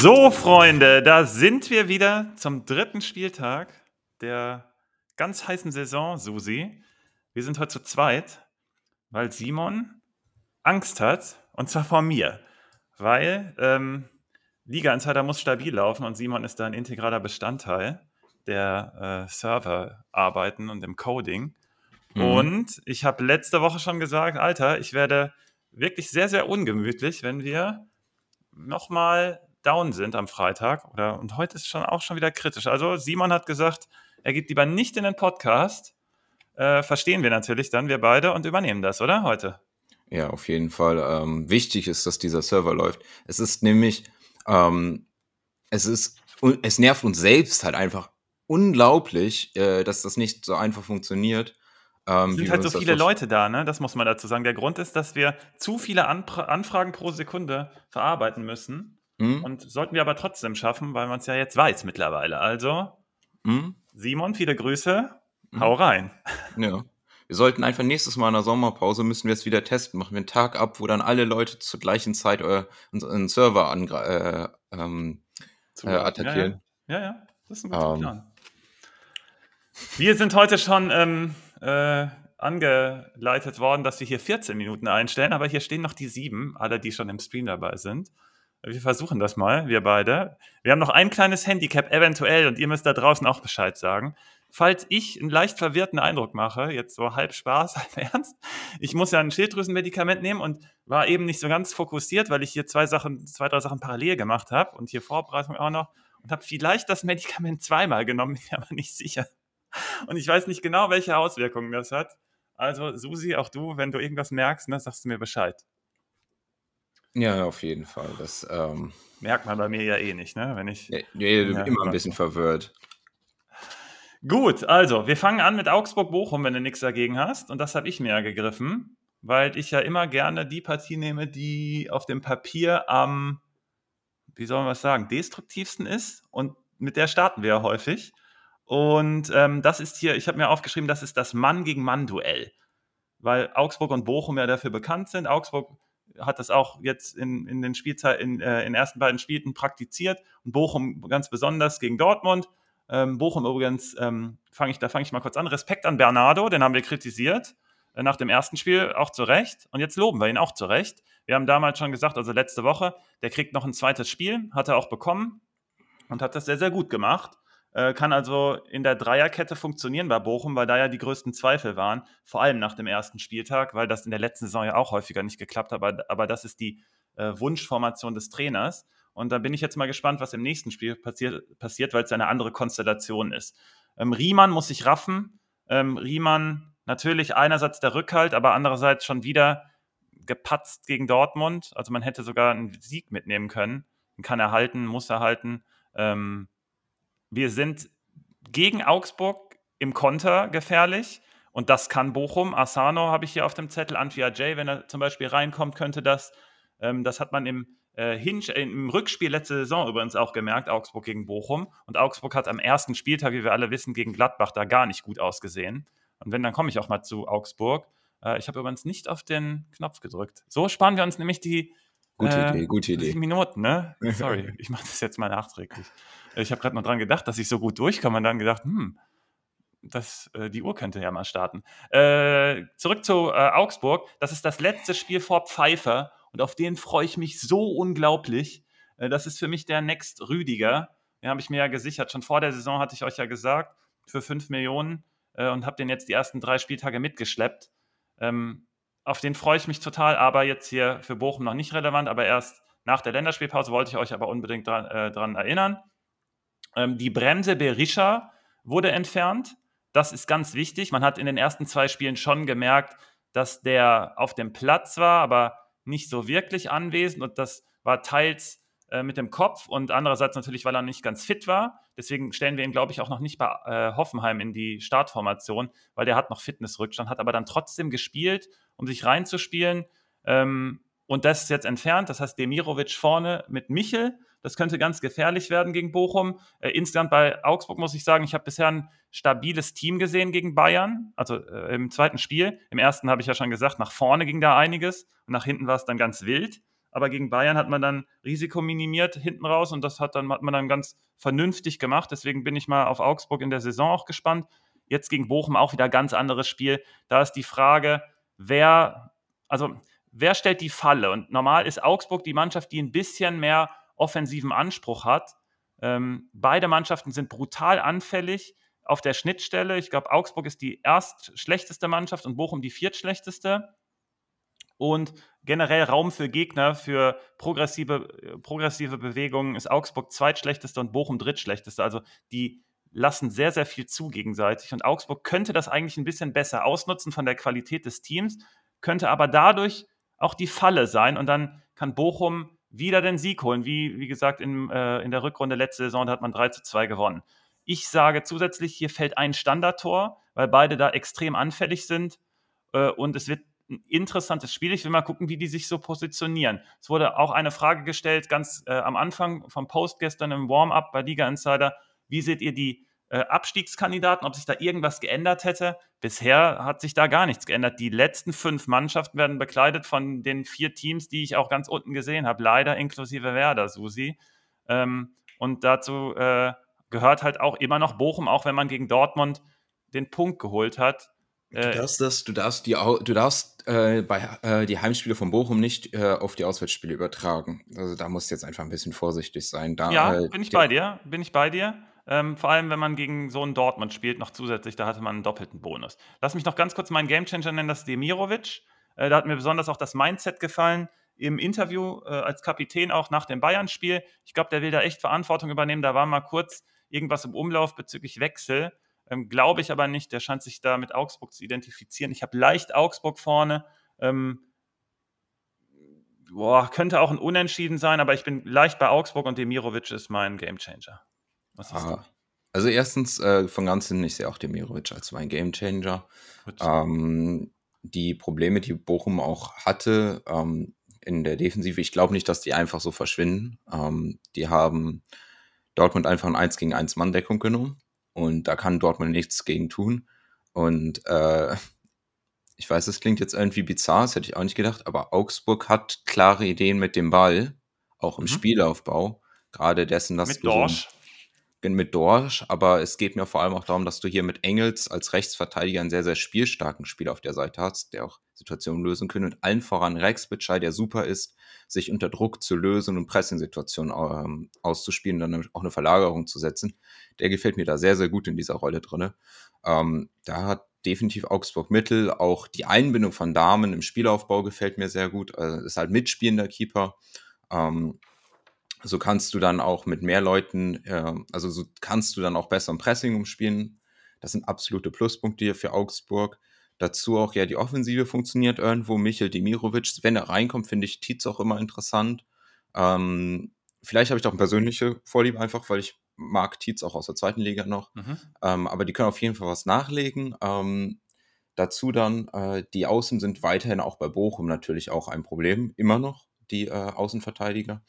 So, Freunde, da sind wir wieder zum dritten Spieltag der ganz heißen Saison, Susi. Wir sind heute zu zweit, weil Simon Angst hat, und zwar vor mir, weil ähm, Liga Insider muss stabil laufen und Simon ist da ein integraler Bestandteil der äh, Serverarbeiten und dem Coding. Mhm. Und ich habe letzte Woche schon gesagt, Alter, ich werde wirklich sehr, sehr ungemütlich, wenn wir nochmal down sind am Freitag. Oder, und heute ist schon auch schon wieder kritisch. Also Simon hat gesagt, er geht lieber nicht in den Podcast. Äh, verstehen wir natürlich dann, wir beide, und übernehmen das, oder? Heute. Ja, auf jeden Fall. Ähm, wichtig ist, dass dieser Server läuft. Es ist nämlich, ähm, es ist, es nervt uns selbst halt einfach unglaublich, äh, dass das nicht so einfach funktioniert. Ähm, es sind halt so viele Leute da, ne? Das muss man dazu sagen. Der Grund ist, dass wir zu viele Anpra Anfragen pro Sekunde verarbeiten müssen. Mhm. Und sollten wir aber trotzdem schaffen, weil man es ja jetzt weiß mittlerweile. Also, mhm. Simon, viele Grüße. Mhm. Hau rein. Ja. Wir sollten einfach nächstes Mal in der Sommerpause müssen wir es wieder testen. Machen wir einen Tag ab, wo dann alle Leute zur gleichen Zeit äh, einen Server äh, ähm, äh, attackieren. Ja ja. ja, ja. Das ist ein guter. Ähm. Plan. Wir sind heute schon ähm, äh, angeleitet worden, dass wir hier 14 Minuten einstellen, aber hier stehen noch die sieben, alle, die schon im Stream dabei sind. Wir versuchen das mal, wir beide. Wir haben noch ein kleines Handicap eventuell und ihr müsst da draußen auch Bescheid sagen. Falls ich einen leicht verwirrten Eindruck mache, jetzt so halb Spaß, halb Ernst, ich muss ja ein Schilddrüsenmedikament nehmen und war eben nicht so ganz fokussiert, weil ich hier zwei Sachen, zwei, drei Sachen parallel gemacht habe und hier Vorbereitung auch noch und habe vielleicht das Medikament zweimal genommen, bin mir aber nicht sicher. Und ich weiß nicht genau, welche Auswirkungen das hat. Also, Susi, auch du, wenn du irgendwas merkst, ne, sagst du mir Bescheid. Ja, auf jeden Fall. Das ähm, merkt man bei mir ja eh nicht, ne? Wenn ich. Nee, nee ja, immer ein bisschen verwirrt. Gut, also wir fangen an mit Augsburg-Bochum, wenn du nichts dagegen hast. Und das habe ich mir ja gegriffen, weil ich ja immer gerne die Partie nehme, die auf dem Papier am, wie soll man was sagen, destruktivsten ist. Und mit der starten wir ja häufig. Und ähm, das ist hier, ich habe mir aufgeschrieben, das ist das Mann gegen Mann-Duell. Weil Augsburg und Bochum ja dafür bekannt sind. Augsburg hat das auch jetzt in, in den Spielzeit, in, äh, in den ersten beiden Spielen praktiziert und Bochum ganz besonders gegen Dortmund. Ähm, Bochum übrigens, ähm, fange ich, da fange ich mal kurz an. Respekt an Bernardo, den haben wir kritisiert äh, nach dem ersten Spiel, auch zu Recht. Und jetzt loben wir ihn auch zu Recht. Wir haben damals schon gesagt, also letzte Woche, der kriegt noch ein zweites Spiel, hat er auch bekommen und hat das sehr, sehr gut gemacht. Äh, kann also in der Dreierkette funktionieren bei Bochum, weil da ja die größten Zweifel waren, vor allem nach dem ersten Spieltag, weil das in der letzten Saison ja auch häufiger nicht geklappt hat, aber, aber das ist die äh, Wunschformation des Trainers. Und da bin ich jetzt mal gespannt, was im nächsten Spiel passiert, passiert weil es eine andere Konstellation ist. Ähm, Riemann muss sich raffen. Ähm, Riemann natürlich einerseits der Rückhalt, aber andererseits schon wieder gepatzt gegen Dortmund. Also man hätte sogar einen Sieg mitnehmen können. Den kann er halten, muss er halten. Ähm, wir sind gegen Augsburg im Konter gefährlich. Und das kann Bochum. Asano habe ich hier auf dem Zettel. Antwia J, wenn er zum Beispiel reinkommt, könnte das. Ähm, das hat man im, äh, Hinch, äh, im Rückspiel letzte Saison übrigens auch gemerkt, Augsburg gegen Bochum. Und Augsburg hat am ersten Spieltag, wie wir alle wissen, gegen Gladbach da gar nicht gut ausgesehen. Und wenn, dann komme ich auch mal zu Augsburg. Äh, ich habe übrigens nicht auf den Knopf gedrückt. So sparen wir uns nämlich die Gute äh, Idee, gute Idee. Minuten, ne? Sorry, ich mache das jetzt mal nachträglich. Ich habe gerade noch dran gedacht, dass ich so gut durchkomme und dann gedacht, hm, das, äh, die Uhr könnte ja mal starten. Äh, zurück zu äh, Augsburg. Das ist das letzte Spiel vor Pfeiffer und auf den freue ich mich so unglaublich. Äh, das ist für mich der Next Rüdiger. Den habe ich mir ja gesichert. Schon vor der Saison hatte ich euch ja gesagt, für 5 Millionen äh, und habe den jetzt die ersten drei Spieltage mitgeschleppt. Ähm, auf den freue ich mich total, aber jetzt hier für Bochum noch nicht relevant, aber erst nach der Länderspielpause wollte ich euch aber unbedingt dran, äh, dran erinnern. Ähm, die Bremse Berisha wurde entfernt. Das ist ganz wichtig. Man hat in den ersten zwei Spielen schon gemerkt, dass der auf dem Platz war, aber nicht so wirklich anwesend und das war teils äh, mit dem Kopf und andererseits natürlich, weil er nicht ganz fit war. Deswegen stellen wir ihn, glaube ich, auch noch nicht bei äh, Hoffenheim in die Startformation, weil der hat noch Fitnessrückstand, hat aber dann trotzdem gespielt um sich reinzuspielen. Ähm, und das ist jetzt entfernt. Das heißt, Demirovic vorne mit Michel. Das könnte ganz gefährlich werden gegen Bochum. Äh, insgesamt bei Augsburg muss ich sagen, ich habe bisher ein stabiles Team gesehen gegen Bayern. Also äh, im zweiten Spiel. Im ersten habe ich ja schon gesagt, nach vorne ging da einiges und nach hinten war es dann ganz wild. aber gegen Bayern hat man dann Risiko minimiert hinten raus und das hat, dann, hat man dann ganz vernünftig gemacht. Deswegen bin ich mal auf Augsburg in der Saison auch gespannt. Jetzt gegen Bochum auch wieder ganz anderes Spiel. Da ist die Frage, wer, also wer stellt die Falle? Und normal ist Augsburg die Mannschaft, die ein bisschen mehr offensiven Anspruch hat. Ähm, beide Mannschaften sind brutal anfällig auf der Schnittstelle. Ich glaube, Augsburg ist die erst schlechteste Mannschaft und Bochum die viertschlechteste. Und generell Raum für Gegner, für progressive, progressive Bewegungen ist Augsburg zweitschlechteste und Bochum drittschlechteste. Also die lassen sehr, sehr viel zu gegenseitig. Und Augsburg könnte das eigentlich ein bisschen besser ausnutzen von der Qualität des Teams, könnte aber dadurch auch die Falle sein. Und dann kann Bochum wieder den Sieg holen. Wie, wie gesagt, in, äh, in der Rückrunde letzte Saison, da hat man 3 zu 2 gewonnen. Ich sage zusätzlich, hier fällt ein Standardtor, weil beide da extrem anfällig sind. Äh, und es wird ein interessantes Spiel. Ich will mal gucken, wie die sich so positionieren. Es wurde auch eine Frage gestellt, ganz äh, am Anfang vom Post gestern im Warm-up bei Liga Insider. Wie seht ihr die äh, Abstiegskandidaten, ob sich da irgendwas geändert hätte? Bisher hat sich da gar nichts geändert. Die letzten fünf Mannschaften werden bekleidet von den vier Teams, die ich auch ganz unten gesehen habe. Leider inklusive Werder, Susi. Ähm, und dazu äh, gehört halt auch immer noch Bochum, auch wenn man gegen Dortmund den Punkt geholt hat. Du äh, darfst das, du darfst die, du darfst äh, bei äh, die Heimspiele von Bochum nicht äh, auf die Auswärtsspiele übertragen. Also da musst du jetzt einfach ein bisschen vorsichtig sein. Da, ja, äh, bin ich bei dir, bin ich bei dir. Ähm, vor allem, wenn man gegen so einen Dortmund spielt, noch zusätzlich, da hatte man einen doppelten Bonus. Lass mich noch ganz kurz meinen Gamechanger nennen, das ist Demirovic. Äh, da hat mir besonders auch das Mindset gefallen im Interview als Kapitän auch nach dem Bayern-Spiel. Ich glaube, der will da echt Verantwortung übernehmen. Da war mal kurz irgendwas im Umlauf bezüglich Wechsel. Ähm, Glaube ich aber nicht. Der scheint sich da mit Augsburg zu identifizieren. Ich habe leicht Augsburg vorne. Ähm, boah, könnte auch ein Unentschieden sein, aber ich bin leicht bei Augsburg und Demirovic ist mein Gamechanger. Was ist ah. Also erstens, äh, von ganz hinten, ich sehe auch Demirovic als mein Gamechanger. Ähm, die Probleme, die Bochum auch hatte ähm, in der Defensive, ich glaube nicht, dass die einfach so verschwinden. Ähm, die haben Dortmund einfach ein 1 gegen 1 Mann-Deckung genommen und da kann Dortmund nichts gegen tun. Und äh, ich weiß, das klingt jetzt irgendwie bizarr, das hätte ich auch nicht gedacht, aber Augsburg hat klare Ideen mit dem Ball, auch im mhm. Spielaufbau. Gerade dessen, dass mit du Dorsch. So mit Dorsch, aber es geht mir vor allem auch darum, dass du hier mit Engels als Rechtsverteidiger einen sehr, sehr spielstarken Spieler auf der Seite hast, der auch Situationen lösen können und allen voran Rex Bitschei, der super ist, sich unter Druck zu lösen und Pressing-Situationen ähm, auszuspielen, dann auch eine Verlagerung zu setzen. Der gefällt mir da sehr, sehr gut in dieser Rolle drin. Ähm, da hat definitiv Augsburg Mittel. Auch die Einbindung von Damen im Spielaufbau gefällt mir sehr gut. Also ist halt mitspielender Keeper. Ähm, so kannst du dann auch mit mehr Leuten, äh, also so kannst du dann auch besser im Pressing umspielen. Das sind absolute Pluspunkte hier für Augsburg. Dazu auch ja die Offensive funktioniert irgendwo. Michel Demirovic, wenn er reinkommt, finde ich Tietz auch immer interessant. Ähm, vielleicht habe ich auch eine persönliche Vorliebe einfach, weil ich mag Tietz auch aus der zweiten Liga noch. Mhm. Ähm, aber die können auf jeden Fall was nachlegen. Ähm, dazu dann, äh, die Außen sind weiterhin auch bei Bochum natürlich auch ein Problem, immer noch, die äh, Außenverteidiger.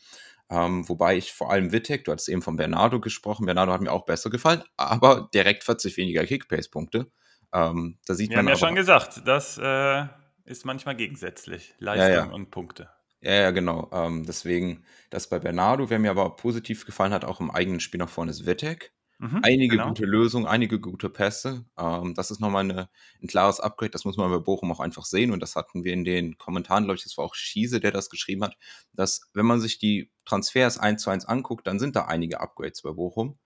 Ähm, wobei ich vor allem Wittek, du hattest eben von Bernardo gesprochen, Bernardo hat mir auch besser gefallen, aber direkt 40 weniger Kickpace-Punkte. Ähm, da sieht Wir man haben ja schon gesagt, das äh, ist manchmal gegensätzlich. Leistung ja, ja. und Punkte. Ja, ja, genau. Ähm, deswegen, das bei Bernardo, wer mir aber positiv gefallen hat, auch im eigenen Spiel nach vorne, ist Wettek. Mhm, einige genau. gute Lösungen, einige gute Pässe. Ähm, das ist nochmal eine, ein klares Upgrade, das muss man bei Bochum auch einfach sehen. Und das hatten wir in den Kommentaren, glaube ich, das war auch Schiese, der das geschrieben hat, dass wenn man sich die Transfers eins zu eins anguckt, dann sind da einige Upgrades bei Bochum.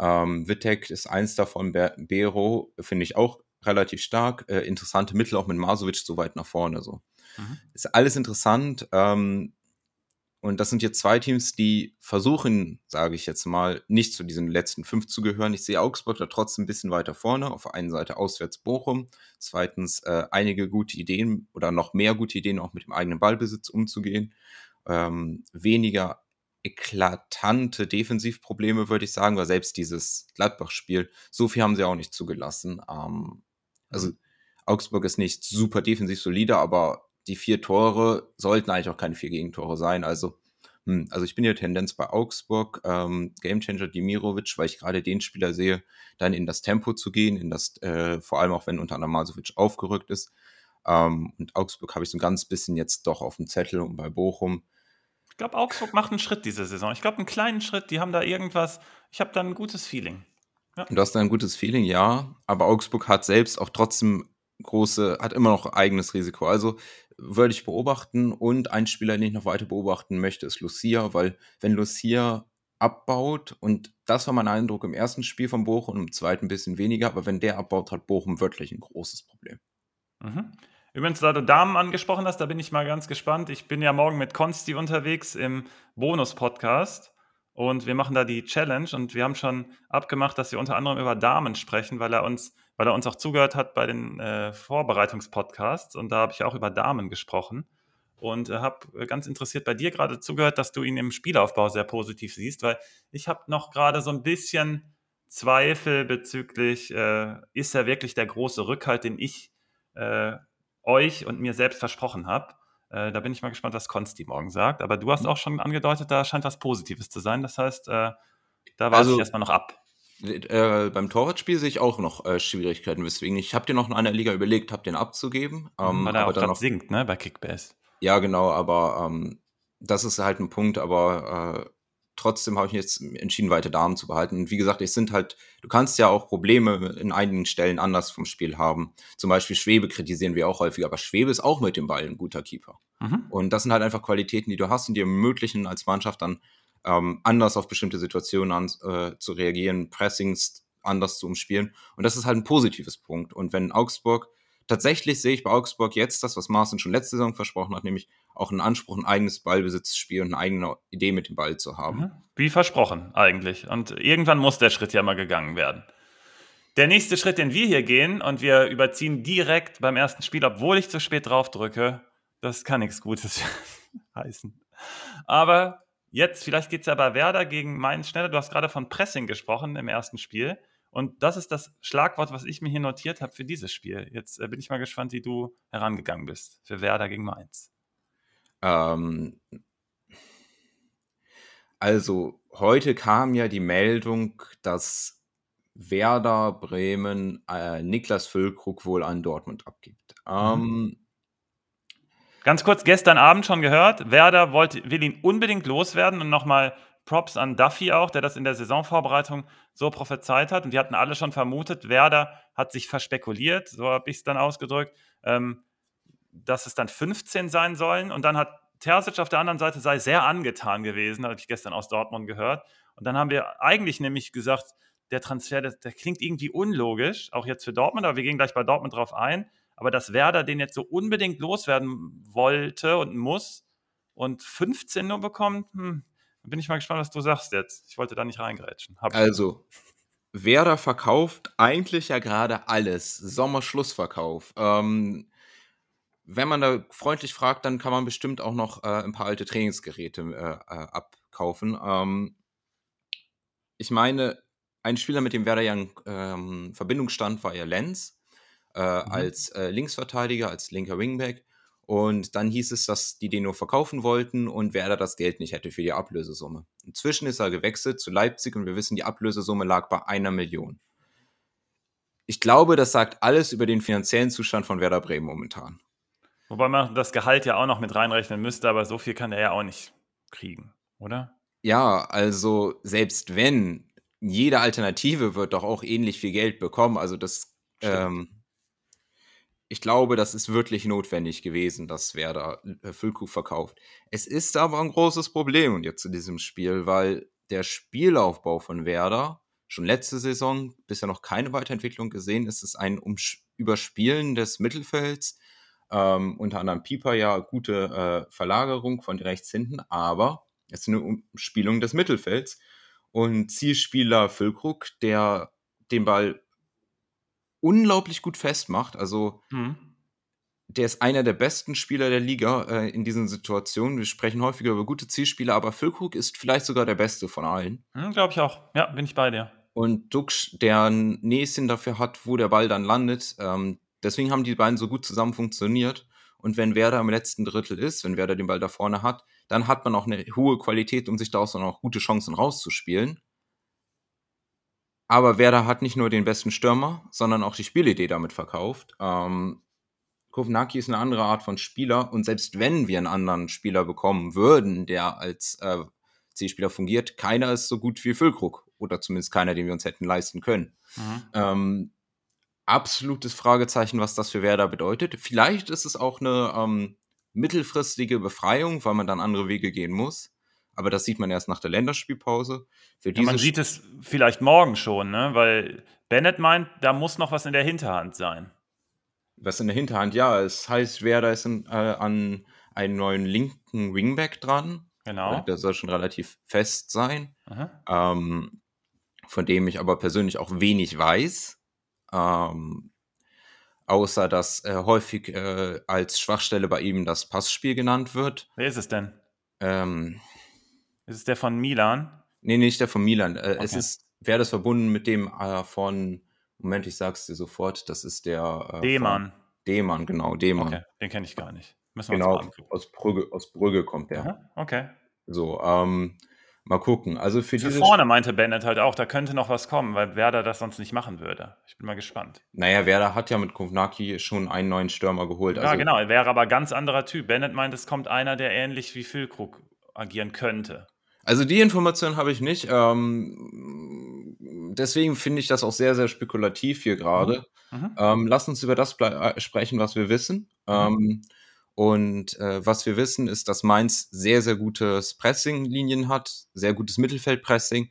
Ähm, Wittek ist eins davon, Bero finde ich auch relativ stark. Äh, interessante Mittel auch mit Masovic so weit nach vorne. So. Mhm. Ist alles interessant. Ähm, und das sind jetzt zwei Teams, die versuchen, sage ich jetzt mal, nicht zu diesen letzten fünf zu gehören. Ich sehe Augsburg da trotzdem ein bisschen weiter vorne. Auf der einen Seite auswärts Bochum, zweitens äh, einige gute Ideen oder noch mehr gute Ideen, auch mit dem eigenen Ballbesitz umzugehen. Ähm, weniger eklatante Defensivprobleme, würde ich sagen, weil selbst dieses Gladbach-Spiel, so viel haben sie auch nicht zugelassen. Ähm, also Augsburg ist nicht super defensiv solide, aber die vier Tore sollten eigentlich auch keine vier Gegentore sein. Also, hm, also ich bin hier Tendenz bei Augsburg, ähm, Gamechanger Dimirovic, weil ich gerade den Spieler sehe, dann in das Tempo zu gehen, in das, äh, vor allem auch wenn unter anderem Masovic aufgerückt ist. Ähm, und Augsburg habe ich so ein ganz bisschen jetzt doch auf dem Zettel und bei Bochum Ich glaube, Augsburg macht einen Schritt diese Saison. Ich glaube, einen kleinen Schritt. Die haben da irgendwas. Ich habe da ein gutes Feeling. Ja. Du hast da ein gutes Feeling, ja. Aber Augsburg hat selbst auch trotzdem große, hat immer noch eigenes Risiko. Also würde ich beobachten. Und ein Spieler, den ich noch weiter beobachten möchte, ist Lucia, weil wenn Lucia abbaut, und das war mein Eindruck im ersten Spiel von Bochum, im zweiten ein bisschen weniger, aber wenn der abbaut, hat Bochum wirklich ein großes Problem. Mhm. Übrigens, da du Damen angesprochen hast, da bin ich mal ganz gespannt. Ich bin ja morgen mit Konsti unterwegs im Bonus-Podcast und wir machen da die Challenge und wir haben schon abgemacht, dass wir unter anderem über Damen sprechen, weil er uns, weil er uns auch zugehört hat bei den äh, Vorbereitungspodcasts und da habe ich auch über Damen gesprochen und äh, habe ganz interessiert bei dir gerade zugehört, dass du ihn im Spielaufbau sehr positiv siehst, weil ich habe noch gerade so ein bisschen Zweifel bezüglich, äh, ist er wirklich der große Rückhalt, den ich äh, euch und mir selbst versprochen habe. Äh, da bin ich mal gespannt, was Konsti morgen sagt. Aber du hast mhm. auch schon angedeutet, da scheint was Positives zu sein. Das heißt, äh, da warte also, ich erstmal noch ab. Äh, beim Torwartspiel sehe ich auch noch äh, Schwierigkeiten. Deswegen, ich habe dir noch in einer Liga überlegt, habe den abzugeben. Ähm, Weil er auch dann singt, ne, bei Kickbase. Ja, genau, aber ähm, das ist halt ein Punkt, aber äh, trotzdem habe ich mich jetzt entschieden, weiter Damen zu behalten. Und wie gesagt, es sind halt, du kannst ja auch Probleme in einigen Stellen anders vom Spiel haben. Zum Beispiel Schwebe kritisieren wir auch häufig, aber Schwebe ist auch mit dem Ball ein guter Keeper. Mhm. Und das sind halt einfach Qualitäten, die du hast und die ermöglichen als Mannschaft dann ähm, anders auf bestimmte Situationen an, äh, zu reagieren, Pressings anders zu umspielen. Und das ist halt ein positives Punkt. Und wenn Augsburg tatsächlich sehe ich bei Augsburg jetzt das, was Marcin schon letzte Saison versprochen hat, nämlich auch einen Anspruch, ein eigenes Ballbesitzspiel und eine eigene Idee mit dem Ball zu haben. Mhm. Wie versprochen eigentlich. Und irgendwann muss der Schritt ja mal gegangen werden. Der nächste Schritt, den wir hier gehen, und wir überziehen direkt beim ersten Spiel, obwohl ich zu spät drauf drücke, das kann nichts Gutes heißen. Aber jetzt, vielleicht geht es ja bei Werder gegen Mainz schneller. Du hast gerade von Pressing gesprochen im ersten Spiel. Und das ist das Schlagwort, was ich mir hier notiert habe für dieses Spiel. Jetzt äh, bin ich mal gespannt, wie du herangegangen bist für Werder gegen Mainz. Ähm, also heute kam ja die Meldung, dass Werder Bremen äh, Niklas Füllkrug wohl an Dortmund abgibt. Mhm. Ganz kurz, gestern Abend schon gehört, Werder wollte, will ihn unbedingt loswerden und nochmal Props an Duffy auch, der das in der Saisonvorbereitung so prophezeit hat. Und die hatten alle schon vermutet, Werder hat sich verspekuliert, so habe ich es dann ausgedrückt, ähm, dass es dann 15 sein sollen. Und dann hat Terzic auf der anderen Seite sei sehr angetan gewesen, habe ich gestern aus Dortmund gehört. Und dann haben wir eigentlich nämlich gesagt, der Transfer, der, der klingt irgendwie unlogisch, auch jetzt für Dortmund, aber wir gehen gleich bei Dortmund drauf ein. Aber dass Werder den jetzt so unbedingt loswerden wollte und muss und 15 nur bekommt, hm, bin ich mal gespannt, was du sagst jetzt. Ich wollte da nicht reingrätschen. Hab also, Werder verkauft eigentlich ja gerade alles. Sommerschlussverkauf. Ähm, wenn man da freundlich fragt, dann kann man bestimmt auch noch äh, ein paar alte Trainingsgeräte äh, äh, abkaufen. Ähm, ich meine, ein Spieler, mit dem Werder ja in ähm, Verbindung stand, war ja Lenz. Äh, mhm. Als äh, Linksverteidiger, als linker Wingback. Und dann hieß es, dass die den nur verkaufen wollten und Werder das Geld nicht hätte für die Ablösesumme. Inzwischen ist er gewechselt zu Leipzig und wir wissen, die Ablösesumme lag bei einer Million. Ich glaube, das sagt alles über den finanziellen Zustand von Werder Bremen momentan. Wobei man das Gehalt ja auch noch mit reinrechnen müsste, aber so viel kann er ja auch nicht kriegen, oder? Ja, also selbst wenn, jede Alternative wird doch auch ähnlich viel Geld bekommen. Also das ähm, ich glaube, das ist wirklich notwendig gewesen, dass Werder äh, Füllkrug verkauft. Es ist aber ein großes Problem jetzt in diesem Spiel, weil der Spielaufbau von Werder schon letzte Saison bisher noch keine Weiterentwicklung gesehen. Es ist ein Überspielen des Mittelfelds. Ähm, unter anderem Pieper ja gute äh, Verlagerung von rechts hinten, aber es ist eine Umspielung des Mittelfelds. Und Zielspieler Füllkrug, der den Ball unglaublich gut festmacht. Also mhm. der ist einer der besten Spieler der Liga äh, in diesen Situationen. Wir sprechen häufiger über gute Zielspieler, aber Füllkrug ist vielleicht sogar der beste von allen. Mhm, Glaube ich auch. Ja, bin ich bei dir. Und Duxch, der ein Näschen dafür hat, wo der Ball dann landet. Ähm, deswegen haben die beiden so gut zusammen funktioniert. Und wenn Werder im letzten Drittel ist, wenn Werder den Ball da vorne hat, dann hat man auch eine hohe Qualität, um sich daraus dann auch gute Chancen rauszuspielen. Aber Werder hat nicht nur den besten Stürmer, sondern auch die Spielidee damit verkauft. Ähm, Kovnacki ist eine andere Art von Spieler und selbst wenn wir einen anderen Spieler bekommen würden, der als äh, C-Spieler fungiert, keiner ist so gut wie Füllkrug oder zumindest keiner, den wir uns hätten leisten können. Mhm. Ähm, absolutes Fragezeichen, was das für Werder bedeutet. Vielleicht ist es auch eine ähm, mittelfristige Befreiung, weil man dann andere Wege gehen muss. Aber das sieht man erst nach der Länderspielpause. Ja, man sieht es vielleicht morgen schon, ne? weil Bennett meint, da muss noch was in der Hinterhand sein. Was in der Hinterhand? Ja, es heißt, Werder ist in, äh, an einen neuen linken Wingback dran. Genau. Der soll schon relativ fest sein. Ähm, von dem ich aber persönlich auch wenig weiß. Ähm, außer dass äh, häufig äh, als Schwachstelle bei ihm das Passspiel genannt wird. Wer ist es denn? Ähm, ist es der von Milan? Nee, nicht der von Milan. Äh, okay. Es ist, wer das verbunden mit dem äh, von, Moment, ich sag's dir sofort, das ist der. Äh, Demann. Demann, genau, Demann. Okay, den kenne ich gar nicht. genau, aus Brügge, aus Brügge kommt der. Aha, okay. So, ähm, Mal gucken. Also für, für vorne meinte Bennett halt auch, da könnte noch was kommen, weil Werder das sonst nicht machen würde. Ich bin mal gespannt. Naja, Werder hat ja mit Kovnaki schon einen neuen Stürmer geholt. Ja, also genau. Er wäre aber ganz anderer Typ. Bennett meint, es kommt einer, der ähnlich wie Füllkrug agieren könnte. Also die Information habe ich nicht. Ähm, deswegen finde ich das auch sehr, sehr spekulativ hier gerade. Mhm. Mhm. Ähm, lass uns über das äh, sprechen, was wir wissen. Mhm. Ähm, und äh, was wir wissen, ist, dass Mainz sehr, sehr gutes Pressing-Linien hat, sehr gutes Mittelfeldpressing.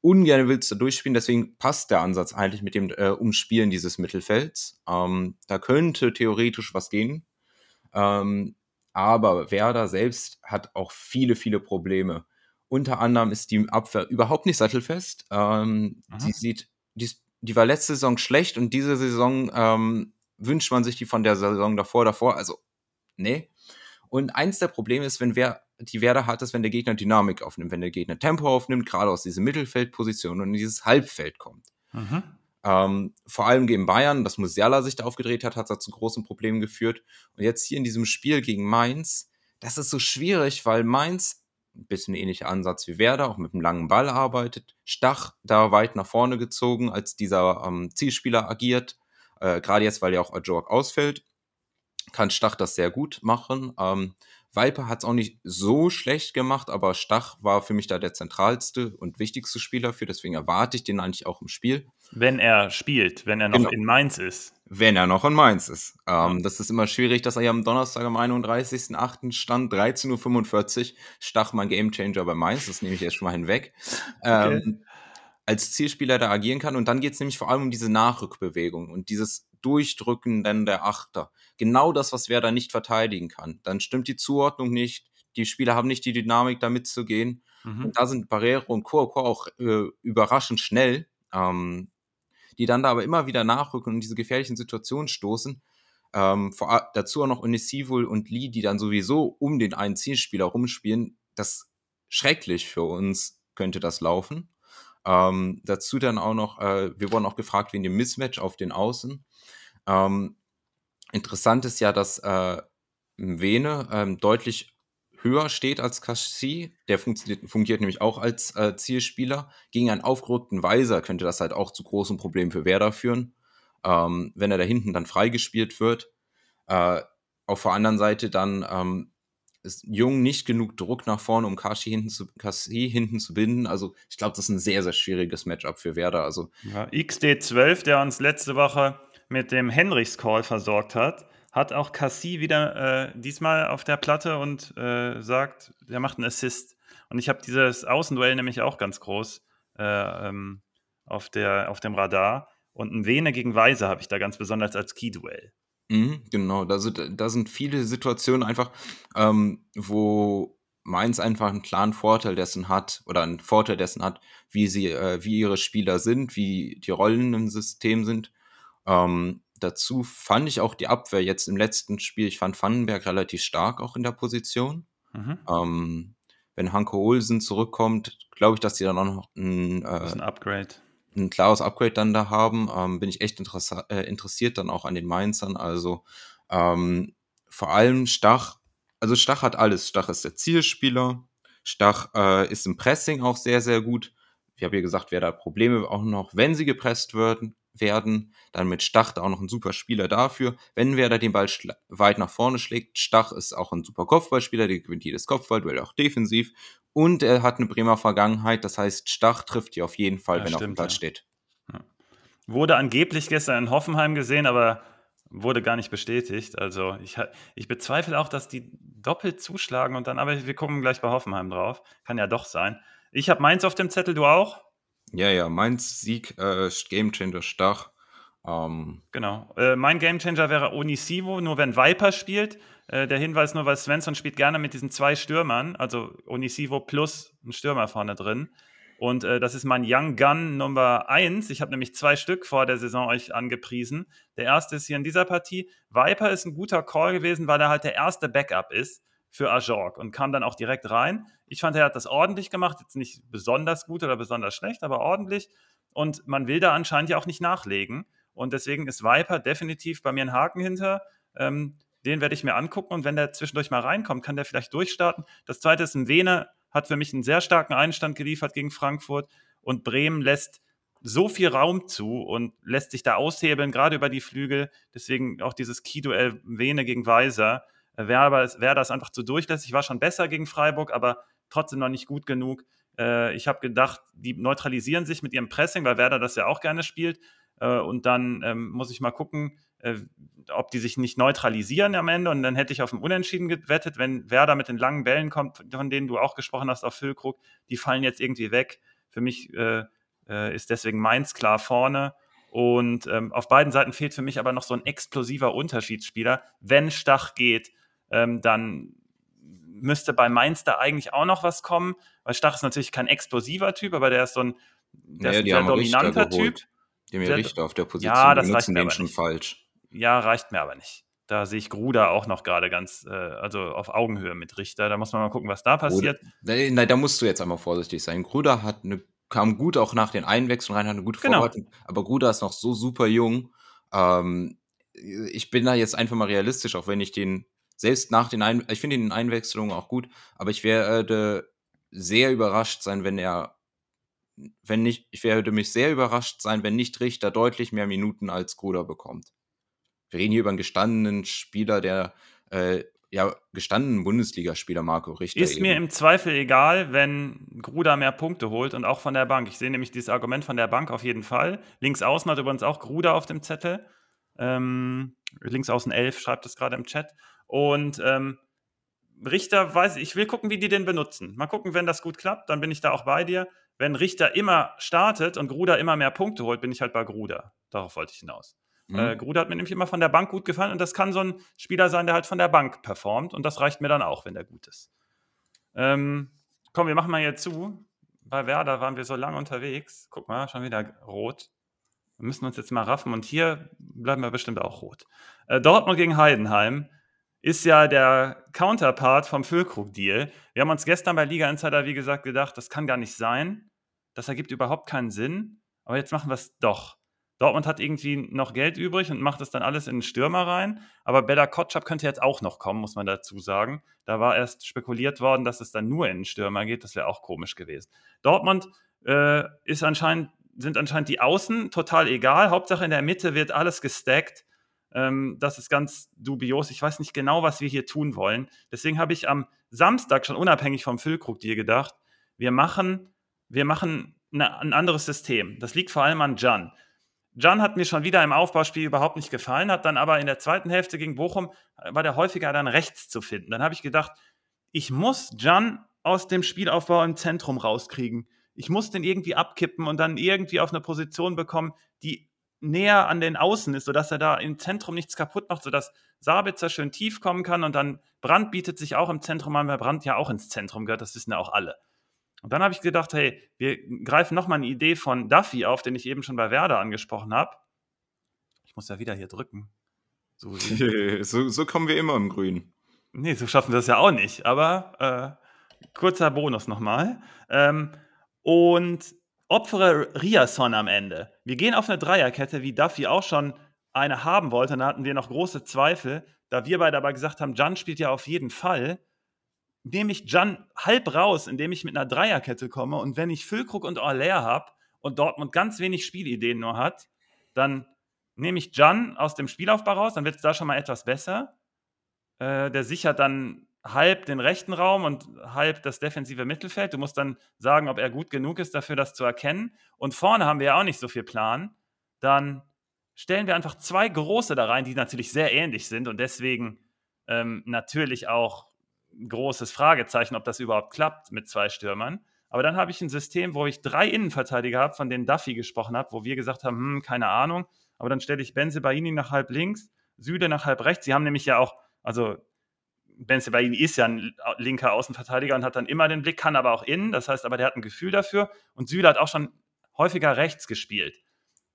Ungern willst du durchspielen, deswegen passt der Ansatz eigentlich mit dem äh, Umspielen dieses Mittelfelds. Ähm, da könnte theoretisch was gehen. Ähm, aber Werder selbst hat auch viele, viele Probleme. Unter anderem ist die Abwehr überhaupt nicht sattelfest. Ähm, die sieht, die, die, war letzte Saison schlecht und diese Saison ähm, wünscht man sich die von der Saison davor, davor. Also Nee. Und eins der Probleme ist, wenn wer die Werder hat, ist, wenn der Gegner Dynamik aufnimmt, wenn der Gegner Tempo aufnimmt, gerade aus dieser Mittelfeldposition und in dieses Halbfeld kommt. Mhm. Ähm, vor allem gegen Bayern, das Musiala sich da aufgedreht hat, hat da zu großen Problemen geführt. Und jetzt hier in diesem Spiel gegen Mainz, das ist so schwierig, weil Mainz ein bisschen ähnlicher Ansatz wie Werder, auch mit einem langen Ball arbeitet. Stach da weit nach vorne gezogen, als dieser ähm, Zielspieler agiert. Äh, Gerade jetzt, weil ja auch Ajork ausfällt kann Stach das sehr gut machen. Ähm, Viper hat es auch nicht so schlecht gemacht, aber Stach war für mich da der zentralste und wichtigste Spieler für, deswegen erwarte ich den eigentlich auch im Spiel. Wenn er spielt, wenn er noch genau. in Mainz ist. Wenn er noch in Mainz ist. Ähm, das ist immer schwierig, dass er ja am Donnerstag am 31.08. stand, 13.45 Uhr, Stach mein Gamechanger bei Mainz, das nehme ich jetzt schon mal hinweg. Okay. Ähm, als Zielspieler da agieren kann. Und dann geht es nämlich vor allem um diese Nachrückbewegung und dieses Durchdrücken dann der Achter. Genau das, was wer da nicht verteidigen kann. Dann stimmt die Zuordnung nicht. Die Spieler haben nicht die Dynamik, da mitzugehen. Mhm. Und da sind Barrero und Kuroko auch äh, überraschend schnell, ähm, die dann da aber immer wieder nachrücken und in diese gefährlichen Situationen stoßen. Ähm, vor, dazu auch noch Unisivul und Lee, die dann sowieso um den einen Zielspieler rumspielen. Das schrecklich für uns könnte das laufen. Ähm, dazu dann auch noch, äh, wir wurden auch gefragt wegen dem Mismatch auf den Außen. Ähm, interessant ist ja, dass äh, Vene ähm, deutlich höher steht als Kassi. Der funktioniert, fungiert nämlich auch als äh, Zielspieler. Gegen einen aufgerückten Weiser könnte das halt auch zu großen Problemen für Werder führen, ähm, wenn er da hinten dann freigespielt wird. Äh, auf der anderen Seite dann ähm, ist Jung nicht genug Druck nach vorne, um Kashi hinten zu, Kashi hinten zu binden. Also ich glaube, das ist ein sehr, sehr schwieriges Matchup für Werder. Also ja, XD12, der uns letzte Woche mit dem Henrichs Call versorgt hat, hat auch Cassie wieder äh, diesmal auf der Platte und äh, sagt, er macht einen Assist. Und ich habe dieses Außenduell nämlich auch ganz groß äh, ähm, auf, der, auf dem Radar. Und ein Vene gegen Weise habe ich da ganz besonders als Key-Duell. Mhm, genau, da sind, da sind viele Situationen einfach, ähm, wo Mainz einfach einen klaren Vorteil dessen hat oder einen Vorteil dessen hat, wie sie, äh, wie ihre Spieler sind, wie die Rollen im System sind. Ähm, dazu fand ich auch die Abwehr jetzt im letzten Spiel, ich fand Vandenberg relativ stark auch in der Position. Mhm. Ähm, wenn Hanko Olsen zurückkommt, glaube ich, dass die dann auch noch ein, äh, ein Upgrade ein klares Upgrade dann da haben, ähm, bin ich echt äh, interessiert dann auch an den Mainzern. Also ähm, vor allem Stach, also Stach hat alles. Stach ist der Zielspieler, Stach äh, ist im Pressing auch sehr, sehr gut. Ich habe ja gesagt, wer da Probleme auch noch, wenn sie gepresst werden, werden. Dann mit Stach auch noch ein super Spieler dafür. Wenn Werder den Ball weit nach vorne schlägt, Stach ist auch ein super Kopfballspieler, der gewinnt jedes Kopfballduell auch defensiv. Und er hat eine Bremer Vergangenheit, das heißt, Stach trifft hier auf jeden Fall, ja, wenn er auf dem Platz ja. steht. Ja. Wurde angeblich gestern in Hoffenheim gesehen, aber wurde gar nicht bestätigt. Also ich, ich bezweifle auch, dass die doppelt zuschlagen und dann, aber wir gucken gleich bei Hoffenheim drauf. Kann ja doch sein. Ich habe Mainz auf dem Zettel, du auch? Ja, ja, Mainz Sieg, äh, Gamechanger Stach. Ähm. Genau. Äh, mein Gamechanger wäre Onisivo, nur wenn Viper spielt. Äh, der Hinweis nur, weil Svensson spielt gerne mit diesen zwei Stürmern, also Onisivo plus ein Stürmer vorne drin. Und äh, das ist mein Young Gun Nummer 1. Ich habe nämlich zwei Stück vor der Saison euch angepriesen. Der erste ist hier in dieser Partie. Viper ist ein guter Call gewesen, weil er halt der erste Backup ist für Ajorg und kam dann auch direkt rein. Ich fand, er hat das ordentlich gemacht. Jetzt nicht besonders gut oder besonders schlecht, aber ordentlich. Und man will da anscheinend ja auch nicht nachlegen. Und deswegen ist Viper definitiv bei mir ein Haken hinter. Ähm, den werde ich mir angucken und wenn der zwischendurch mal reinkommt, kann der vielleicht durchstarten. Das zweite ist ein Vene, hat für mich einen sehr starken Einstand geliefert gegen Frankfurt und Bremen lässt so viel Raum zu und lässt sich da aushebeln, gerade über die Flügel. Deswegen auch dieses Key-Duell Vene gegen Weiser. Wäre wär das einfach zu durchlässig. War schon besser gegen Freiburg, aber trotzdem noch nicht gut genug. Äh, ich habe gedacht, die neutralisieren sich mit ihrem Pressing, weil Werder das ja auch gerne spielt. Äh, und dann ähm, muss ich mal gucken, äh, ob die sich nicht neutralisieren am Ende. Und dann hätte ich auf ein Unentschieden gewettet, wenn Werder mit den langen Bällen kommt, von denen du auch gesprochen hast auf Füllkrug, die fallen jetzt irgendwie weg. Für mich äh, äh, ist deswegen Mainz klar vorne. Und ähm, auf beiden Seiten fehlt für mich aber noch so ein explosiver Unterschiedsspieler. Wenn Stach geht, ähm, dann müsste bei Mainz da eigentlich auch noch was kommen, weil Stach ist natürlich kein explosiver Typ, aber der ist so ein, der naja, ist ein sehr dominanter Typ. Die haben ja Richter auf der Position, ja, das reicht mir aber schon nicht. falsch. Ja, reicht mir aber nicht. Da sehe ich Gruder auch noch gerade ganz, äh, also auf Augenhöhe mit Richter. Da muss man mal gucken, was da passiert. Nein, da musst du jetzt einmal vorsichtig sein. Gruder hat eine, kam gut auch nach den Einwechslungen rein, hat eine gute genau. Vorbereitung. Aber Gruder ist noch so super jung. Ähm, ich bin da jetzt einfach mal realistisch, auch wenn ich den selbst nach den Ein ich finde den Einwechslungen auch gut, aber ich werde sehr überrascht sein, wenn er wenn nicht, ich werde mich sehr überrascht sein, wenn nicht Richter deutlich mehr Minuten als Gruder bekommt. Wir reden hier über einen gestandenen Spieler, der äh, ja, gestandenen Bundesligaspieler Marco Richter. Ist eben. mir im Zweifel egal, wenn Gruder mehr Punkte holt und auch von der Bank. Ich sehe nämlich dieses Argument von der Bank auf jeden Fall. Links außen hat übrigens auch Gruder auf dem Zettel. Ähm, links außen 11 schreibt es gerade im Chat. Und ähm, Richter weiß, ich will gucken, wie die den benutzen. Mal gucken, wenn das gut klappt, dann bin ich da auch bei dir wenn Richter immer startet und Gruder immer mehr Punkte holt, bin ich halt bei Gruder. Darauf wollte ich hinaus. Mhm. Äh, Gruder hat mir nämlich immer von der Bank gut gefallen und das kann so ein Spieler sein, der halt von der Bank performt und das reicht mir dann auch, wenn der gut ist. Ähm, komm, wir machen mal hier zu. Bei Werder waren wir so lange unterwegs. Guck mal, schon wieder rot. Wir müssen uns jetzt mal raffen und hier bleiben wir bestimmt auch rot. Äh, Dortmund gegen Heidenheim ist ja der Counterpart vom Füllkrug-Deal. Wir haben uns gestern bei Liga Insider, wie gesagt, gedacht, das kann gar nicht sein. Das ergibt überhaupt keinen Sinn. Aber jetzt machen wir es doch. Dortmund hat irgendwie noch Geld übrig und macht das dann alles in den Stürmer rein. Aber Bella Kotschap könnte jetzt auch noch kommen, muss man dazu sagen. Da war erst spekuliert worden, dass es dann nur in den Stürmer geht. Das wäre auch komisch gewesen. Dortmund äh, ist anscheinend, sind anscheinend die Außen total egal. Hauptsache in der Mitte wird alles gestackt. Ähm, das ist ganz dubios. Ich weiß nicht genau, was wir hier tun wollen. Deswegen habe ich am Samstag schon unabhängig vom Füllkrug dir gedacht, wir machen, wir machen eine, ein anderes System. Das liegt vor allem an Jan. Jan hat mir schon wieder im Aufbauspiel überhaupt nicht gefallen, hat dann aber in der zweiten Hälfte gegen Bochum, äh, war der häufiger dann rechts zu finden. Dann habe ich gedacht, ich muss Jan aus dem Spielaufbau im Zentrum rauskriegen. Ich muss den irgendwie abkippen und dann irgendwie auf eine Position bekommen, die näher an den Außen ist, sodass er da im Zentrum nichts kaputt macht, sodass Sabitzer schön tief kommen kann und dann Brand bietet sich auch im Zentrum an, weil Brand ja auch ins Zentrum gehört, das wissen ja auch alle. Und dann habe ich gedacht, hey, wir greifen nochmal eine Idee von Duffy auf, den ich eben schon bei Werder angesprochen habe. Ich muss ja wieder hier drücken. So, so, so kommen wir immer im Grün. Nee, so schaffen wir das ja auch nicht. Aber äh, kurzer Bonus nochmal. Ähm, und opfere Riason am Ende. Wir gehen auf eine Dreierkette, wie Duffy auch schon eine haben wollte. Da hatten wir noch große Zweifel. Da wir beide aber gesagt haben, Jan spielt ja auf jeden Fall, nehme ich Jan halb raus, indem ich mit einer Dreierkette komme. Und wenn ich Füllkrug und Orler habe und Dortmund ganz wenig Spielideen nur hat, dann nehme ich Jan aus dem Spielaufbau raus, dann wird es da schon mal etwas besser. Äh, der sichert dann halb den rechten Raum und halb das defensive Mittelfeld. Du musst dann sagen, ob er gut genug ist dafür, das zu erkennen. Und vorne haben wir ja auch nicht so viel Plan. Dann stellen wir einfach zwei große da rein, die natürlich sehr ähnlich sind und deswegen ähm, natürlich auch ein großes Fragezeichen, ob das überhaupt klappt mit zwei Stürmern. Aber dann habe ich ein System, wo ich drei Innenverteidiger habe, von denen Duffy gesprochen hat, wo wir gesagt haben, hm, keine Ahnung. Aber dann stelle ich Benze Baini nach halb links, Süde nach halb rechts. Sie haben nämlich ja auch, also Benze Baini ist ja ein linker Außenverteidiger und hat dann immer den Blick, kann aber auch innen. Das heißt aber, der hat ein Gefühl dafür. Und Süle hat auch schon häufiger rechts gespielt.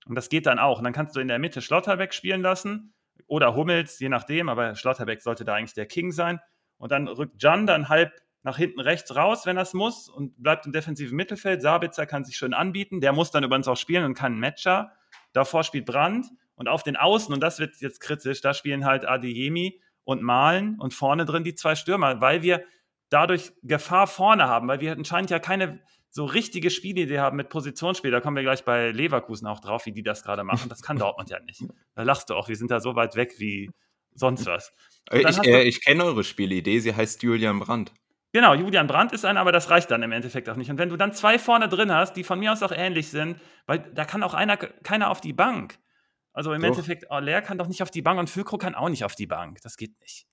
Und das geht dann auch. Und dann kannst du in der Mitte Schlotterbeck spielen lassen oder Hummels, je nachdem, aber Schlotterbeck sollte da eigentlich der King sein. Und dann rückt Jan dann halb nach hinten rechts raus, wenn das muss, und bleibt im defensiven Mittelfeld. Sabitzer kann sich schön anbieten. Der muss dann übrigens auch spielen und kann einen Matcher. Davor spielt Brand. Und auf den Außen, und das wird jetzt kritisch, da spielen halt Adeyemi und Malen und vorne drin die zwei Stürmer, weil wir dadurch Gefahr vorne haben, weil wir anscheinend ja keine so richtige Spielidee haben mit Positionsspiel. Da kommen wir gleich bei Leverkusen auch drauf, wie die das gerade machen. Das kann Dortmund ja nicht. Da lachst du auch, wir sind da so weit weg wie sonst was. Ich, äh, ich kenne eure Spielidee, sie heißt Julian Brandt. Genau, Julian Brandt ist einer, aber das reicht dann im Endeffekt auch nicht. Und wenn du dann zwei vorne drin hast, die von mir aus auch ähnlich sind, weil da kann auch einer, keiner auf die Bank. Also im doch. Endeffekt, Aller kann doch nicht auf die Bank und Füllkrug kann auch nicht auf die Bank. Das geht nicht.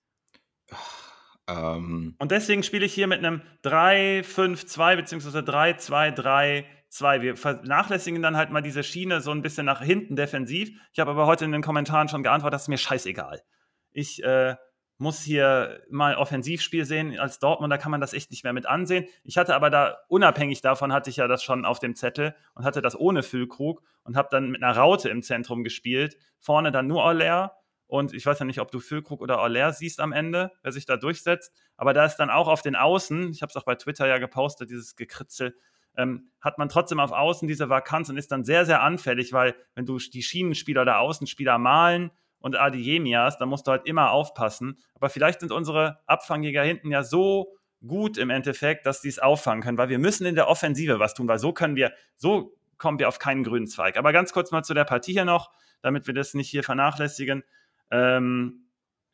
Ähm. Und deswegen spiele ich hier mit einem 3-5-2 bzw. 3-2-3-2. Wir vernachlässigen dann halt mal diese Schiene so ein bisschen nach hinten defensiv. Ich habe aber heute in den Kommentaren schon geantwortet, das ist mir scheißegal. Ich äh, muss hier mal Offensivspiel sehen. Als Dortmunder kann man das echt nicht mehr mit ansehen. Ich hatte aber da, unabhängig davon, hatte ich ja das schon auf dem Zettel und hatte das ohne Füllkrug und habe dann mit einer Raute im Zentrum gespielt. Vorne dann nur Aller und ich weiß ja nicht, ob du Füllkrug oder Aller siehst am Ende, wer sich da durchsetzt. Aber da ist dann auch auf den Außen, ich habe es auch bei Twitter ja gepostet, dieses Gekritzel, ähm, hat man trotzdem auf Außen diese Vakanz und ist dann sehr, sehr anfällig, weil wenn du die Schienenspieler oder Außenspieler malen und Adiemias, dann musst du halt immer aufpassen. Aber vielleicht sind unsere Abfangjäger hinten ja so gut im Endeffekt, dass die es auffangen können, weil wir müssen in der Offensive was tun, weil so können wir, so kommen wir auf keinen grünen Zweig. Aber ganz kurz mal zu der Partie hier noch, damit wir das nicht hier vernachlässigen. Ähm,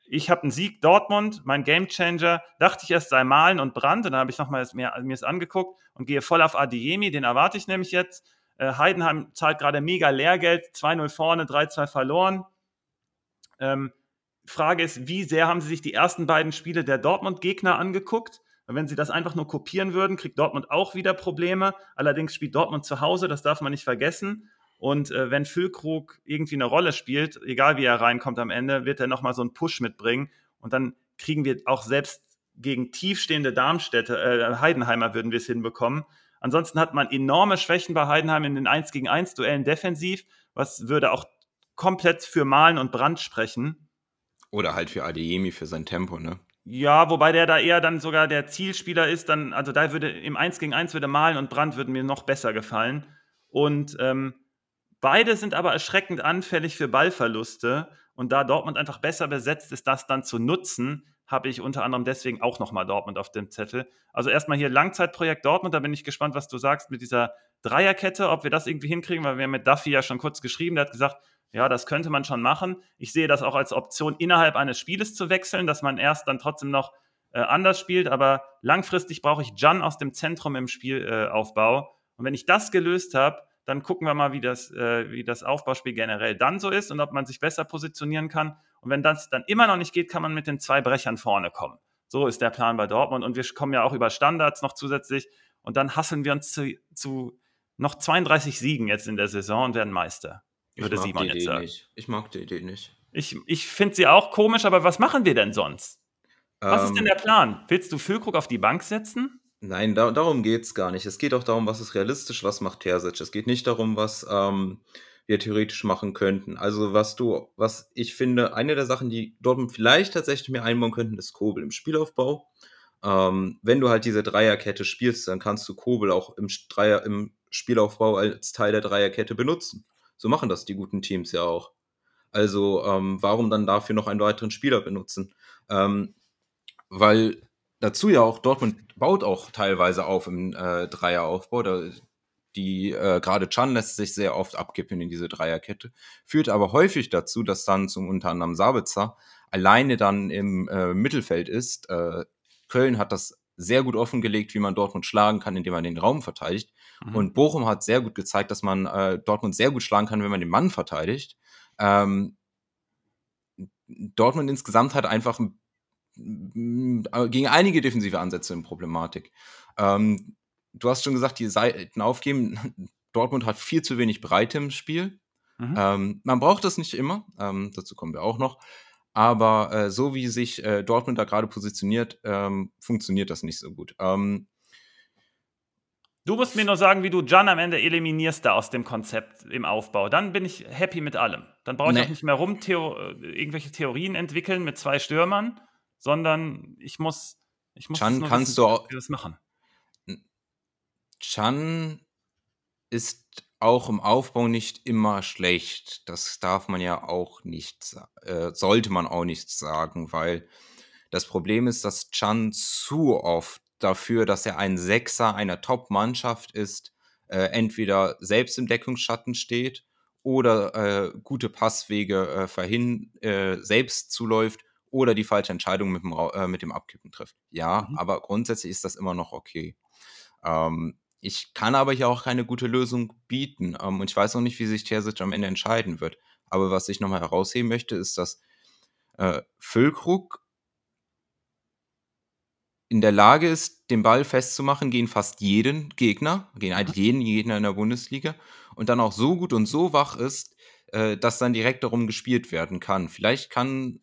ich habe einen Sieg Dortmund, mein Gamechanger. Dachte ich erst sei Malen und Brand. Und dann habe ich nochmal mir, mir es angeguckt und gehe voll auf Adiemi. Den erwarte ich nämlich jetzt. Äh, Heidenheim zahlt gerade mega Lehrgeld. 2-0 vorne, 3-2 verloren. Ähm, Frage ist, wie sehr haben Sie sich die ersten beiden Spiele der Dortmund-Gegner angeguckt? Wenn Sie das einfach nur kopieren würden, kriegt Dortmund auch wieder Probleme. Allerdings spielt Dortmund zu Hause, das darf man nicht vergessen. Und äh, wenn Füllkrug irgendwie eine Rolle spielt, egal wie er reinkommt am Ende, wird er nochmal so einen Push mitbringen. Und dann kriegen wir auch selbst gegen tiefstehende Darmstädte, äh, Heidenheimer würden wir es hinbekommen. Ansonsten hat man enorme Schwächen bei Heidenheim in den 1 gegen 1 Duellen defensiv, was würde auch komplett für Malen und Brand sprechen. Oder halt für Adeyemi für sein Tempo, ne? Ja, wobei der da eher dann sogar der Zielspieler ist, dann, also da würde im 1 gegen 1 würde Malen und Brand würden mir noch besser gefallen. Und ähm, Beide sind aber erschreckend anfällig für Ballverluste. Und da Dortmund einfach besser besetzt ist, das dann zu nutzen, habe ich unter anderem deswegen auch nochmal Dortmund auf dem Zettel. Also erstmal hier Langzeitprojekt Dortmund, da bin ich gespannt, was du sagst mit dieser Dreierkette, ob wir das irgendwie hinkriegen, weil wir haben mit Duffy ja schon kurz geschrieben, der hat gesagt, ja, das könnte man schon machen. Ich sehe das auch als Option, innerhalb eines Spieles zu wechseln, dass man erst dann trotzdem noch äh, anders spielt, aber langfristig brauche ich Jan aus dem Zentrum im Spielaufbau. Äh, und wenn ich das gelöst habe, dann gucken wir mal, wie das, äh, wie das Aufbauspiel generell dann so ist und ob man sich besser positionieren kann. Und wenn das dann immer noch nicht geht, kann man mit den zwei Brechern vorne kommen. So ist der Plan bei Dortmund. Und wir kommen ja auch über Standards noch zusätzlich. Und dann hasseln wir uns zu, zu noch 32 Siegen jetzt in der Saison und werden Meister. Würde ich Simon jetzt sagen. Nicht. Ich mag die Idee nicht. Ich, ich finde sie auch komisch, aber was machen wir denn sonst? Was ähm, ist denn der Plan? Willst du Füllkrug auf die Bank setzen? Nein, da, darum geht es gar nicht. Es geht auch darum, was ist realistisch, was macht Terzic. Es geht nicht darum, was ähm, wir theoretisch machen könnten. Also was du, was ich finde, eine der Sachen, die Dortmund vielleicht tatsächlich mehr einbauen könnten, ist Kobel im Spielaufbau. Ähm, wenn du halt diese Dreierkette spielst, dann kannst du Kobel auch im, Dreier, im Spielaufbau als Teil der Dreierkette benutzen. So machen das die guten Teams ja auch. Also ähm, warum dann dafür noch einen weiteren Spieler benutzen? Ähm, weil dazu ja auch, Dortmund baut auch teilweise auf im äh, Dreieraufbau. Da die äh, gerade Chan lässt sich sehr oft abkippen in diese Dreierkette, führt aber häufig dazu, dass dann zum unter anderem Sabitzer alleine dann im äh, Mittelfeld ist. Äh, Köln hat das sehr gut offengelegt, wie man Dortmund schlagen kann, indem man den Raum verteidigt. Mhm. Und Bochum hat sehr gut gezeigt, dass man äh, Dortmund sehr gut schlagen kann, wenn man den Mann verteidigt. Ähm, Dortmund insgesamt hat einfach gegen einige defensive Ansätze in Problematik. Ähm, du hast schon gesagt, die Seiten aufgeben. Dortmund hat viel zu wenig Breite im Spiel. Mhm. Ähm, man braucht das nicht immer, ähm, dazu kommen wir auch noch. Aber äh, so wie sich äh, Dortmund da gerade positioniert, ähm, funktioniert das nicht so gut. Ähm, du musst mir nur sagen, wie du Jan am Ende eliminierst da aus dem Konzept im Aufbau. Dann bin ich happy mit allem. Dann brauche ich nee. auch nicht mehr rum Theo äh, irgendwelche Theorien entwickeln mit zwei Stürmern, sondern ich muss, ich muss Can, kannst wissen, du auch, das machen. Chan ist auch im Aufbau nicht immer schlecht. Das darf man ja auch nicht, äh, sollte man auch nicht sagen, weil das Problem ist, dass Chan zu oft dafür, dass er ein Sechser einer Top-Mannschaft ist, äh, entweder selbst im Deckungsschatten steht oder äh, gute Passwege äh, verhin äh, selbst zuläuft oder die falsche Entscheidung mit dem, äh, mit dem Abkippen trifft. Ja, mhm. aber grundsätzlich ist das immer noch okay. Ähm, ich kann aber hier auch keine gute Lösung bieten. Ähm, und ich weiß auch nicht, wie sich Terzic am Ende entscheiden wird. Aber was ich nochmal herausheben möchte, ist, dass äh, Füllkrug in der Lage ist, den Ball festzumachen gegen fast jeden Gegner, gegen eigentlich jeden Gegner in der Bundesliga und dann auch so gut und so wach ist, äh, dass dann direkt darum gespielt werden kann. Vielleicht kann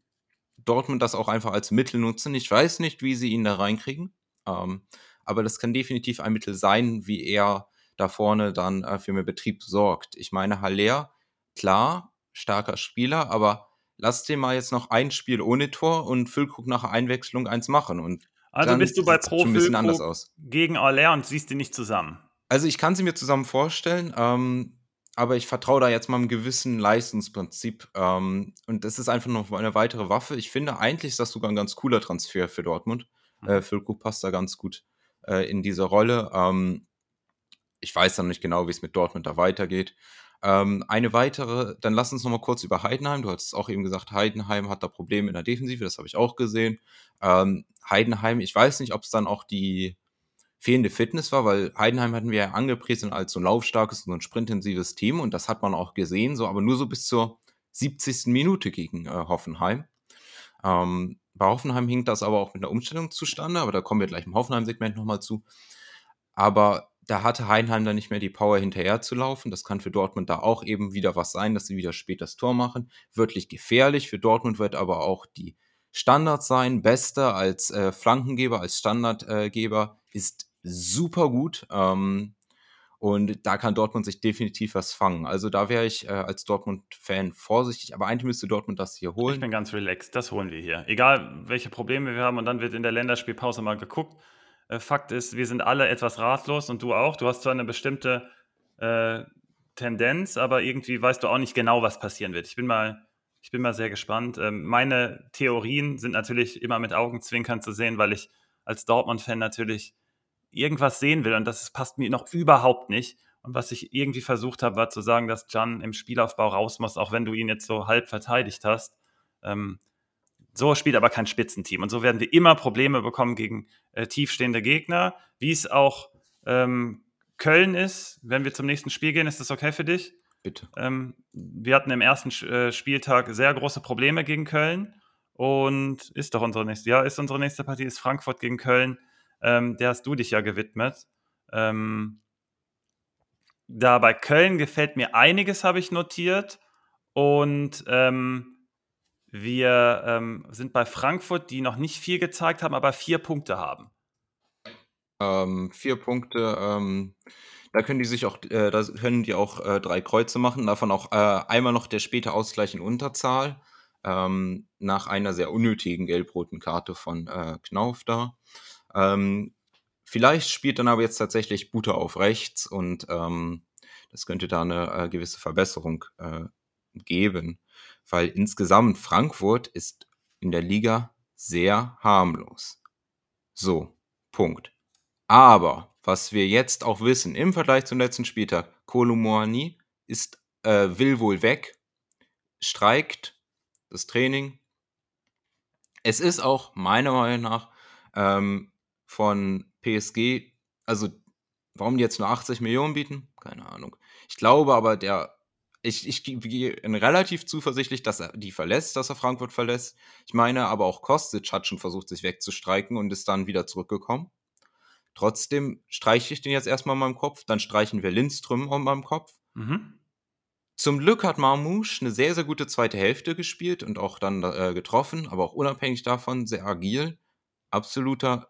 Dortmund das auch einfach als Mittel nutzen. Ich weiß nicht, wie sie ihn da reinkriegen. Ähm, aber das kann definitiv ein Mittel sein, wie er da vorne dann äh, für mehr Betrieb sorgt. Ich meine, Haller, klar, starker Spieler, aber lass den mal jetzt noch ein Spiel ohne Tor und Füllkrug nach Einwechslung eins machen. Und also bist du bei Pro gegen Haller und siehst die nicht zusammen? Also ich kann sie mir zusammen vorstellen, ähm, aber ich vertraue da jetzt mal einem gewissen Leistungsprinzip. Ähm, und das ist einfach noch eine weitere Waffe. Ich finde, eigentlich ist das sogar ein ganz cooler Transfer für Dortmund. Mhm. Äh, Füllkrug passt da ganz gut äh, in diese Rolle. Ähm, ich weiß dann nicht genau, wie es mit Dortmund da weitergeht. Ähm, eine weitere, dann lass uns noch mal kurz über Heidenheim. Du hast auch eben gesagt, Heidenheim hat da Probleme in der Defensive, das habe ich auch gesehen. Ähm, Heidenheim, ich weiß nicht, ob es dann auch die fehlende Fitness war, weil Heidenheim hatten wir ja angepriesen als so ein laufstarkes und so ein sprintintensives Team und das hat man auch gesehen, so aber nur so bis zur 70. Minute gegen äh, Hoffenheim. Ähm, bei Hoffenheim hing das aber auch mit einer Umstellung zustande, aber da kommen wir gleich im Hoffenheim-Segment nochmal zu. Aber da hatte Heinheim dann nicht mehr die Power hinterher zu laufen. Das kann für Dortmund da auch eben wieder was sein, dass sie wieder spät das Tor machen. Wirklich gefährlich. Für Dortmund wird aber auch die Standard sein. Bester als äh, Flankengeber, als Standardgeber äh, ist super gut. Ähm, und da kann Dortmund sich definitiv was fangen. Also da wäre ich äh, als Dortmund-Fan vorsichtig, aber eigentlich müsste Dortmund das hier holen. Ich bin ganz relaxed, das holen wir hier. Egal, welche Probleme wir haben und dann wird in der Länderspielpause mal geguckt. Äh, Fakt ist, wir sind alle etwas ratlos und du auch. Du hast zwar eine bestimmte äh, Tendenz, aber irgendwie weißt du auch nicht genau, was passieren wird. Ich bin mal, ich bin mal sehr gespannt. Ähm, meine Theorien sind natürlich immer mit Augenzwinkern zu sehen, weil ich als Dortmund-Fan natürlich irgendwas sehen will und das passt mir noch überhaupt nicht. Und was ich irgendwie versucht habe, war zu sagen, dass Jan im Spielaufbau raus muss, auch wenn du ihn jetzt so halb verteidigt hast. Ähm, so spielt aber kein Spitzenteam. Und so werden wir immer Probleme bekommen gegen äh, tiefstehende Gegner, wie es auch ähm, Köln ist. Wenn wir zum nächsten Spiel gehen, ist das okay für dich? Bitte. Ähm, wir hatten im ersten äh, Spieltag sehr große Probleme gegen Köln. Und ist doch unsere nächste, ja, ist unsere nächste Partie, ist Frankfurt gegen Köln ähm, der hast du dich ja gewidmet. Ähm, da bei Köln gefällt mir einiges, habe ich notiert. Und ähm, wir ähm, sind bei Frankfurt, die noch nicht viel gezeigt haben, aber vier Punkte haben. Ähm, vier Punkte. Ähm, da können die sich auch, äh, da können die auch äh, drei Kreuze machen. Davon auch äh, einmal noch der späte Ausgleich in Unterzahl ähm, nach einer sehr unnötigen gelb-roten Karte von äh, Knauf da. Ähm, vielleicht spielt dann aber jetzt tatsächlich Buter auf rechts und ähm, das könnte da eine äh, gewisse Verbesserung äh, geben, weil insgesamt Frankfurt ist in der Liga sehr harmlos. So, Punkt. Aber was wir jetzt auch wissen, im Vergleich zum letzten Spieltag, Kolomoani ist, äh, will wohl weg, streikt das Training. Es ist auch meiner Meinung nach ähm, von PSG, also warum die jetzt nur 80 Millionen bieten, keine Ahnung. Ich glaube aber, der ich, ich bin relativ zuversichtlich, dass er die verlässt, dass er Frankfurt verlässt. Ich meine, aber auch Kostic hat schon versucht, sich wegzustreiken und ist dann wieder zurückgekommen. Trotzdem streiche ich den jetzt erstmal in meinem Kopf, dann streichen wir Lindström in meinem Kopf. Mhm. Zum Glück hat Marmouche eine sehr, sehr gute zweite Hälfte gespielt und auch dann äh, getroffen, aber auch unabhängig davon sehr agil. Absoluter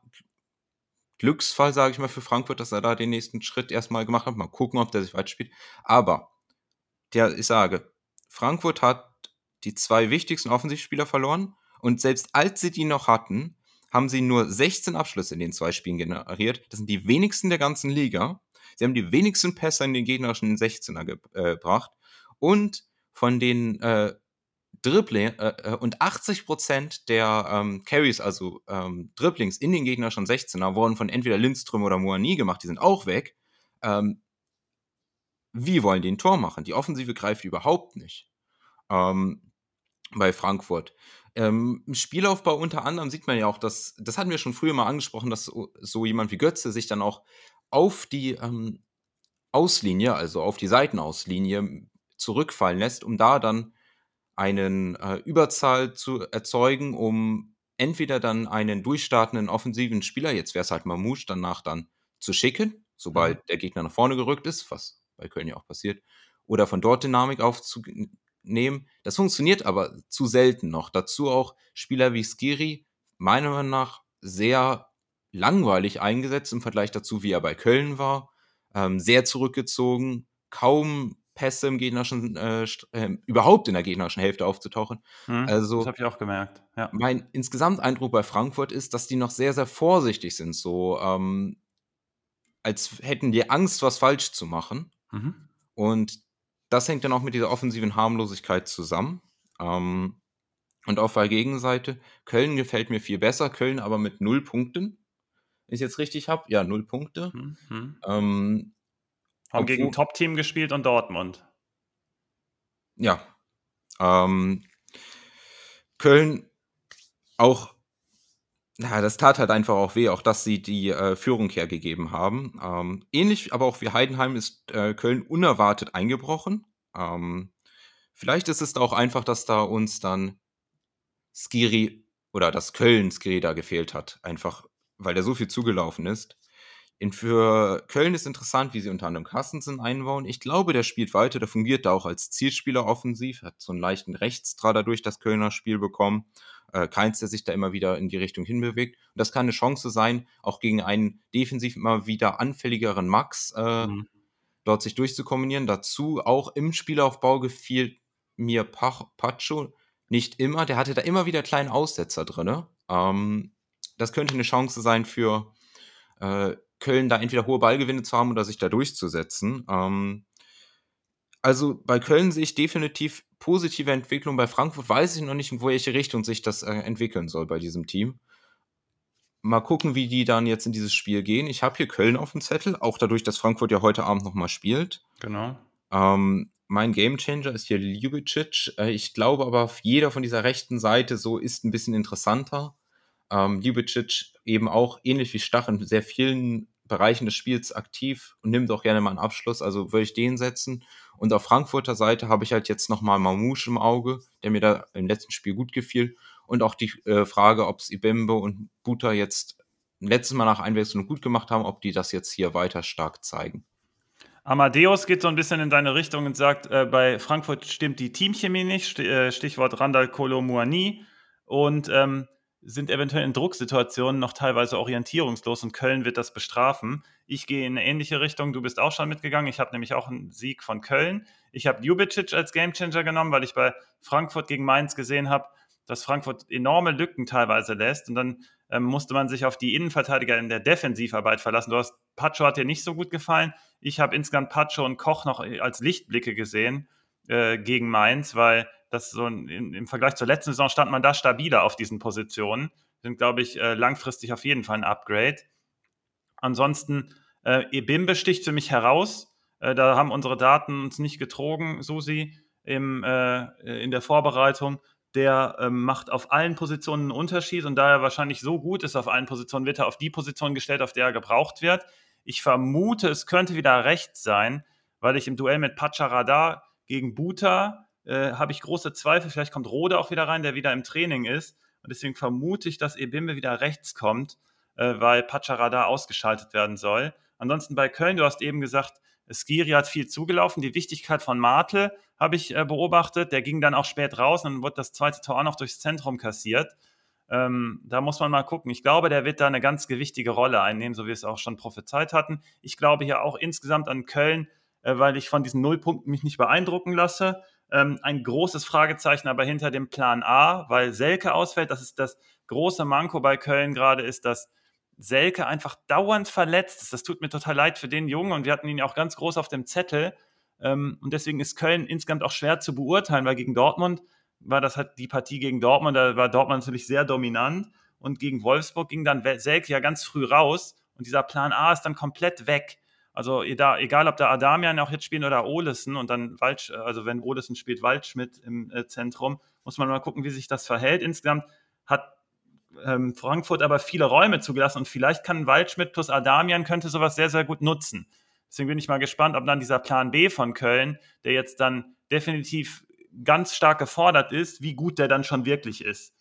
Glücksfall, sage ich mal, für Frankfurt, dass er da den nächsten Schritt erstmal gemacht hat. Mal gucken, ob der sich weiterspielt. Aber der, ich sage, Frankfurt hat die zwei wichtigsten Offensivspieler verloren und selbst als sie die noch hatten, haben sie nur 16 Abschlüsse in den zwei Spielen generiert. Das sind die wenigsten der ganzen Liga. Sie haben die wenigsten Pässe in den gegnerischen 16er äh, gebracht. Und von den äh, Dribbling äh, äh und 80% der ähm, Carries, also ähm, Dribblings in den gegnerischen 16er, wurden von entweder Lindström oder Moani gemacht. Die sind auch weg. Ähm, wie wollen die ein Tor machen? Die Offensive greift überhaupt nicht ähm, bei Frankfurt. Ähm, Im Spielaufbau unter anderem sieht man ja auch, dass, das hatten wir schon früher mal angesprochen, dass so, so jemand wie Götze sich dann auch auf die ähm, Auslinie, also auf die Seitenauslinie zurückfallen lässt, um da dann einen äh, Überzahl zu erzeugen, um entweder dann einen durchstartenden offensiven Spieler, jetzt wäre es halt Mamouche, danach dann zu schicken, sobald mhm. der Gegner nach vorne gerückt ist, was bei Köln ja auch passiert, oder von dort Dynamik aufzunehmen. Das funktioniert aber zu selten noch. Dazu auch Spieler wie Skiri, meiner Meinung nach, sehr langweilig eingesetzt im Vergleich dazu, wie er bei Köln war. Ähm, sehr zurückgezogen, kaum Pässe im gegnerischen, äh, äh, überhaupt in der gegnerischen Hälfte aufzutauchen. Hm, also, das habe ich auch gemerkt. Ja. Mein insgesamt Eindruck bei Frankfurt ist, dass die noch sehr, sehr vorsichtig sind, so ähm, als hätten die Angst, was falsch zu machen. Mhm. Und das hängt dann auch mit dieser offensiven Harmlosigkeit zusammen. Ähm, und auf der Gegenseite, Köln gefällt mir viel besser. Köln aber mit null Punkten. Wenn ich jetzt richtig habe, ja, null Punkte. Mhm. Ähm, Haben gegen Top-Team gespielt und Dortmund. Ja. Ähm, Köln auch ja, das tat halt einfach auch weh, auch dass sie die äh, Führung hergegeben haben. Ähm, ähnlich, aber auch wie Heidenheim ist äh, Köln unerwartet eingebrochen. Ähm, vielleicht ist es auch einfach, dass da uns dann Skiri oder dass Köln Skiri da gefehlt hat. Einfach, weil der so viel zugelaufen ist. In, für Köln ist interessant, wie sie unter anderem Carstensen einbauen. Ich glaube, der spielt weiter, der fungiert da auch als Zielspieler offensiv, hat so einen leichten Rechtsdraht dadurch das Kölner Spiel bekommen. Äh, keins, der sich da immer wieder in die Richtung hinbewegt. Und das kann eine Chance sein, auch gegen einen defensiv immer wieder anfälligeren Max äh, mhm. dort sich durchzukombinieren. Dazu auch im Spielaufbau gefiel mir Pach, Pacho nicht immer. Der hatte da immer wieder kleine Aussetzer drin. Ähm, das könnte eine Chance sein für äh, Köln da entweder hohe Ballgewinne zu haben oder sich da durchzusetzen. Ähm, also bei Köln sehe ich definitiv positive Entwicklung. Bei Frankfurt weiß ich noch nicht, in welche Richtung sich das äh, entwickeln soll bei diesem Team. Mal gucken, wie die dann jetzt in dieses Spiel gehen. Ich habe hier Köln auf dem Zettel, auch dadurch, dass Frankfurt ja heute Abend nochmal spielt. Genau. Ähm, mein Gamechanger ist hier Ljubicic. Äh, ich glaube aber, jeder von dieser rechten Seite so ist ein bisschen interessanter. Ähm, Ljubicic eben auch ähnlich wie Stach in sehr vielen Bereichen des Spiels aktiv und nimmt auch gerne mal einen Abschluss, also würde ich den setzen. Und auf Frankfurter Seite habe ich halt jetzt nochmal Mamouche im Auge, der mir da im letzten Spiel gut gefiel. Und auch die äh, Frage, ob es Ibembe und Buta jetzt letztes Mal nach Einwechslung gut gemacht haben, ob die das jetzt hier weiter stark zeigen. Amadeus geht so ein bisschen in deine Richtung und sagt, äh, bei Frankfurt stimmt die Teamchemie nicht, äh, Stichwort Randall Kolo Muani. Und ähm, sind eventuell in Drucksituationen noch teilweise orientierungslos und Köln wird das bestrafen. Ich gehe in eine ähnliche Richtung. Du bist auch schon mitgegangen. Ich habe nämlich auch einen Sieg von Köln. Ich habe Jubicic als Gamechanger genommen, weil ich bei Frankfurt gegen Mainz gesehen habe, dass Frankfurt enorme Lücken teilweise lässt. Und dann ähm, musste man sich auf die Innenverteidiger in der Defensivarbeit verlassen. Du hast Pacho hat dir nicht so gut gefallen. Ich habe insgesamt Pacho und Koch noch als Lichtblicke gesehen äh, gegen Mainz, weil das so in, im Vergleich zur letzten Saison stand man da stabiler auf diesen Positionen. Sind, glaube ich, äh, langfristig auf jeden Fall ein Upgrade. Ansonsten Äh, Ebimbe sticht für mich heraus. Äh, da haben unsere Daten uns nicht getrogen, Susi, im, äh, in der Vorbereitung. Der ähm, macht auf allen Positionen einen Unterschied und da er wahrscheinlich so gut ist auf allen Positionen, wird er auf die Position gestellt, auf der er gebraucht wird. Ich vermute, es könnte wieder rechts sein, weil ich im Duell mit Pacharada gegen Buta äh, habe ich große Zweifel. Vielleicht kommt Rode auch wieder rein, der wieder im Training ist. Und deswegen vermute ich, dass Ebimbe wieder rechts kommt, äh, weil Pacharada ausgeschaltet werden soll. Ansonsten bei Köln, du hast eben gesagt, Skiri hat viel zugelaufen. Die Wichtigkeit von Martel habe ich äh, beobachtet. Der ging dann auch spät raus und dann wurde das zweite Tor auch noch durchs Zentrum kassiert. Ähm, da muss man mal gucken. Ich glaube, der wird da eine ganz gewichtige Rolle einnehmen, so wie wir es auch schon prophezeit hatten. Ich glaube hier auch insgesamt an Köln, äh, weil ich von diesen Nullpunkten mich nicht beeindrucken lasse. Ähm, ein großes Fragezeichen aber hinter dem Plan A, weil Selke ausfällt. Das ist das große Manko bei Köln gerade, ist, dass Selke einfach dauernd verletzt ist. Das tut mir total leid für den Jungen und wir hatten ihn ja auch ganz groß auf dem Zettel. Ähm, und deswegen ist Köln insgesamt auch schwer zu beurteilen, weil gegen Dortmund war das halt die Partie gegen Dortmund, da war Dortmund natürlich sehr dominant und gegen Wolfsburg ging dann Selke ja ganz früh raus und dieser Plan A ist dann komplett weg. Also egal, ob der Adamian auch jetzt spielt oder Olesen und dann Wald, also wenn Olesen spielt, Waldschmidt im äh, Zentrum, muss man mal gucken, wie sich das verhält. Insgesamt hat ähm, Frankfurt aber viele Räume zugelassen und vielleicht kann Waldschmidt plus Adamian könnte sowas sehr, sehr gut nutzen. Deswegen bin ich mal gespannt, ob dann dieser Plan B von Köln, der jetzt dann definitiv ganz stark gefordert ist, wie gut der dann schon wirklich ist.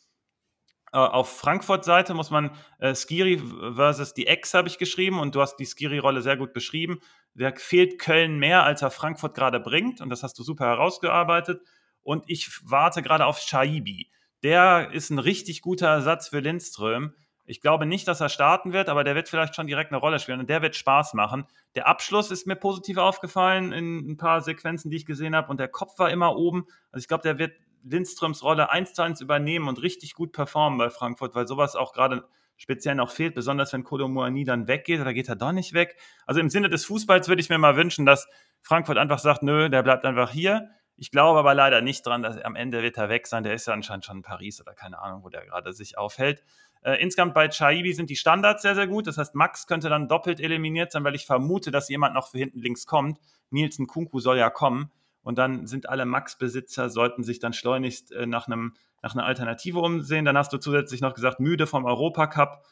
Äh, auf Frankfurt-Seite muss man äh, Skiri versus die Ex habe ich geschrieben und du hast die Skiri-Rolle sehr gut beschrieben. Der fehlt Köln mehr, als er Frankfurt gerade bringt und das hast du super herausgearbeitet. Und ich warte gerade auf Shaibi. Der ist ein richtig guter Ersatz für Lindström. Ich glaube nicht, dass er starten wird, aber der wird vielleicht schon direkt eine Rolle spielen und der wird Spaß machen. Der Abschluss ist mir positiv aufgefallen in ein paar Sequenzen, die ich gesehen habe und der Kopf war immer oben. Also ich glaube, der wird Lindströms Rolle eins zu eins übernehmen und richtig gut performen bei Frankfurt, weil sowas auch gerade speziell noch fehlt, besonders wenn Kolomoani dann weggeht oder geht er doch nicht weg. Also im Sinne des Fußballs würde ich mir mal wünschen, dass Frankfurt einfach sagt, nö, der bleibt einfach hier. Ich glaube aber leider nicht dran, dass am Ende wird er weg sein. Der ist ja anscheinend schon in Paris oder keine Ahnung, wo der gerade sich aufhält. Äh, insgesamt bei Chaibi sind die Standards sehr, sehr gut. Das heißt, Max könnte dann doppelt eliminiert sein, weil ich vermute, dass jemand noch für hinten links kommt. Nielsen Kunku soll ja kommen. Und dann sind alle Max-Besitzer, sollten sich dann schleunigst äh, nach, einem, nach einer Alternative umsehen. Dann hast du zusätzlich noch gesagt, müde vom Europacup.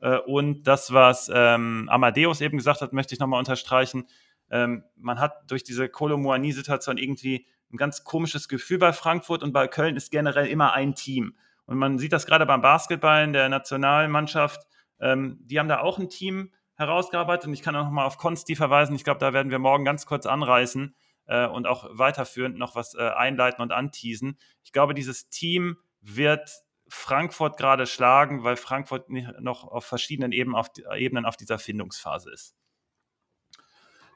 Äh, und das, was ähm, Amadeus eben gesagt hat, möchte ich nochmal unterstreichen. Ähm, man hat durch diese Kolomoani-Situation irgendwie ein ganz komisches Gefühl bei Frankfurt und bei Köln ist generell immer ein Team. Und man sieht das gerade beim Basketball in der Nationalmannschaft. Ähm, die haben da auch ein Team herausgearbeitet und ich kann auch nochmal auf Konsti verweisen. Ich glaube, da werden wir morgen ganz kurz anreißen äh, und auch weiterführend noch was äh, einleiten und anteasen. Ich glaube, dieses Team wird Frankfurt gerade schlagen, weil Frankfurt noch auf verschiedenen Ebenen auf, Ebenen auf dieser Findungsphase ist.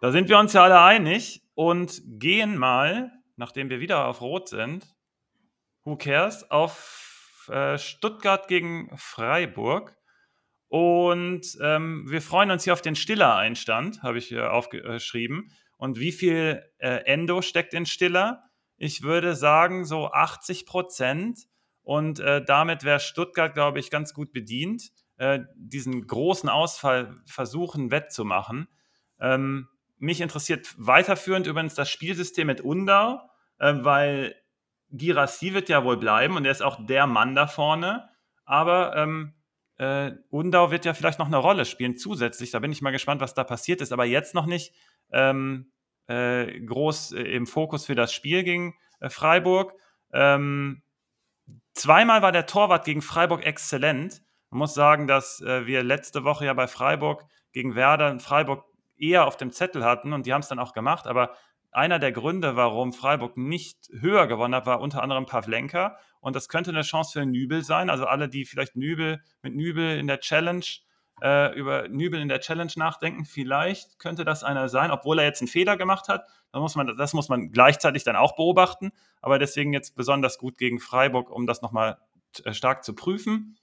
Da sind wir uns ja alle einig und gehen mal, nachdem wir wieder auf Rot sind, who cares, auf äh, Stuttgart gegen Freiburg. Und ähm, wir freuen uns hier auf den Stiller-Einstand, habe ich hier aufgeschrieben. Und wie viel äh, Endo steckt in Stiller? Ich würde sagen so 80 Prozent. Und äh, damit wäre Stuttgart, glaube ich, ganz gut bedient, äh, diesen großen Ausfall versuchen wettzumachen. Ähm, mich interessiert weiterführend übrigens das Spielsystem mit Undau, äh, weil Girassi wird ja wohl bleiben und er ist auch der Mann da vorne. Aber ähm, äh, Undau wird ja vielleicht noch eine Rolle spielen zusätzlich. Da bin ich mal gespannt, was da passiert ist. Aber jetzt noch nicht ähm, äh, groß äh, im Fokus für das Spiel gegen äh, Freiburg. Ähm, zweimal war der Torwart gegen Freiburg exzellent. Man muss sagen, dass äh, wir letzte Woche ja bei Freiburg gegen Werder Freiburg eher auf dem Zettel hatten und die haben es dann auch gemacht. Aber einer der Gründe, warum Freiburg nicht höher gewonnen hat, war unter anderem Pavlenka. Und das könnte eine Chance für Nübel sein. Also alle, die vielleicht Nübel mit Nübel in der Challenge äh, über Nübel in der Challenge nachdenken. Vielleicht könnte das einer sein, obwohl er jetzt einen Fehler gemacht hat. Das muss man, das muss man gleichzeitig dann auch beobachten. Aber deswegen jetzt besonders gut gegen Freiburg, um das nochmal äh, stark zu prüfen.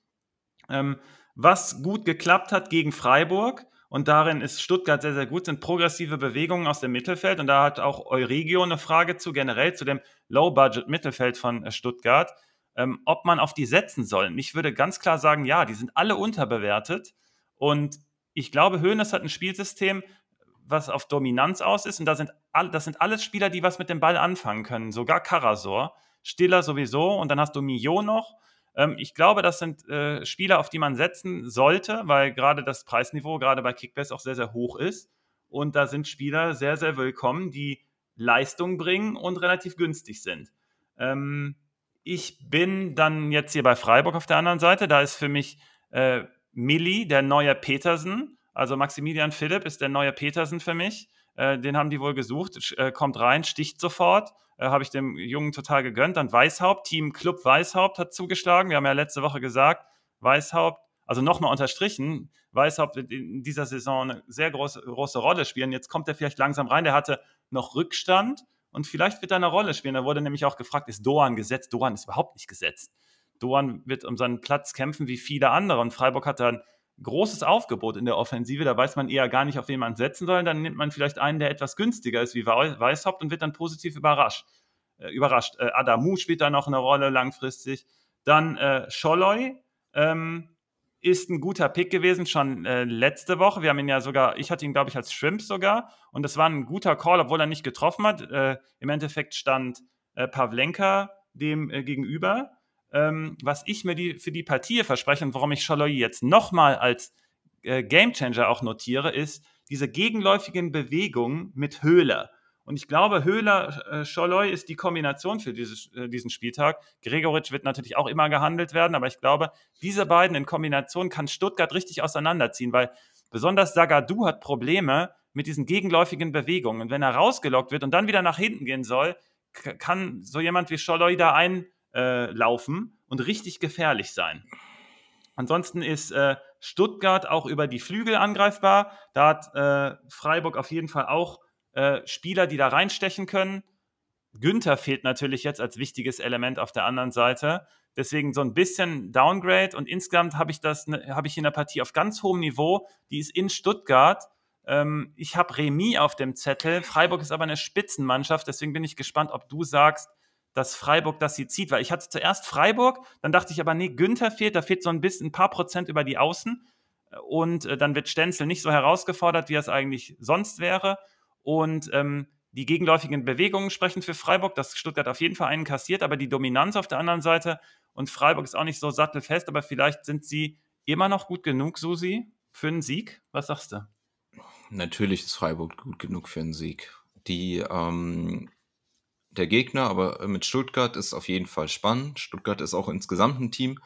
Ähm, was gut geklappt hat gegen Freiburg, und darin ist Stuttgart sehr, sehr gut, sind progressive Bewegungen aus dem Mittelfeld. Und da hat auch Euregio eine Frage zu, generell zu dem Low-Budget-Mittelfeld von äh, Stuttgart, ähm, ob man auf die setzen soll. Ich würde ganz klar sagen, ja, die sind alle unterbewertet. Und ich glaube, Hoeneß hat ein Spielsystem, was auf Dominanz aus ist. Und da sind all, das sind alles Spieler, die was mit dem Ball anfangen können. Sogar Karasor. Stiller sowieso. Und dann hast du Mio noch. Ähm, ich glaube, das sind äh, Spieler, auf die man setzen sollte, weil gerade das Preisniveau, gerade bei Kickbass, auch sehr, sehr hoch ist. Und da sind Spieler sehr, sehr willkommen, die Leistung bringen und relativ günstig sind. Ähm, ich bin dann jetzt hier bei Freiburg auf der anderen Seite. Da ist für mich äh, Milli, der neue Petersen. Also Maximilian Philipp ist der neue Petersen für mich. Äh, den haben die wohl gesucht. Äh, kommt rein, sticht sofort. Äh, Habe ich dem Jungen total gegönnt. Dann Weißhaupt, Team Club Weißhaupt hat zugeschlagen. Wir haben ja letzte Woche gesagt, Weißhaupt, also nochmal unterstrichen, Weißhaupt wird in dieser Saison eine sehr große, große Rolle spielen. Jetzt kommt er vielleicht langsam rein. Der hatte noch Rückstand und vielleicht wird er eine Rolle spielen. Da wurde nämlich auch gefragt, ist Doan gesetzt? Doan ist überhaupt nicht gesetzt. Doan wird um seinen Platz kämpfen wie viele andere. Und Freiburg hat da ein großes Aufgebot in der Offensive. Da weiß man eher gar nicht, auf wen man setzen soll. Dann nimmt man vielleicht einen, der etwas günstiger ist wie Weißhaupt und wird dann positiv überrascht. Äh, überrascht. Äh, Adamu spielt da noch eine Rolle langfristig. Dann äh, Scholloy. Ähm, ist ein guter Pick gewesen, schon äh, letzte Woche. Wir haben ihn ja sogar, ich hatte ihn, glaube ich, als Shrimp sogar. Und das war ein guter Call, obwohl er nicht getroffen hat. Äh, Im Endeffekt stand äh, Pavlenka dem äh, gegenüber. Ähm, was ich mir die, für die Partie verspreche und warum ich Scholoi jetzt nochmal als äh, Gamechanger auch notiere, ist diese gegenläufigen Bewegungen mit Höhler. Und ich glaube, Höhler, äh, Scholloy ist die Kombination für dieses, äh, diesen Spieltag. Gregoritsch wird natürlich auch immer gehandelt werden, aber ich glaube, diese beiden in Kombination kann Stuttgart richtig auseinanderziehen, weil besonders Sagadu hat Probleme mit diesen gegenläufigen Bewegungen. Und wenn er rausgelockt wird und dann wieder nach hinten gehen soll, kann so jemand wie Scholloy da einlaufen äh, und richtig gefährlich sein. Ansonsten ist äh, Stuttgart auch über die Flügel angreifbar. Da hat äh, Freiburg auf jeden Fall auch äh, Spieler, die da reinstechen können. Günther fehlt natürlich jetzt als wichtiges Element auf der anderen Seite. Deswegen so ein bisschen Downgrade und insgesamt habe ich das, ne, habe ich in der Partie auf ganz hohem Niveau. Die ist in Stuttgart. Ähm, ich habe Remis auf dem Zettel. Freiburg ist aber eine Spitzenmannschaft, deswegen bin ich gespannt, ob du sagst, dass Freiburg das sie zieht, weil ich hatte zuerst Freiburg, dann dachte ich aber, nee, Günther fehlt, da fehlt so ein bisschen, ein paar Prozent über die Außen und äh, dann wird Stenzel nicht so herausgefordert, wie es eigentlich sonst wäre. Und ähm, die gegenläufigen Bewegungen sprechen für Freiburg, dass Stuttgart auf jeden Fall einen kassiert, aber die Dominanz auf der anderen Seite und Freiburg ist auch nicht so sattelfest, aber vielleicht sind sie immer noch gut genug, Susi, für einen Sieg. Was sagst du? Natürlich ist Freiburg gut genug für einen Sieg. Die, ähm, der Gegner, aber mit Stuttgart ist auf jeden Fall spannend. Stuttgart ist auch insgesamt ein Team,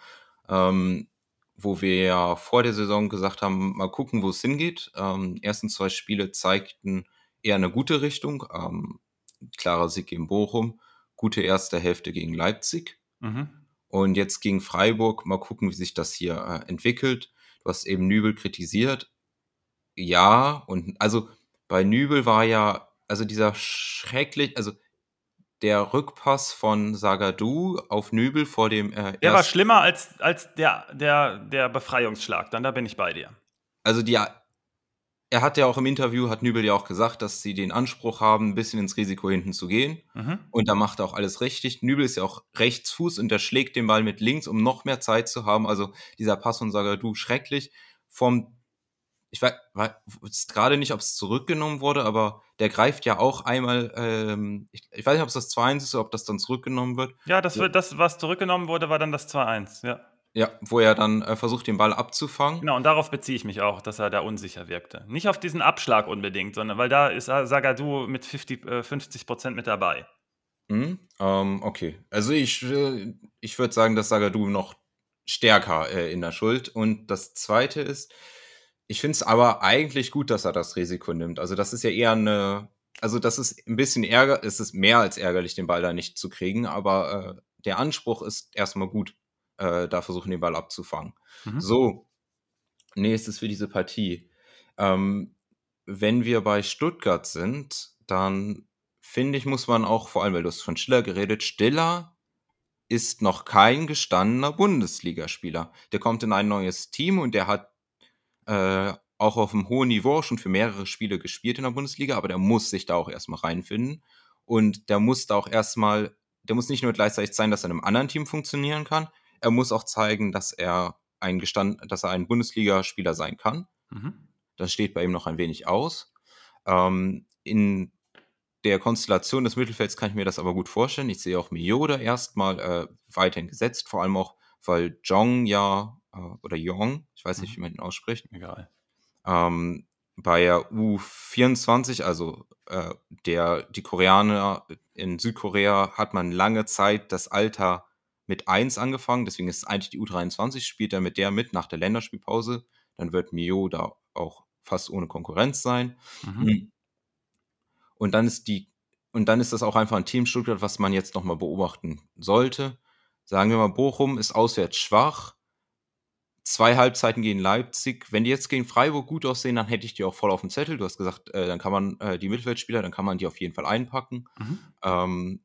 ähm, wo wir ja vor der Saison gesagt haben, mal gucken, wo es hingeht. Ähm, ersten zwei Spiele zeigten, eher eine gute Richtung. Ähm, klarer Sieg gegen Bochum, gute erste Hälfte gegen Leipzig. Mhm. Und jetzt gegen Freiburg, mal gucken, wie sich das hier äh, entwickelt. Du hast eben Nübel kritisiert. Ja, und also bei Nübel war ja, also dieser schrecklich, also der Rückpass von Sagadu auf Nübel vor dem. Äh, der war schlimmer als, als der, der, der Befreiungsschlag, dann da bin ich bei dir. Also die er hat ja auch im Interview, hat Nübel ja auch gesagt, dass sie den Anspruch haben, ein bisschen ins Risiko hinten zu gehen. Mhm. Und da macht er auch alles richtig. Nübel ist ja auch Rechtsfuß und der schlägt den Ball mit links, um noch mehr Zeit zu haben. Also dieser Pass von Sagadu schrecklich. Vom, ich weiß, weiß gerade nicht, ob es zurückgenommen wurde, aber der greift ja auch einmal, ähm, ich, ich, weiß nicht, ob es das 2-1 ist oder ob das dann zurückgenommen wird. Ja, das, wird, das, was zurückgenommen wurde, war dann das 2-1, ja. Ja, wo er dann äh, versucht, den Ball abzufangen. Genau, und darauf beziehe ich mich auch, dass er da unsicher wirkte. Nicht auf diesen Abschlag unbedingt, sondern weil da ist Sagadu mit 50, äh, 50 Prozent mit dabei. Mhm, ähm, okay. Also ich, äh, ich würde sagen, dass Sagadu noch stärker äh, in der Schuld. Und das Zweite ist, ich finde es aber eigentlich gut, dass er das Risiko nimmt. Also das ist ja eher eine, also das ist ein bisschen ärger, es ist mehr als ärgerlich, den Ball da nicht zu kriegen, aber äh, der Anspruch ist erstmal gut äh, da versuchen, den Ball abzufangen. Mhm. So, nächstes für diese Partie. Ähm, wenn wir bei Stuttgart sind, dann finde ich, muss man auch, vor allem, weil du hast von Stiller geredet, Stiller ist noch kein gestandener Bundesligaspieler. Der kommt in ein neues Team und der hat äh, auch auf einem hohen Niveau schon für mehrere Spiele gespielt in der Bundesliga, aber der muss sich da auch erstmal reinfinden. Und der muss da auch erstmal, der muss nicht nur gleichzeitig sein, dass er in einem anderen Team funktionieren kann, er muss auch zeigen, dass er ein Gestand, dass er ein Bundesligaspieler sein kann. Mhm. Das steht bei ihm noch ein wenig aus. Ähm, in der Konstellation des Mittelfelds kann ich mir das aber gut vorstellen. Ich sehe auch Miyoda erstmal äh, weiterhin gesetzt, vor allem auch, weil Jong ja, oder Yong, ich weiß nicht, mhm. wie man ihn ausspricht. Egal. Ähm, bei der U24, also äh, der, die Koreaner in Südkorea, hat man lange Zeit das Alter mit 1 angefangen, deswegen ist es eigentlich die U23, spielt er mit der mit nach der Länderspielpause. Dann wird Mio da auch fast ohne Konkurrenz sein. Mhm. Hm. Und dann ist die, und dann ist das auch einfach ein Team Stuttgart, was man jetzt nochmal beobachten sollte. Sagen wir mal, Bochum ist auswärts schwach. Zwei Halbzeiten gegen Leipzig. Wenn die jetzt gegen Freiburg gut aussehen, dann hätte ich die auch voll auf dem Zettel. Du hast gesagt, äh, dann kann man äh, die Mittelfeldspieler, dann kann man die auf jeden Fall einpacken. Mhm. Ähm,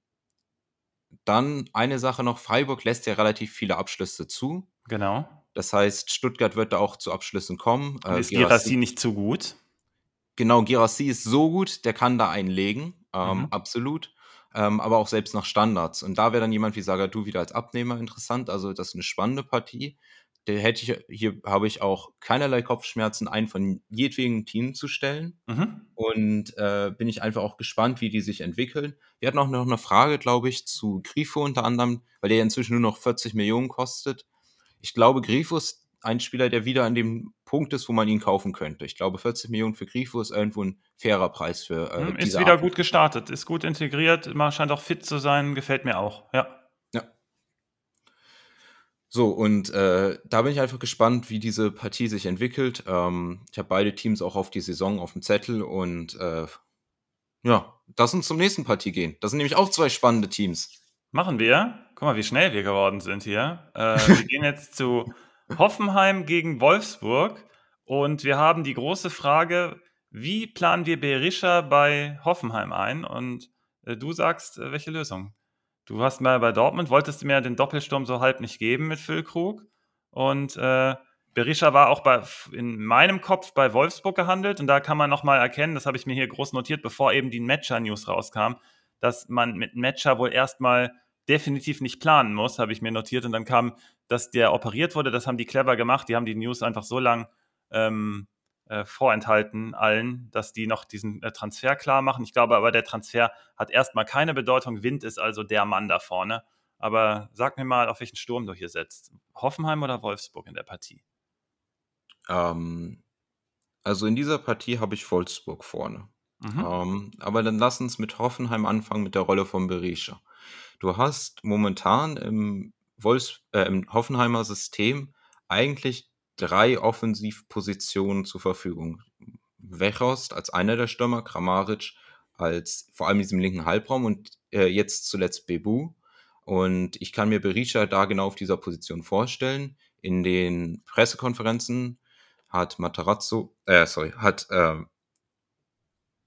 dann eine Sache noch, Freiburg lässt ja relativ viele Abschlüsse zu. Genau. Das heißt, Stuttgart wird da auch zu Abschlüssen kommen. Äh, ist Girassi nicht zu gut? Genau, Girassi ist so gut, der kann da einlegen, ähm, mhm. absolut. Ähm, aber auch selbst nach Standards. Und da wäre dann jemand wie Sagadu wieder als Abnehmer interessant. Also das ist eine spannende Partie. Der hätte ich, hier habe ich auch keinerlei Kopfschmerzen, einen von jedwegen Team zu stellen. Mhm. Und äh, bin ich einfach auch gespannt, wie die sich entwickeln. Wir hatten auch noch eine Frage, glaube ich, zu Grifo unter anderem, weil der inzwischen nur noch 40 Millionen kostet. Ich glaube, Grifo ist ein Spieler, der wieder an dem Punkt ist, wo man ihn kaufen könnte. Ich glaube, 40 Millionen für Grifo ist irgendwo ein fairer Preis für. Äh, hm, ist wieder Art. gut gestartet, ist gut integriert, scheint auch fit zu sein, gefällt mir auch, ja. So, und äh, da bin ich einfach gespannt, wie diese Partie sich entwickelt. Ähm, ich habe beide Teams auch auf die Saison auf dem Zettel und äh, ja, lass uns zum nächsten Partie gehen. Das sind nämlich auch zwei spannende Teams. Machen wir. Guck mal, wie schnell wir geworden sind hier. Äh, wir gehen jetzt zu Hoffenheim gegen Wolfsburg und wir haben die große Frage, wie planen wir Berisha bei Hoffenheim ein? Und äh, du sagst, äh, welche Lösung? Du hast mal bei Dortmund, wolltest du mir den Doppelsturm so halb nicht geben mit Füllkrug. Und äh, Berisha war auch bei, in meinem Kopf bei Wolfsburg gehandelt. Und da kann man nochmal erkennen, das habe ich mir hier groß notiert, bevor eben die Matcher-News rauskam, dass man mit Matcher wohl erstmal definitiv nicht planen muss, habe ich mir notiert. Und dann kam, dass der operiert wurde. Das haben die clever gemacht. Die haben die News einfach so lang ähm, äh, vorenthalten allen, dass die noch diesen äh, Transfer klar machen. Ich glaube aber, der Transfer hat erstmal keine Bedeutung. Wind ist also der Mann da vorne. Aber sag mir mal, auf welchen Sturm du hier setzt. Hoffenheim oder Wolfsburg in der Partie? Ähm, also in dieser Partie habe ich Wolfsburg vorne. Mhm. Ähm, aber dann lass uns mit Hoffenheim anfangen mit der Rolle von Berisha. Du hast momentan im, Wolfs äh, im Hoffenheimer System eigentlich drei Offensivpositionen zur Verfügung. Wechost als einer der Stürmer, Kramaric als vor allem in diesem linken Halbraum und äh, jetzt zuletzt Bebu. Und ich kann mir Berisha da genau auf dieser Position vorstellen. In den Pressekonferenzen hat Matarazzo, äh, sorry, hat, äh,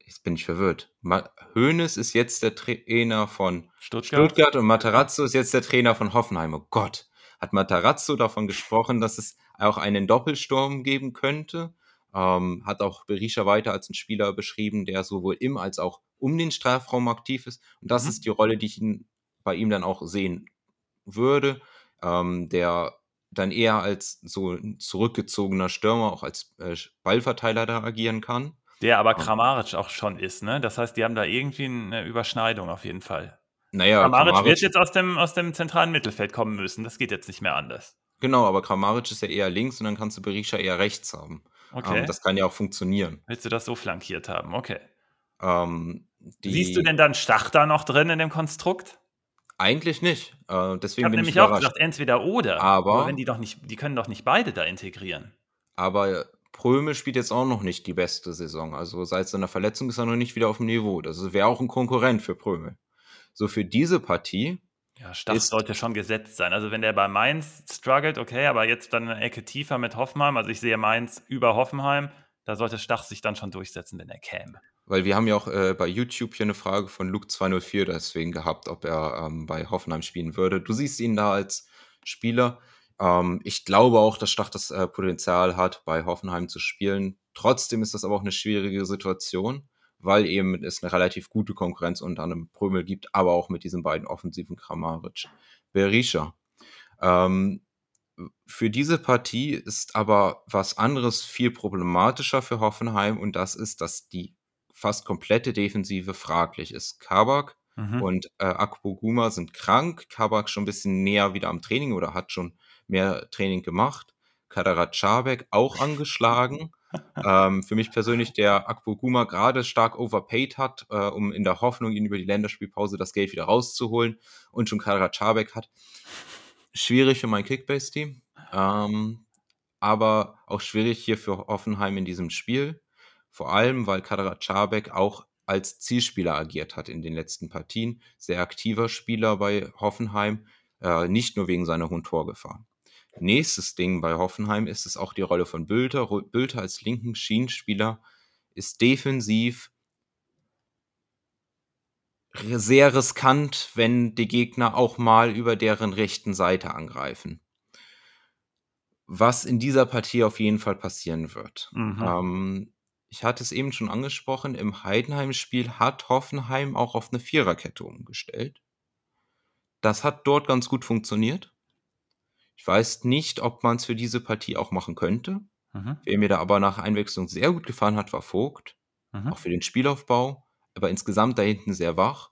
jetzt bin ich verwirrt. Ma Hoeneß ist jetzt der Trainer von Stuttgart. Stuttgart und Matarazzo ist jetzt der Trainer von Hoffenheim. Oh Gott, hat Matarazzo davon gesprochen, dass es auch einen Doppelsturm geben könnte. Ähm, hat auch Berisha weiter als ein Spieler beschrieben, der sowohl im als auch um den Strafraum aktiv ist. Und das mhm. ist die Rolle, die ich ihn, bei ihm dann auch sehen würde. Ähm, der dann eher als so ein zurückgezogener Stürmer, auch als äh, Ballverteiler da agieren kann. Der aber Kramaric auch schon ist, ne? Das heißt, die haben da irgendwie eine Überschneidung auf jeden Fall. Naja, Kramaric, Kramaric wird jetzt aus dem, aus dem zentralen Mittelfeld kommen müssen. Das geht jetzt nicht mehr anders. Genau, aber Kramaric ist ja eher links und dann kannst du Berisha eher rechts haben. Okay. Ähm, das kann ja auch funktionieren. Willst du das so flankiert haben? Okay. Ähm, Siehst du denn dann Stach da noch drin in dem Konstrukt? Eigentlich nicht. Äh, deswegen ich habe nämlich auch gesagt, entweder oder. Aber, aber, wenn die doch nicht, die können doch nicht beide da integrieren. Aber Prömel spielt jetzt auch noch nicht die beste Saison. Also seit seiner Verletzung ist er noch nicht wieder auf dem Niveau. Das wäre auch ein Konkurrent für Prömel. So für diese Partie. Ja, Stach sollte schon gesetzt sein. Also wenn der bei Mainz struggelt, okay, aber jetzt dann eine Ecke tiefer mit Hoffenheim, also ich sehe Mainz über Hoffenheim, da sollte Stach sich dann schon durchsetzen, wenn er käme. Weil wir haben ja auch äh, bei YouTube hier eine Frage von Luke204 deswegen gehabt, ob er ähm, bei Hoffenheim spielen würde. Du siehst ihn da als Spieler. Ähm, ich glaube auch, dass Stach das äh, Potenzial hat, bei Hoffenheim zu spielen. Trotzdem ist das aber auch eine schwierige Situation weil eben es eine relativ gute Konkurrenz unter einem Prömel gibt, aber auch mit diesen beiden offensiven Kramaric. Berisha. Ähm, für diese Partie ist aber was anderes viel problematischer für Hoffenheim und das ist, dass die fast komplette Defensive fraglich ist. Kabak Mhm. und äh, Akpoguma sind krank. Kabak schon ein bisschen näher wieder am Training oder hat schon mehr Training gemacht. Kadaracabek auch angeschlagen. Ähm, für mich persönlich, der Akpoguma gerade stark overpaid hat, äh, um in der Hoffnung, ihn über die Länderspielpause das Geld wieder rauszuholen und schon Kadaracabek hat. Schwierig für mein Kickbase-Team. Ähm, aber auch schwierig hier für Hoffenheim in diesem Spiel. Vor allem, weil Kadaracabek auch als Zielspieler agiert hat in den letzten Partien. Sehr aktiver Spieler bei Hoffenheim, äh, nicht nur wegen seiner hohen Torgefahr. Nächstes Ding bei Hoffenheim ist es auch die Rolle von Bülter. Bülter als linken Schienenspieler ist defensiv sehr riskant, wenn die Gegner auch mal über deren rechten Seite angreifen. Was in dieser Partie auf jeden Fall passieren wird. Mhm. Ähm, ich hatte es eben schon angesprochen, im Heidenheim-Spiel hat Hoffenheim auch auf eine Viererkette umgestellt. Das hat dort ganz gut funktioniert. Ich weiß nicht, ob man es für diese Partie auch machen könnte. Mhm. Wer mir da aber nach Einwechslung sehr gut gefallen hat, war Vogt. Mhm. Auch für den Spielaufbau. Aber insgesamt da hinten sehr wach.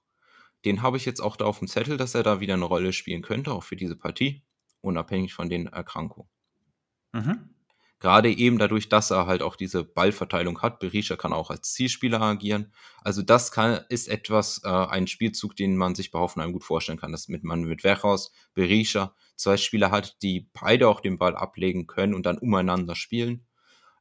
Den habe ich jetzt auch da auf dem Zettel, dass er da wieder eine Rolle spielen könnte, auch für diese Partie. Unabhängig von den Erkrankungen. Mhm. Gerade eben dadurch, dass er halt auch diese Ballverteilung hat. Berisha kann auch als Zielspieler agieren. Also das kann, ist etwas, äh, ein Spielzug, den man sich bei Hoffenheim gut vorstellen kann, dass mit, man mit Wechhaus, Berisha zwei Spieler hat, die beide auch den Ball ablegen können und dann umeinander spielen.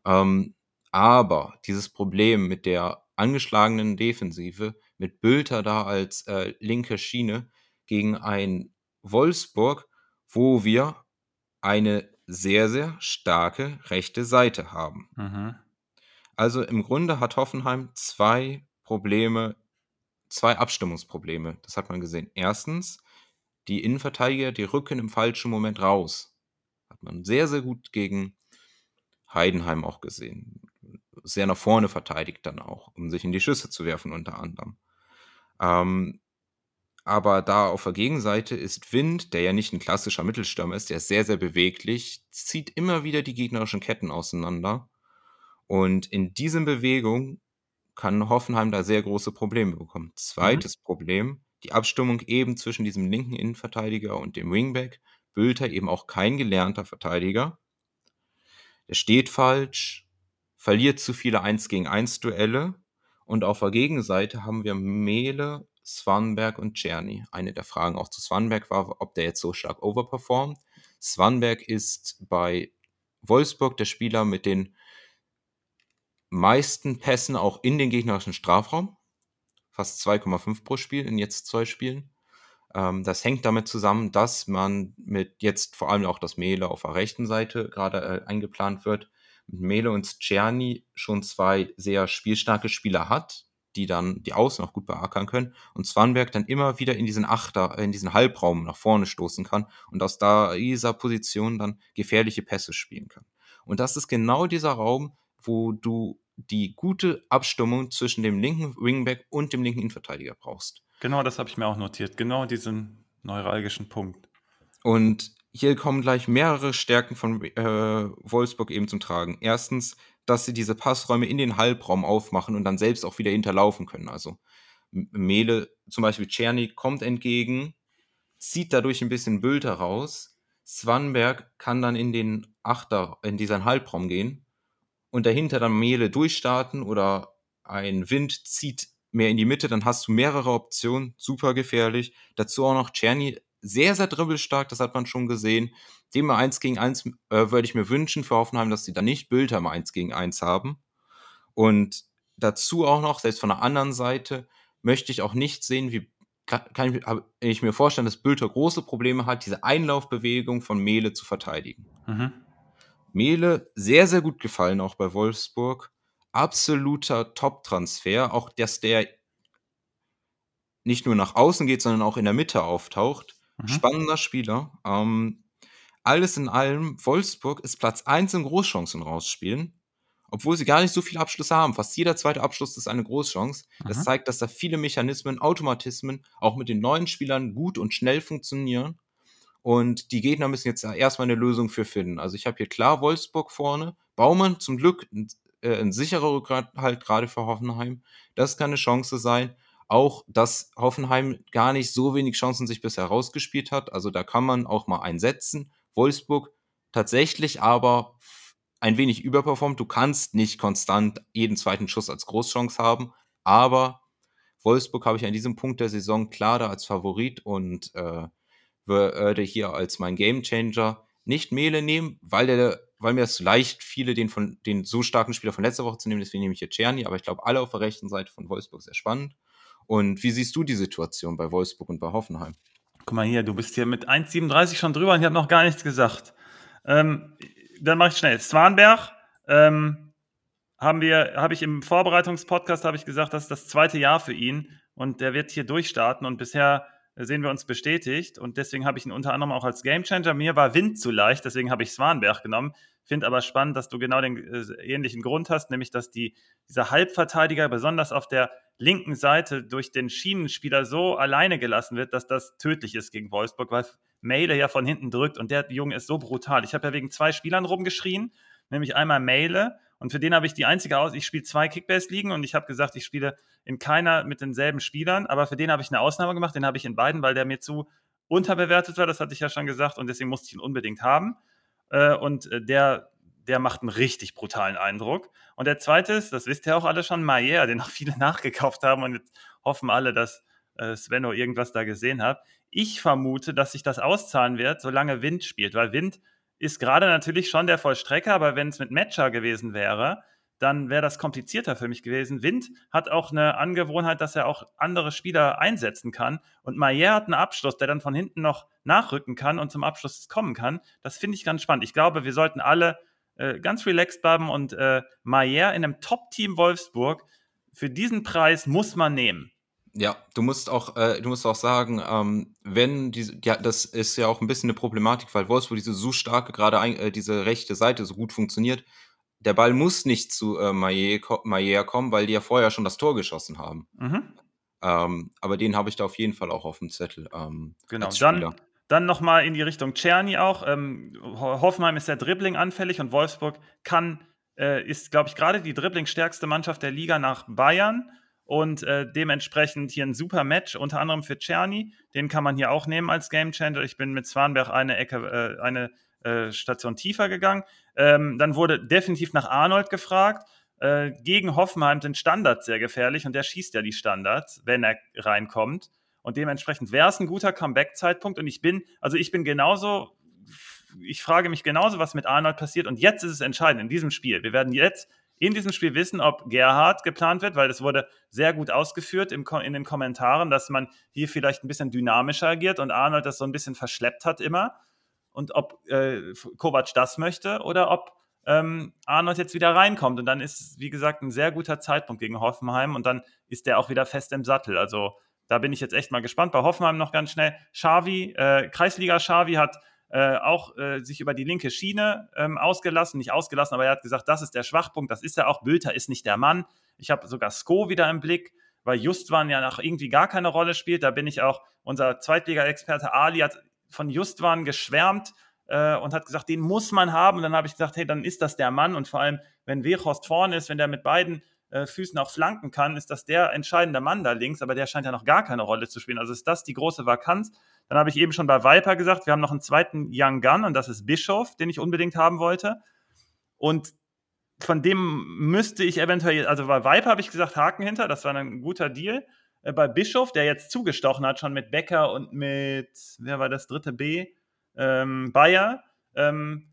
Ähm, aber dieses Problem mit der angeschlagenen Defensive, mit Bülter da als äh, linke Schiene gegen ein Wolfsburg, wo wir eine sehr, sehr starke rechte Seite haben. Mhm. Also im Grunde hat Hoffenheim zwei Probleme, zwei Abstimmungsprobleme. Das hat man gesehen. Erstens, die Innenverteidiger, die rücken im falschen Moment raus. Hat man sehr, sehr gut gegen Heidenheim auch gesehen. Sehr nach vorne verteidigt dann auch, um sich in die Schüsse zu werfen unter anderem. Ähm, aber da auf der Gegenseite ist Wind, der ja nicht ein klassischer Mittelstürmer ist, der ist sehr, sehr beweglich, zieht immer wieder die gegnerischen Ketten auseinander. Und in diesen Bewegungen kann Hoffenheim da sehr große Probleme bekommen. Zweites Problem, die Abstimmung eben zwischen diesem linken Innenverteidiger und dem Wingback. Bülter eben auch kein gelernter Verteidiger. Der steht falsch, verliert zu viele 1 gegen 1 Duelle. Und auf der Gegenseite haben wir Mele, Swanberg und Czerny. Eine der Fragen auch zu Swanberg war, ob der jetzt so stark overperformt. Swanberg ist bei Wolfsburg der Spieler mit den meisten Pässen auch in den gegnerischen Strafraum. Fast 2,5 pro Spiel in jetzt zwei Spielen. Ähm, das hängt damit zusammen, dass man mit jetzt vor allem auch das Mele auf der rechten Seite gerade äh, eingeplant wird. Mit Mele und Czerny schon zwei sehr spielstarke Spieler hat, die dann die Außen auch gut beackern können und Swanberg dann immer wieder in diesen Achter, in diesen Halbraum nach vorne stoßen kann und aus da dieser Position dann gefährliche Pässe spielen kann. Und das ist genau dieser Raum, wo du die gute Abstimmung zwischen dem linken Wingback und dem linken Innenverteidiger brauchst. Genau, das habe ich mir auch notiert. Genau diesen neuralgischen Punkt. Und hier kommen gleich mehrere Stärken von äh, Wolfsburg eben zum Tragen. Erstens, dass sie diese Passräume in den Halbraum aufmachen und dann selbst auch wieder hinterlaufen können. Also Mele, zum Beispiel Czerny, kommt entgegen, zieht dadurch ein bisschen Bülter raus. Swanberg kann dann in den Achter, in diesen Halbraum gehen und dahinter dann Mele durchstarten oder ein Wind zieht mehr in die Mitte, dann hast du mehrere Optionen, super gefährlich. Dazu auch noch Czerny, sehr, sehr dribbelstark, das hat man schon gesehen. Dem mal 1 gegen 1 äh, würde ich mir wünschen für Hoffenheim, dass sie da nicht Bülter mal 1 gegen 1 haben. Und dazu auch noch, selbst von der anderen Seite, möchte ich auch nicht sehen, wie kann ich, ich mir vorstellen, dass Bülter große Probleme hat, diese Einlaufbewegung von Mele zu verteidigen. Mhm. Mele sehr, sehr gut gefallen, auch bei Wolfsburg. Absoluter Top-Transfer, auch dass der nicht nur nach außen geht, sondern auch in der Mitte auftaucht. Mhm. Spannender Spieler. Ähm, alles in allem, Wolfsburg ist Platz 1 in Großchancen rausspielen, obwohl sie gar nicht so viele Abschlüsse haben. Fast jeder zweite Abschluss ist eine Großchance. Das Mhm. zeigt, dass da viele Mechanismen, Automatismen auch mit den neuen Spielern gut und schnell funktionieren. Und die Gegner müssen jetzt erstmal eine Lösung für finden. Also ich habe hier klar Wolfsburg vorne. Baumann zum Glück ein, äh, ein sicherer Rückgrat halt gerade für Hoffenheim. Das kann eine Chance sein. Auch, dass Hoffenheim gar nicht so wenig Chancen sich bisher rausgespielt hat. Also da kann man auch mal einsetzen. Wolfsburg tatsächlich aber ein wenig überperformt. Du kannst nicht konstant jeden zweiten Schuss als Großchance haben. Aber Wolfsburg habe ich an diesem Punkt der Saison klar da als Favorit und äh, würde hier als mein Gamechanger nicht Mele nehmen, weil der, weil mir es leicht viele den von den so starken Spieler von letzter Woche zu nehmen, deswegen nehme ich hier Czerny, aber ich glaube alle auf der rechten Seite von Wolfsburg sehr spannend. Und wie siehst du die Situation bei Wolfsburg und bei Hoffenheim? Guck mal hier, du bist hier mit 1,37 schon drüber und ich habe noch gar nichts gesagt. Ähm, dann mache ich schnell. Zwanberg, ähm, haben wir, habe ich im Vorbereitungspodcast habe ich gesagt, das ist das zweite Jahr für ihn und der wird hier durchstarten und bisher sehen wir uns bestätigt und deswegen habe ich ihn unter anderem auch als Gamechanger. Mir war Wind zu leicht, deswegen habe ich Swanberg genommen. Finde aber spannend, dass du genau den äh, ähnlichen Grund hast, nämlich dass die, dieser Halbverteidiger besonders auf der linken Seite durch den Schienenspieler so alleine gelassen wird, dass das tödlich ist gegen Wolfsburg, weil Meile ja von hinten drückt und der Junge ist so brutal. Ich habe ja wegen zwei Spielern rumgeschrien, nämlich einmal Meile und für den habe ich die einzige aus. Ich spiele zwei Kickbase-Ligen und ich habe gesagt, ich spiele in keiner mit denselben Spielern, aber für den habe ich eine Ausnahme gemacht. Den habe ich in beiden, weil der mir zu unterbewertet war. Das hatte ich ja schon gesagt und deswegen musste ich ihn unbedingt haben. Äh, und äh, der, der macht einen richtig brutalen Eindruck. Und der zweite ist, das wisst ihr auch alle schon, Maier, den auch viele nachgekauft haben und jetzt hoffen alle, dass äh, Svenno irgendwas da gesehen hat. Ich vermute, dass sich das auszahlen wird, solange Wind spielt, weil Wind ist gerade natürlich schon der Vollstrecker, aber wenn es mit Matcher gewesen wäre, dann wäre das komplizierter für mich gewesen. Wind hat auch eine Angewohnheit, dass er auch andere Spieler einsetzen kann. Und Maier hat einen Abschluss, der dann von hinten noch nachrücken kann und zum Abschluss kommen kann. Das finde ich ganz spannend. Ich glaube, wir sollten alle äh, ganz relaxed bleiben und äh, Maier in einem Top-Team Wolfsburg für diesen Preis muss man nehmen. Ja, du musst auch, äh, du musst auch sagen, ähm, wenn diese, ja, das ist ja auch ein bisschen eine Problematik, weil Wolfsburg diese so starke, gerade äh, diese rechte Seite so gut funktioniert. Der Ball muss nicht zu äh, Mayer kommen, weil die ja vorher schon das Tor geschossen haben. Mhm. Ähm, aber den habe ich da auf jeden Fall auch auf dem Zettel. Ähm, genau, dann, dann nochmal in die Richtung Czerny auch. Ähm, Hoffenheim ist sehr Dribbling anfällig und Wolfsburg kann, äh, ist, glaube ich, gerade die Dribbling-stärkste Mannschaft der Liga nach Bayern und äh, dementsprechend hier ein super Match, unter anderem für Czerny. Den kann man hier auch nehmen als Gamechanger. Ich bin mit Swanberg eine Ecke, äh, eine äh, Station tiefer gegangen. Ähm, dann wurde definitiv nach Arnold gefragt. Äh, gegen Hoffenheim sind Standards sehr gefährlich und der schießt ja die Standards, wenn er reinkommt. Und dementsprechend wäre es ein guter Comeback-Zeitpunkt. Und ich bin, also ich bin genauso, ich frage mich genauso, was mit Arnold passiert. Und jetzt ist es entscheidend in diesem Spiel. Wir werden jetzt in diesem Spiel wissen, ob Gerhard geplant wird, weil es wurde sehr gut ausgeführt im, in den Kommentaren, dass man hier vielleicht ein bisschen dynamischer agiert und Arnold das so ein bisschen verschleppt hat immer. Und ob äh, Kovac das möchte oder ob ähm, Arnold jetzt wieder reinkommt. Und dann ist es, wie gesagt, ein sehr guter Zeitpunkt gegen Hoffenheim und dann ist der auch wieder fest im Sattel. Also da bin ich jetzt echt mal gespannt. Bei Hoffenheim noch ganz schnell. Xavi, äh, Kreisliga Xavi hat äh, auch äh, sich über die linke Schiene ähm, ausgelassen, nicht ausgelassen, aber er hat gesagt, das ist der Schwachpunkt, das ist er auch. Bülter ist nicht der Mann. Ich habe sogar Sko wieder im Blick, weil Justwan ja noch irgendwie gar keine Rolle spielt. Da bin ich auch, unser Zweitliga-Experte Ali hat von Justwan geschwärmt äh, und hat gesagt, den muss man haben. Und dann habe ich gesagt, hey, dann ist das der Mann. Und vor allem, wenn Wechhorst vorne ist, wenn der mit beiden äh, Füßen auch flanken kann, ist das der entscheidende Mann da links, aber der scheint ja noch gar keine Rolle zu spielen. Also ist das die große Vakanz. Dann habe ich eben schon bei Viper gesagt, wir haben noch einen zweiten Young Gun und das ist Bischof, den ich unbedingt haben wollte. Und von dem müsste ich eventuell, also bei Viper habe ich gesagt, Haken hinter, das war ein guter Deal. Äh, bei Bischof, der jetzt zugestochen hat, schon mit Becker und mit, wer war das dritte B? Ähm, Bayer, ähm,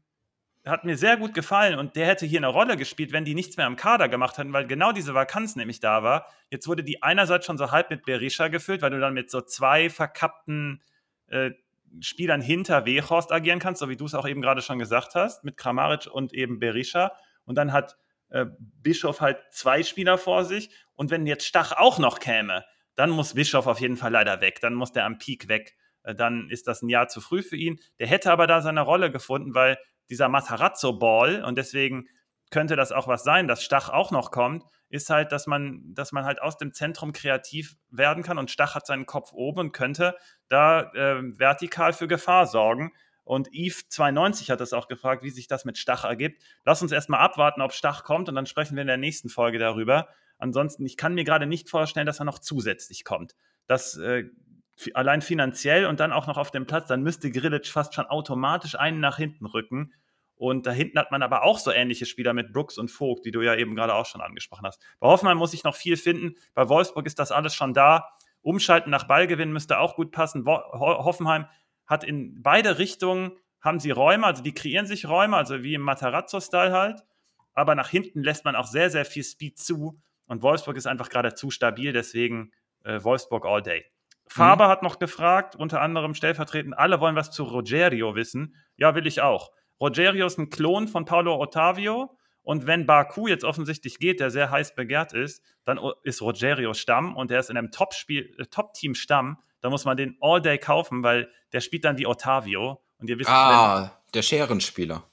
hat mir sehr gut gefallen und der hätte hier eine Rolle gespielt, wenn die nichts mehr am Kader gemacht hätten, weil genau diese Vakanz nämlich da war. Jetzt wurde die einerseits schon so halb mit Berisha gefüllt, weil du dann mit so zwei verkappten äh, Spielern hinter Wehorst agieren kannst, so wie du es auch eben gerade schon gesagt hast, mit Kramaric und eben Berisha. Und dann hat äh, Bischof halt zwei Spieler vor sich. Und wenn jetzt Stach auch noch käme, dann muss Bischof auf jeden Fall leider weg. Dann muss der am Peak weg. Äh, dann ist das ein Jahr zu früh für ihn. Der hätte aber da seine Rolle gefunden, weil dieser Matarazzo-Ball und deswegen könnte das auch was sein, dass Stach auch noch kommt, ist halt, dass man, dass man halt aus dem Zentrum kreativ werden kann und Stach hat seinen Kopf oben und könnte da äh, vertikal für Gefahr sorgen. Und Eve 92 hat das auch gefragt, wie sich das mit Stach ergibt. Lass uns erstmal abwarten, ob Stach kommt und dann sprechen wir in der nächsten Folge darüber. Ansonsten, ich kann mir gerade nicht vorstellen, dass er noch zusätzlich kommt. Das äh, allein finanziell und dann auch noch auf dem Platz, dann müsste Grillic fast schon automatisch einen nach hinten rücken. Und da hinten hat man aber auch so ähnliche Spieler mit Brooks und Vogt, die du ja eben gerade auch schon angesprochen hast. Bei Hoffenheim muss ich noch viel finden. Bei Wolfsburg ist das alles schon da. Umschalten nach Ballgewinn müsste auch gut passen. Hoffenheim hat in beide Richtungen haben sie Räume, also die kreieren sich Räume, also wie im Matarazzo-Style halt. Aber nach hinten lässt man auch sehr, sehr viel Speed zu. Und Wolfsburg ist einfach gerade zu stabil, deswegen äh, Wolfsburg all day. Faber mhm. hat noch gefragt, unter anderem stellvertretend, alle wollen was zu Rogerio wissen. Ja, will ich auch. Rogerio ist ein Klon von Paulo Ottavio. Und wenn Baku jetzt offensichtlich geht, der sehr heiß begehrt ist, dann ist Rogerio Stamm und der ist in einem äh, Top-Team Stamm. Da muss man den all day kaufen, weil der spielt dann wie Ottavio. Und ihr wisst, ah, wenn, der Scherenspieler.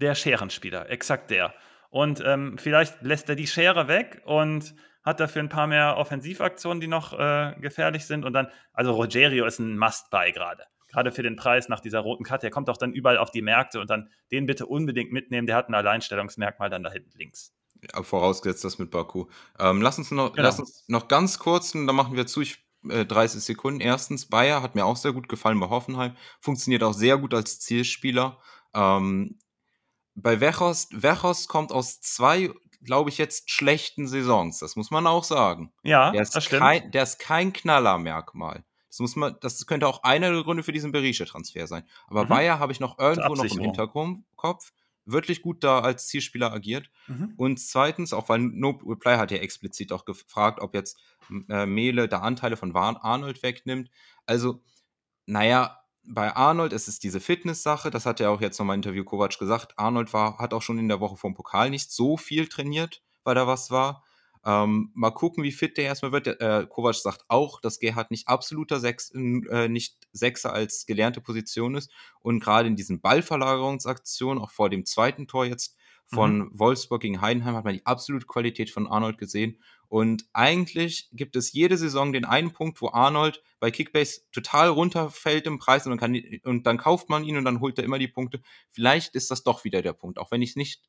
Der Scherenspieler, exakt der. Und ähm, vielleicht lässt er die Schere weg und hat dafür ein paar mehr Offensivaktionen, die noch äh, gefährlich sind. Und dann, also Rogerio ist ein Must-Buy gerade gerade für den Preis nach dieser roten Karte. Der kommt auch dann überall auf die Märkte und dann den bitte unbedingt mitnehmen. Der hat ein Alleinstellungsmerkmal dann da hinten links. Ja, vorausgesetzt das mit Baku. Ähm, lass, uns noch, genau. lass uns noch ganz kurz, und dann machen wir zu, ich, äh, 30 Sekunden. Erstens, Bayer hat mir auch sehr gut gefallen bei Hoffenheim. Funktioniert auch sehr gut als Zielspieler. Ähm, bei Wechhorst, Wechhorst kommt aus zwei, glaube ich, jetzt schlechten Saisons. Das muss man auch sagen. Ja, der ist das stimmt. Kein, der ist kein Knallermerkmal. Das muss man, das könnte auch einer der Gründe für diesen Berische-Transfer sein. Aber mhm. Bayer habe ich noch irgendwo noch im Hinterkopf. Wirklich gut da als Zielspieler agiert. Mhm. Und zweitens, auch weil No Reply hat ja explizit auch gefragt, ob jetzt äh, Mele da Anteile von Arnold wegnimmt. Also, naja, bei Arnold ist es diese Fitness-Sache, das hat ja auch jetzt nochmal im Interview Kovac gesagt. Arnold war, hat auch schon in der Woche vom Pokal nicht so viel trainiert, weil da was war. Ähm, mal gucken, wie fit der erstmal wird. Äh, Kovac sagt auch, dass Gerhard nicht absoluter Sechs, äh, nicht Sechser als gelernte Position ist. Und gerade in diesen Ballverlagerungsaktionen, auch vor dem zweiten Tor jetzt von mhm. Wolfsburg gegen Heidenheim, hat man die absolute Qualität von Arnold gesehen. Und eigentlich gibt es jede Saison den einen Punkt, wo Arnold bei Kickbase total runterfällt im Preis und, kann, und dann kauft man ihn und dann holt er immer die Punkte. Vielleicht ist das doch wieder der Punkt, auch wenn ich es nicht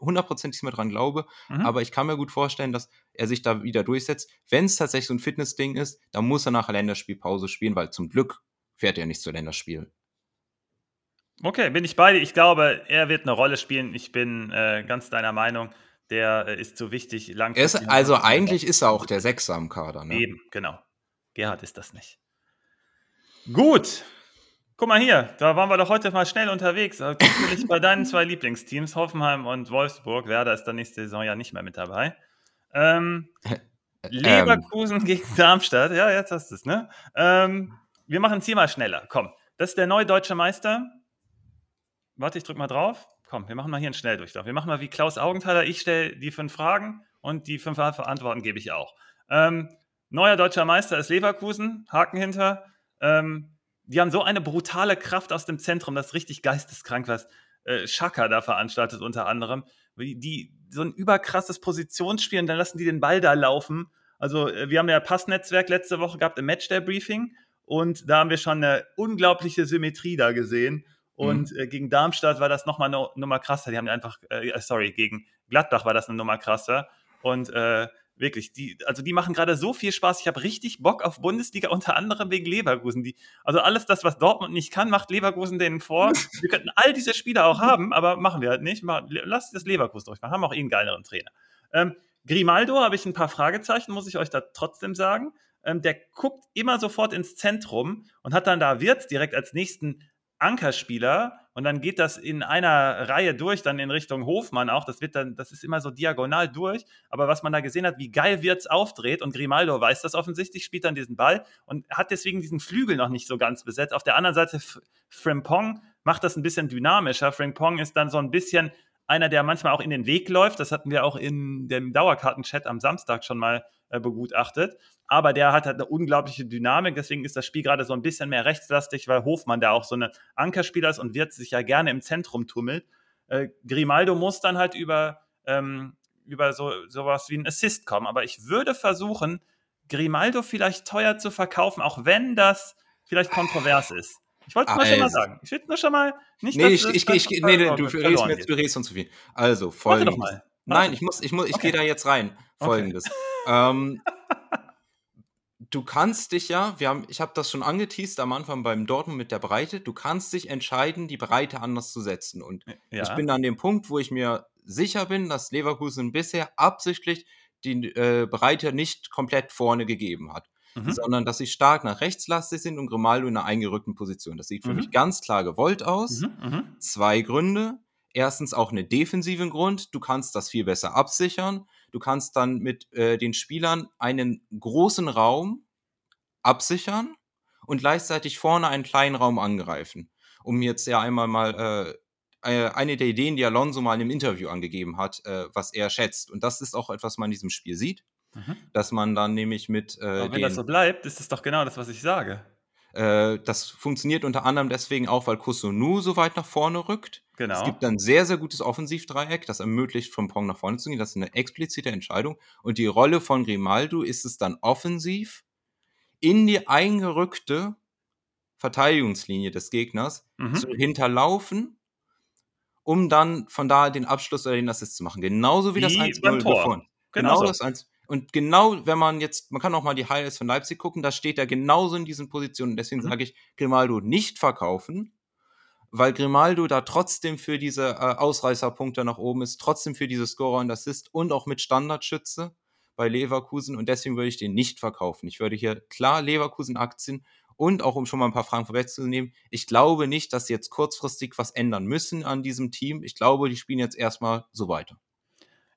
hundertprozentig mehr dran glaube, mhm. aber ich kann mir gut vorstellen, dass er sich da wieder durchsetzt. Wenn es tatsächlich so ein Fitnessding ist, dann muss er nach der Länderspielpause spielen, weil zum Glück fährt er nicht zur Länderspiel. Okay, bin ich bei dir. Ich glaube, er wird eine Rolle spielen. Ich bin äh, ganz deiner Meinung. Der äh, ist so wichtig. Langfristig also eigentlich ist er auch der Sechser am Kader. Ne? Eben, genau. Gerhard ist das nicht. Gut, Guck mal hier, da waren wir doch heute mal schnell unterwegs. Natürlich bei deinen zwei Lieblingsteams, Hoffenheim und Wolfsburg. Werder ist dann nächste Saison ja nicht mehr mit dabei. Ähm, Leverkusen ähm. gegen Darmstadt. Ja, jetzt hast du es, ne? Ähm, wir machen es hier mal schneller. Komm, das ist der neue deutsche Meister. Warte, ich drück mal drauf. Komm, wir machen mal hier einen Schnelldurchlauf. Wir machen mal wie Klaus Augenthaler. Ich stelle die fünf Fragen und die fünf Antworten gebe ich auch. Ähm, neuer deutscher Meister ist Leverkusen. Haken hinter. Ähm, die haben so eine brutale Kraft aus dem Zentrum, das ist richtig geisteskrank, was äh, Schaka da veranstaltet unter anderem. Die, die so ein überkrasses Positionsspiel und dann lassen die den Ball da laufen. Also äh, wir haben ja Passnetzwerk letzte Woche gehabt im Matchday-Briefing und da haben wir schon eine unglaubliche Symmetrie da gesehen. Und mhm. gegen Darmstadt war das nochmal eine Nummer krasser. Die haben einfach, äh, sorry, gegen Gladbach war das eine Nummer krasser. Und äh, Wirklich, die, also die machen gerade so viel Spaß. Ich habe richtig Bock auf Bundesliga, unter anderem wegen Leverkusen. Die, also alles das, was Dortmund nicht kann, macht Leverkusen denen vor. Wir könnten all diese Spieler auch haben, aber machen wir halt nicht. Lass das Leverkusen durchmachen. Haben auch eh einen geileren Trainer. Ähm, Grimaldo habe ich ein paar Fragezeichen, muss ich euch da trotzdem sagen. Ähm, der guckt immer sofort ins Zentrum und hat dann da Wirtz direkt als nächsten Ankerspieler und dann geht das in einer Reihe durch, dann in Richtung Hofmann auch. Das wird dann, das ist immer so diagonal durch. Aber was man da gesehen hat, wie geil Wirtz aufdreht und Grimaldo weiß das offensichtlich, spielt dann diesen Ball und hat deswegen diesen Flügel noch nicht so ganz besetzt. Auf der anderen Seite Frimpong macht das ein bisschen dynamischer. Frimpong ist dann so ein bisschen einer, der manchmal auch in den Weg läuft. Das hatten wir auch in dem Dauerkartenchat am Samstag schon mal begutachtet. Aber der hat halt eine unglaubliche Dynamik. Deswegen ist das Spiel gerade so ein bisschen mehr rechtslastig, weil Hofmann da auch so eine Ankerspieler ist und wird sich ja gerne im Zentrum tummelt. Äh, Grimaldo muss dann halt über, ähm, über so, sowas wie ein Assist kommen. Aber ich würde versuchen, Grimaldo vielleicht teuer zu verkaufen, auch wenn das vielleicht kontrovers ist. Ich wollte es nur schon mal sagen. Ich will nur schon mal nicht, nee, ich, ich, ich, nee, nee, du redest mir jetzt, du redest uns zu viel. Also, folgendes. Warte doch mal. Nein, ich muss, ich muss, ich okay. gehe da jetzt rein. Folgendes. Okay. Ähm, du kannst dich ja, wir haben, ich habe das schon angeteased am Anfang beim Dortmund mit der Breite, du kannst dich entscheiden, die Breite anders zu setzen. Und ja. ich bin an dem Punkt, wo ich mir sicher bin, dass Leverkusen bisher absichtlich die äh, Breite nicht komplett vorne gegeben hat. Mhm. Sondern dass sie stark nach rechts lastig sind und Grimaldo in einer eingerückten Position. Das sieht für mhm. mich ganz klar gewollt aus. Mhm. mhm. Zwei Gründe. Erstens auch einen defensiven Grund. Du kannst das viel besser absichern. Du kannst dann mit äh, den Spielern einen großen Raum absichern und gleichzeitig vorne einen kleinen Raum angreifen. Um jetzt ja einmal mal äh, äh, eine der Ideen, die Alonso mal in einem Interview angegeben hat, äh, was er schätzt. Und das ist auch etwas, was man in diesem Spiel sieht. Mhm. Dass man dann nämlich mit. Äh, Aber wenn das so bleibt, ist das doch genau das, was ich sage. Äh, das funktioniert unter anderem deswegen auch, weil Kusunu so weit nach vorne rückt. Genau. Es gibt ein sehr, sehr gutes Offensivdreieck, das ermöglicht, vom Pong nach vorne zu gehen. Das ist eine explizite Entscheidung. Und die Rolle von Grimaldo ist es dann offensiv in die eingerückte Verteidigungslinie des Gegners mhm. zu hinterlaufen, um dann von da den Abschluss oder den Assist zu machen. Genauso wie, wie das 1-0 Genau, genau das 1 und genau, wenn man jetzt, man kann auch mal die Highlights von Leipzig gucken, da steht er genauso in diesen Positionen. Deswegen mhm. sage ich, Grimaldo nicht verkaufen, weil Grimaldo da trotzdem für diese äh, Ausreißerpunkte nach oben ist, trotzdem für diese Scorer und Assist und auch mit Standardschütze bei Leverkusen und deswegen würde ich den nicht verkaufen. Ich würde hier klar Leverkusen-Aktien und auch um schon mal ein paar Fragen vorwegzunehmen, ich glaube nicht, dass sie jetzt kurzfristig was ändern müssen an diesem Team. Ich glaube, die spielen jetzt erstmal so weiter.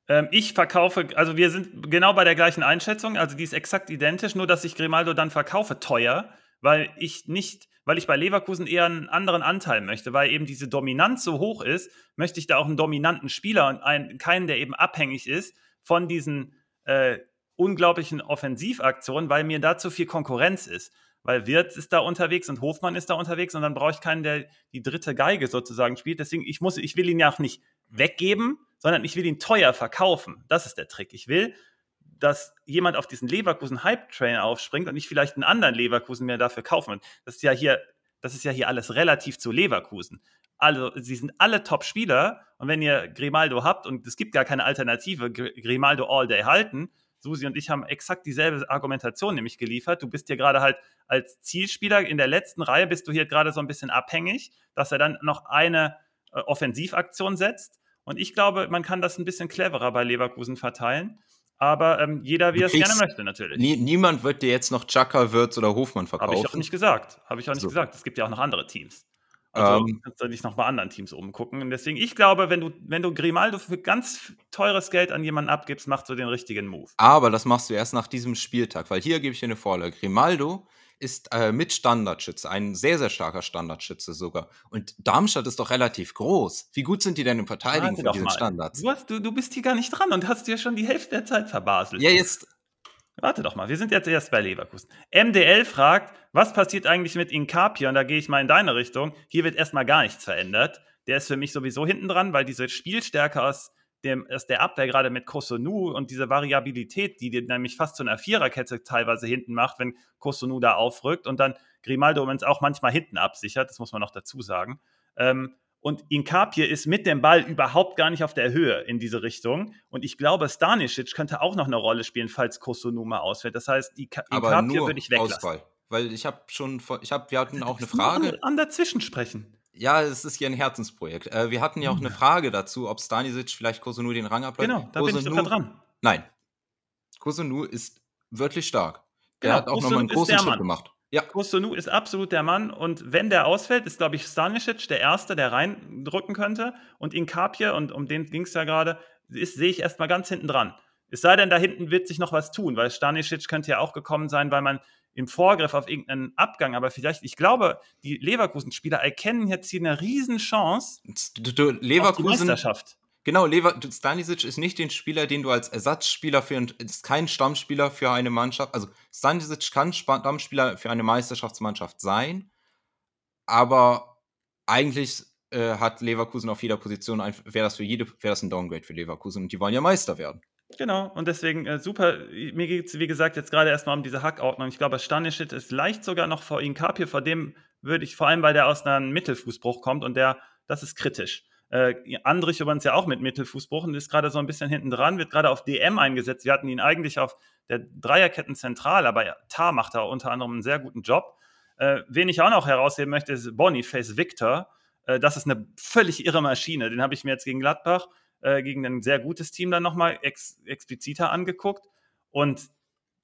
Ähm, ich verkaufe, also wir sind genau bei der gleichen Einschätzung, also die ist exakt identisch, nur dass ich Grimaldo dann verkaufe teuer, weil ich nicht, weil ich bei Leverkusen eher einen anderen Anteil möchte, weil eben diese Dominanz so hoch ist, möchte ich da auch einen dominanten Spieler und einen, keinen, der eben abhängig ist von diesen äh, unglaublichen Offensivaktionen, weil mir da zu viel Konkurrenz ist. Weil Wirtz ist da unterwegs und Hofmann ist da unterwegs und dann brauche ich keinen, der die dritte Geige sozusagen spielt. Deswegen, ich muss, ich will ihn ja auch nicht weggeben, sondern ich will ihn teuer verkaufen. Das ist der Trick. Ich will, dass jemand auf diesen Leverkusen-Hype-Train aufspringt und ich vielleicht einen anderen Leverkusen mir dafür kaufen. Das ist ja hier, das ist ja hier alles relativ zu Leverkusen. Also, sie sind alle Top-Spieler und wenn ihr Grimaldo habt und es gibt gar keine Alternative, Grimaldo all day halten, Susi und ich haben exakt dieselbe Argumentation nämlich geliefert. Du bist hier gerade halt als Zielspieler in der letzten Reihe bist du hier gerade so ein bisschen abhängig, dass er dann noch eine äh, Offensivaktion setzt und ich glaube, man kann das ein bisschen cleverer bei Leverkusen verteilen. Aber ähm, jeder, wie er es gerne möchte, natürlich. Nie, niemand wird dir jetzt noch Chaka, Wirtz oder Hofmann verkaufen. Habe ich auch nicht gesagt. Habe ich auch nicht so. gesagt. Es gibt ja auch noch andere Teams. Also ähm, kannst du dich noch bei anderen Teams umgucken. Und deswegen, ich glaube, wenn du, wenn du Grimaldo für ganz teures Geld an jemanden abgibst, machst du den richtigen Move. Aber das machst du erst nach diesem Spieltag, weil hier gebe ich dir eine Vorlage. Grimaldo ist äh, mit Standardschütze, ein sehr, sehr starker Standardschütze sogar. Und Darmstadt ist doch relativ groß. Wie gut sind die denn im Verteidigen von diesen mal. Standards? Du, hast, du, du bist hier gar nicht dran und hast dir schon die Hälfte der Zeit verbaselt. Ja, jetzt. Warte doch mal, wir sind jetzt erst bei Leverkusen. MDL fragt, was passiert eigentlich mit Inkapia? Und da gehe ich mal in deine Richtung. Hier wird erstmal gar nichts verändert. Der ist für mich sowieso hinten dran, weil diese Spielstärke aus dem, aus der Abwehr gerade mit Kosunu und diese Variabilität, die dir nämlich fast zu einer Viererkette teilweise hinten macht, wenn Kosunu da aufrückt und dann Grimaldo übrigens auch manchmal hinten absichert, das muss man noch dazu sagen. Ähm, und Inkapie ist mit dem Ball überhaupt gar nicht auf der Höhe in diese Richtung. Und ich glaube, Stanisic könnte auch noch eine Rolle spielen, falls Kosunu mal ausfällt. Das heißt, Inkapie würde ich weglassen. Auswahl. Weil ich habe schon, ich habe, wir hatten auch eine Frage. An, an dazwischen sprechen. Ja, es ist hier ein Herzensprojekt. Äh, wir hatten ja auch eine Frage dazu, ob Stanisic vielleicht Kosunu den Rang abläuft. Genau, da Kosunu, bin ich sogar dran. Nein. Kosunu ist wirklich stark. Der genau, hat auch nochmal einen großen Schritt gemacht. Ja. Kosunu ist absolut der Mann und wenn der ausfällt, ist, glaube ich, Stanisic der Erste, der reindrücken könnte und Inkapje, und um den ging es ja gerade, sehe ich erstmal ganz hinten dran. Es sei denn, da hinten wird sich noch was tun, weil Stanisic könnte ja auch gekommen sein, weil man im Vorgriff auf irgendeinen Abgang, aber vielleicht, ich glaube, die Leverkusen-Spieler erkennen jetzt hier eine Riesenchance du, du, Leverkusen, auf die Meisterschaft. Genau, Lever Stanisic ist nicht den Spieler, den du als Ersatzspieler für, ist kein Stammspieler für eine Mannschaft, also Stanisic kann Stammspieler für eine Meisterschaftsmannschaft sein, aber eigentlich äh, hat Leverkusen auf jeder Position, wäre das für jede, wäre das ein Downgrade für Leverkusen und die wollen ja Meister werden. Genau, und deswegen äh, super. Mir geht es, wie gesagt, jetzt gerade erstmal um diese Hackordnung. Ich glaube, Stanisic ist leicht sogar noch vor Inkapie, vor dem würde ich, vor allem, weil der aus einem Mittelfußbruch kommt und der, das ist kritisch. Äh, Andrich übrigens ja auch mit Mittelfußbruch und ist gerade so ein bisschen hinten dran, wird gerade auf DM eingesetzt. Wir hatten ihn eigentlich auf der Dreierketten zentral, aber Tar macht da unter anderem einen sehr guten Job. Äh, wen ich auch noch herausheben möchte, ist Boniface Victor. Äh, das ist eine völlig irre Maschine. Den habe ich mir jetzt gegen Gladbach, äh, gegen ein sehr gutes Team dann nochmal ex expliziter angeguckt. Und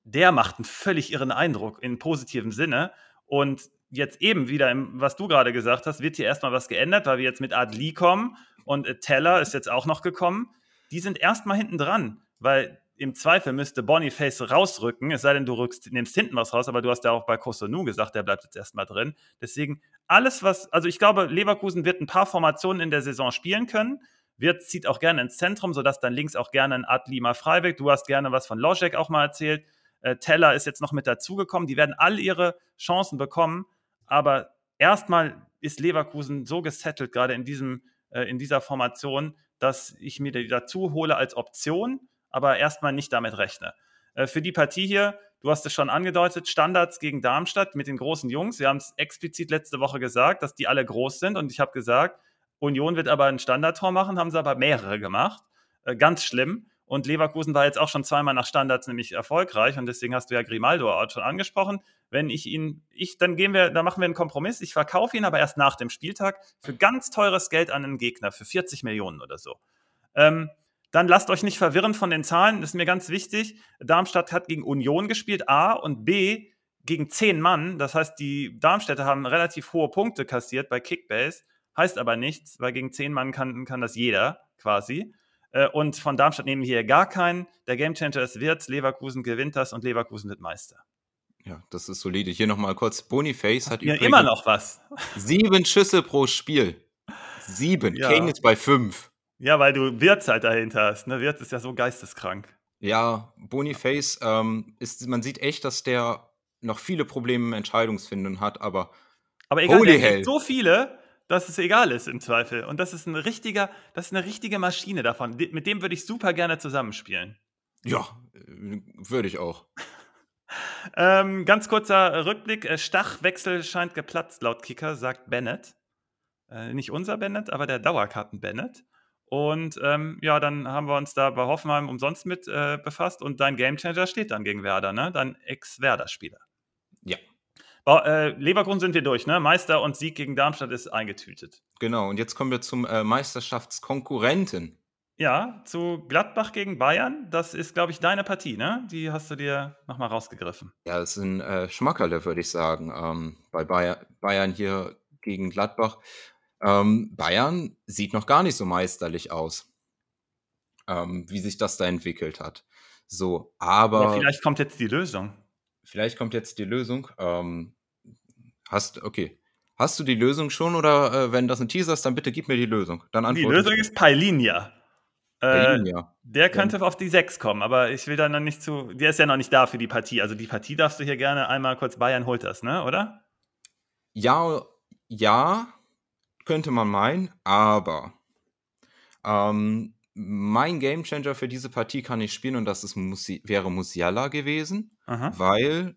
der macht einen völlig irren Eindruck in positivem Sinne. Und jetzt eben wieder, im, was du gerade gesagt hast, wird hier erstmal was geändert, weil wir jetzt mit Adli kommen und Teller ist jetzt auch noch gekommen. Die sind erstmal hinten dran, weil im Zweifel müsste Boniface rausrücken, es sei denn, du rückst, nimmst hinten was raus, aber du hast ja auch bei Kosonu gesagt, der bleibt jetzt erstmal drin. Deswegen alles, was, also ich glaube, Leverkusen wird ein paar Formationen in der Saison spielen können. Wird, zieht auch gerne ins Zentrum, sodass dann links auch gerne ein Adli mal frei wird. Du hast gerne was von Logic auch mal erzählt. Äh, Teller ist jetzt noch mit dazugekommen. Die werden all ihre Chancen bekommen. Aber erstmal ist Leverkusen so gesettelt, gerade in, diesem, äh, in dieser Formation, dass ich mir die dazu hole als Option, aber erstmal nicht damit rechne. Äh, für die Partie hier, du hast es schon angedeutet, Standards gegen Darmstadt mit den großen Jungs. Wir haben es explizit letzte Woche gesagt, dass die alle groß sind und ich habe gesagt, Union wird aber ein Standardtor machen, haben sie aber mehrere gemacht. Äh, ganz schlimm. Und Leverkusen war jetzt auch schon zweimal nach Standards nämlich erfolgreich und deswegen hast du ja Grimaldo auch schon angesprochen. Wenn ich ihn, ich, dann gehen wir, da machen wir einen Kompromiss. Ich verkaufe ihn aber erst nach dem Spieltag für ganz teures Geld an einen Gegner, für 40 Millionen oder so. Ähm, dann lasst euch nicht verwirren von den Zahlen, das ist mir ganz wichtig. Darmstadt hat gegen Union gespielt, A und B gegen 10 Mann. Das heißt, die Darmstädter haben relativ hohe Punkte kassiert bei Kickbase. Heißt aber nichts, weil gegen 10 Mann kann, kann das jeder quasi. Äh, und von Darmstadt nehmen wir hier gar keinen. Der Gamechanger ist Wirtz, Leverkusen gewinnt das und Leverkusen wird Meister. Ja, das ist solide. Hier nochmal kurz. Boniface hat ja, immer noch was. Sieben Schüsse pro Spiel. Sieben. Ja. Kane ist bei fünf. Ja, weil du Wirtz halt dahinter hast. Ne? Wirtz ist ja so geisteskrank. Ja, Boniface ähm, ist, man sieht echt, dass der noch viele Probleme im Entscheidungsfinden hat, aber. Aber egal, Holy der so viele, dass es egal ist im Zweifel. Und das ist ein richtiger, das ist eine richtige Maschine davon. Mit dem würde ich super gerne zusammenspielen. Ja, würde ich auch. ähm, ganz kurzer Rückblick. Äh, Stachwechsel scheint geplatzt, laut Kicker, sagt Bennett. Äh, nicht unser Bennett, aber der Dauerkarten Bennett. Und ähm, ja, dann haben wir uns da bei Hoffenheim umsonst mit äh, befasst und dein Gamechanger steht dann gegen Werder, ne? Dein Ex-Werder-Spieler. Ja, Leverkusen sind wir durch, ne? Meister und Sieg gegen Darmstadt ist eingetütet. Genau, und jetzt kommen wir zum äh, Meisterschaftskonkurrenten. Ja, zu Gladbach gegen Bayern. Das ist, glaube ich, deine Partie, ne? Die hast du dir nochmal rausgegriffen. Ja, das ist ein äh, Schmackerle, würde ich sagen, ähm, bei Bayer, Bayern hier gegen Gladbach. Ähm, Bayern sieht noch gar nicht so meisterlich aus, ähm, wie sich das da entwickelt hat. So, aber. Ja, vielleicht kommt jetzt die Lösung. Vielleicht kommt jetzt die Lösung. Ähm, Hast, okay. Hast du die Lösung schon oder äh, wenn das ein Teaser ist, dann bitte gib mir die Lösung. Dann die Lösung ist Pailinia. Äh, der könnte ja. auf die 6 kommen, aber ich will da noch nicht zu. Der ist ja noch nicht da für die Partie. Also die Partie darfst du hier gerne einmal kurz Bayern holt das, ne, oder? Ja, ja, könnte man meinen, aber ähm, mein Gamechanger für diese Partie kann ich spielen und das ist Musi wäre Musiala gewesen, Aha. weil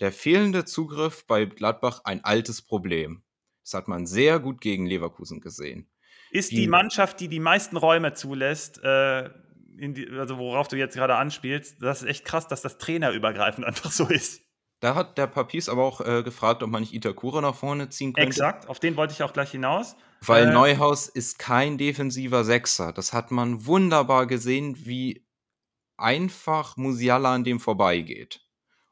der fehlende Zugriff bei Gladbach ein altes Problem. Das hat man sehr gut gegen Leverkusen gesehen. Ist die, die Mannschaft, die die meisten Räume zulässt, äh, die, also worauf du jetzt gerade anspielst, das ist echt krass, dass das trainerübergreifend einfach so ist. Da hat der Papiers aber auch äh, gefragt, ob man nicht Itakura nach vorne ziehen könnte. Exakt, auf den wollte ich auch gleich hinaus. Weil äh, Neuhaus ist kein defensiver Sechser. Das hat man wunderbar gesehen, wie einfach Musiala an dem vorbeigeht.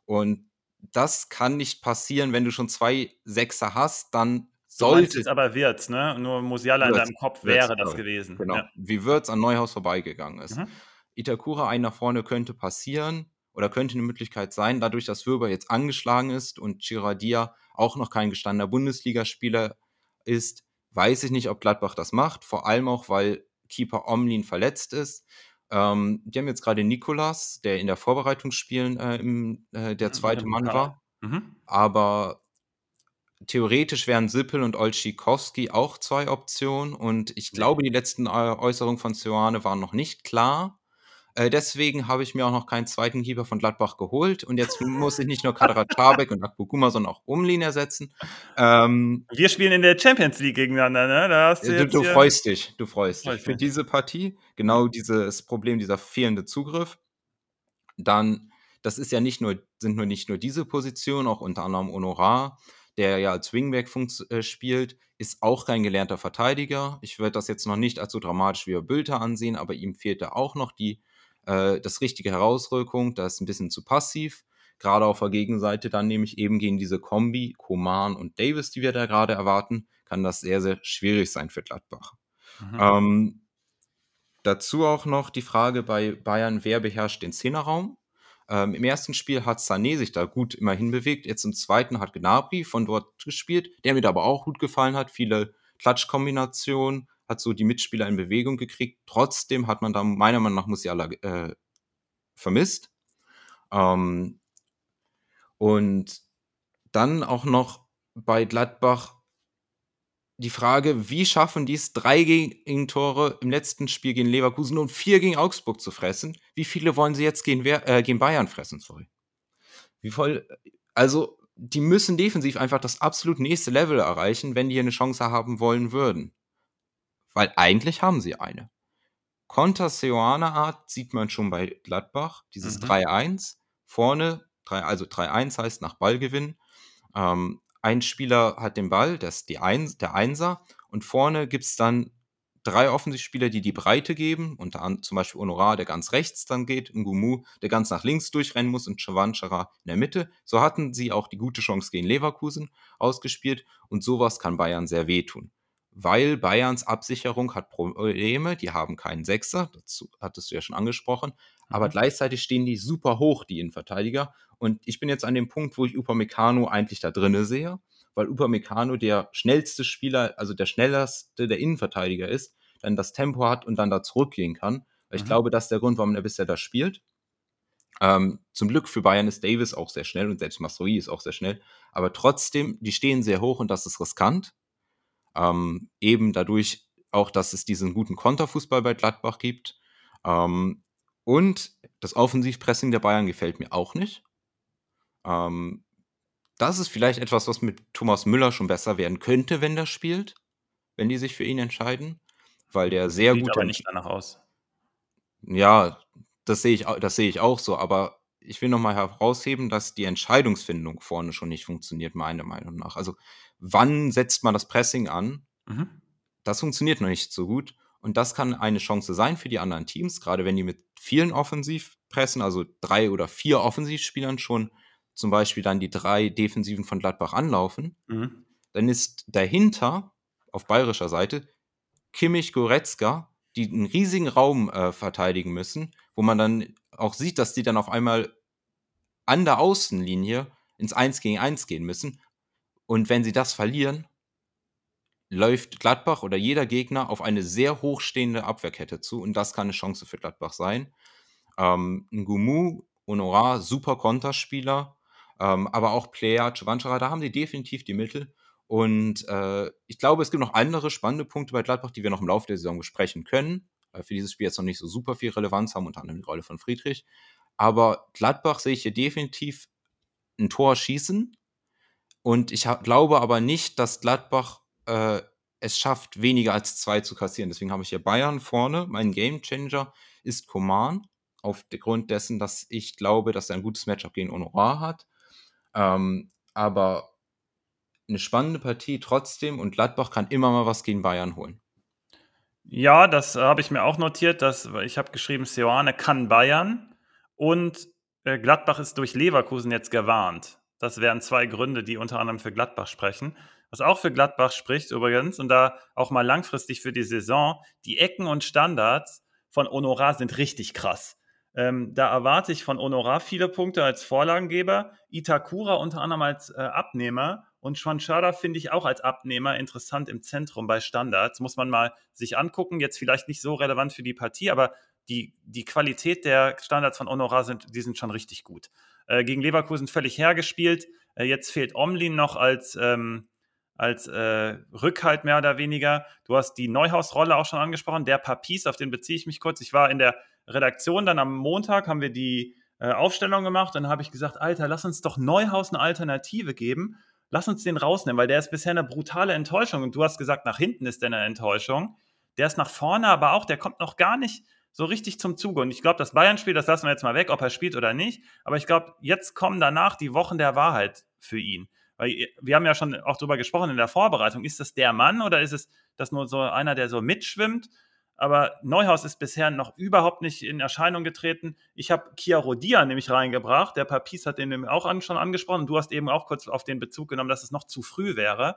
Und das kann nicht passieren, wenn du schon zwei Sechser hast, dann sollte. es aber Wirtz, ne? Nur Musiala Wirtz, in deinem Kopf wäre Wirtz, das gewesen. Genau. Ja. Wie Wirtz an Neuhaus vorbeigegangen ist. Mhm. Itakura ein nach vorne könnte passieren oder könnte eine Möglichkeit sein, dadurch, dass Würber jetzt angeschlagen ist und Girardia auch noch kein gestandener Bundesligaspieler ist, weiß ich nicht, ob Gladbach das macht. Vor allem auch, weil Keeper Omlin verletzt ist. Ähm, die haben jetzt gerade Nikolas, der in der Vorbereitungsspielen äh, im, äh, der zweite Mann war. Mhm. Aber theoretisch wären Sippel und Olschikowski auch zwei Optionen und ich glaube, die letzten äh, Äußerungen von Sioane waren noch nicht klar. Äh, deswegen habe ich mir auch noch keinen zweiten Keeper von Gladbach geholt und jetzt muss ich nicht nur Kadra Czabek und Akbukuma, sondern auch Umlin ersetzen. Ähm, Wir spielen in der Champions League gegeneinander, ne? Da hast du, du, du freust dich, du freust dich für diese Partie. Genau dieses Problem, dieser fehlende Zugriff. Dann, das ist ja nicht nur, sind nur nicht nur diese Positionen, auch unter anderem Honorar der ja als Wingback äh, spielt, ist auch kein gelernter Verteidiger. Ich würde das jetzt noch nicht als so dramatisch wie Bülter ansehen, aber ihm fehlt da auch noch die, äh, das richtige Herausrückung. Da ist ein bisschen zu passiv. Gerade auf der Gegenseite dann nämlich eben gegen diese Kombi, Koman und Davis, die wir da gerade erwarten, kann das sehr, sehr schwierig sein für Gladbach. Mhm. Ähm, dazu auch noch die Frage bei Bayern, wer beherrscht den Zehnerraum? Ähm, Im ersten Spiel hat Sané sich da gut immerhin bewegt. Jetzt im zweiten hat Gnabry von dort gespielt, der mir da aber auch gut gefallen hat. Viele Klatschkombinationen, hat so die Mitspieler in Bewegung gekriegt. Trotzdem hat man da meiner Meinung nach Musiala äh, vermisst. Ähm, und dann auch noch bei Gladbach die Frage, wie schaffen die es, drei Gegentore im letzten Spiel gegen Leverkusen und vier gegen Augsburg zu fressen? Wie viele wollen sie jetzt gegen, äh, gegen Bayern fressen? Sorry. Wie voll, also, die müssen defensiv einfach das absolut nächste Level erreichen, wenn die hier eine Chance haben wollen würden. Weil eigentlich haben sie eine. Konter Seoane Art sieht man schon bei Gladbach, dieses mhm. 3-1. Vorne, 3, also 3-1 heißt nach Ballgewinn. Ähm, ein Spieler hat den Ball, das ist die Ein der Einser, und vorne gibt es dann drei Offensivspieler, die die Breite geben, unter anderem zum Beispiel Honorar, der ganz rechts dann geht, Ngumu, der ganz nach links durchrennen muss und Chavanchara in der Mitte. So hatten sie auch die gute Chance gegen Leverkusen ausgespielt und sowas kann Bayern sehr wehtun. Weil Bayerns Absicherung hat Probleme, die haben keinen Sechser, dazu hattest du ja schon angesprochen, aber mhm. gleichzeitig stehen die super hoch, die Innenverteidiger. Und ich bin jetzt an dem Punkt, wo ich Upamecano eigentlich da drinne sehe, weil Upamecano der schnellste Spieler, also der schnellste der Innenverteidiger ist, dann das Tempo hat und dann da zurückgehen kann. Weil ich mhm. glaube, das ist der Grund, warum er bisher da spielt. Ähm, zum Glück für Bayern ist Davis auch sehr schnell und selbst Masroi ist auch sehr schnell. Aber trotzdem, die stehen sehr hoch und das ist riskant. Ähm, eben dadurch auch, dass es diesen guten Konterfußball bei Gladbach gibt. Ähm, und das Offensivpressing der Bayern gefällt mir auch nicht. Ähm, das ist vielleicht etwas, was mit Thomas Müller schon besser werden könnte, wenn der spielt, wenn die sich für ihn entscheiden, weil der sehr Sieht gut. aber nicht danach aus. Ja, das sehe ich, das sehe ich auch so, aber ich will nochmal herausheben, dass die Entscheidungsfindung vorne schon nicht funktioniert, meiner Meinung nach. Also, wann setzt man das Pressing an? Mhm. Das funktioniert noch nicht so gut. Und das kann eine Chance sein für die anderen Teams, gerade wenn die mit vielen Offensivpressen, also drei oder vier Offensivspielern schon zum Beispiel dann die drei Defensiven von Gladbach anlaufen. Mhm. Dann ist dahinter auf bayerischer Seite Kimmich Goretzka, die einen riesigen Raum äh, verteidigen müssen, wo man dann auch sieht, dass die dann auf einmal an der Außenlinie ins 1 gegen 1 gehen müssen. Und wenn sie das verlieren, läuft Gladbach oder jeder Gegner auf eine sehr hochstehende Abwehrkette zu und das kann eine Chance für Gladbach sein. Ähm, Ngumu, Honorar, super Konterspieler, ähm, aber auch Player, Chavanchara, da haben sie definitiv die Mittel. Und äh, ich glaube, es gibt noch andere spannende Punkte bei Gladbach, die wir noch im Laufe der Saison besprechen können, weil für dieses Spiel jetzt noch nicht so super viel Relevanz haben, unter anderem die Rolle von Friedrich. Aber Gladbach sehe ich hier definitiv ein Tor schießen. Und ich glaube aber nicht, dass Gladbach äh, es schafft, weniger als zwei zu kassieren. Deswegen habe ich hier Bayern vorne. Mein Gamechanger ist Coman, aufgrund dessen, dass ich glaube, dass er ein gutes Matchup gegen Honorar hat. Ähm, aber eine spannende Partie trotzdem und Gladbach kann immer mal was gegen Bayern holen. Ja, das habe ich mir auch notiert. Dass, ich habe geschrieben, Seoane kann Bayern und äh, Gladbach ist durch Leverkusen jetzt gewarnt. Das wären zwei Gründe, die unter anderem für Gladbach sprechen. Was auch für Gladbach spricht übrigens und da auch mal langfristig für die Saison, die Ecken und Standards von Honorar sind richtig krass. Ähm, da erwarte ich von Honorar viele Punkte als Vorlagengeber, Itakura unter anderem als äh, Abnehmer und Schwanchada finde ich auch als Abnehmer interessant im Zentrum bei Standards. Muss man mal sich angucken. Jetzt vielleicht nicht so relevant für die Partie, aber die, die Qualität der Standards von Honorar sind, die sind schon richtig gut. Äh, gegen Leverkusen völlig hergespielt. Äh, jetzt fehlt Omlin noch als, ähm, als äh, Rückhalt mehr oder weniger. Du hast die Neuhaus-Rolle auch schon angesprochen. Der Papis, auf den beziehe ich mich kurz. Ich war in der Redaktion, dann am Montag haben wir die äh, Aufstellung gemacht. Dann habe ich gesagt, Alter, lass uns doch Neuhaus eine Alternative geben. Lass uns den rausnehmen, weil der ist bisher eine brutale Enttäuschung. Und du hast gesagt, nach hinten ist der eine Enttäuschung. Der ist nach vorne, aber auch, der kommt noch gar nicht so richtig zum Zuge. Und ich glaube, das Bayern-Spiel, das lassen wir jetzt mal weg, ob er spielt oder nicht. Aber ich glaube, jetzt kommen danach die Wochen der Wahrheit für ihn. Weil wir haben ja schon auch darüber gesprochen in der Vorbereitung. Ist das der Mann oder ist es das nur so einer, der so mitschwimmt? Aber Neuhaus ist bisher noch überhaupt nicht in Erscheinung getreten. Ich habe Kia Rodia nämlich reingebracht. Der Papis hat den auch an, schon angesprochen. Du hast eben auch kurz auf den Bezug genommen, dass es noch zu früh wäre.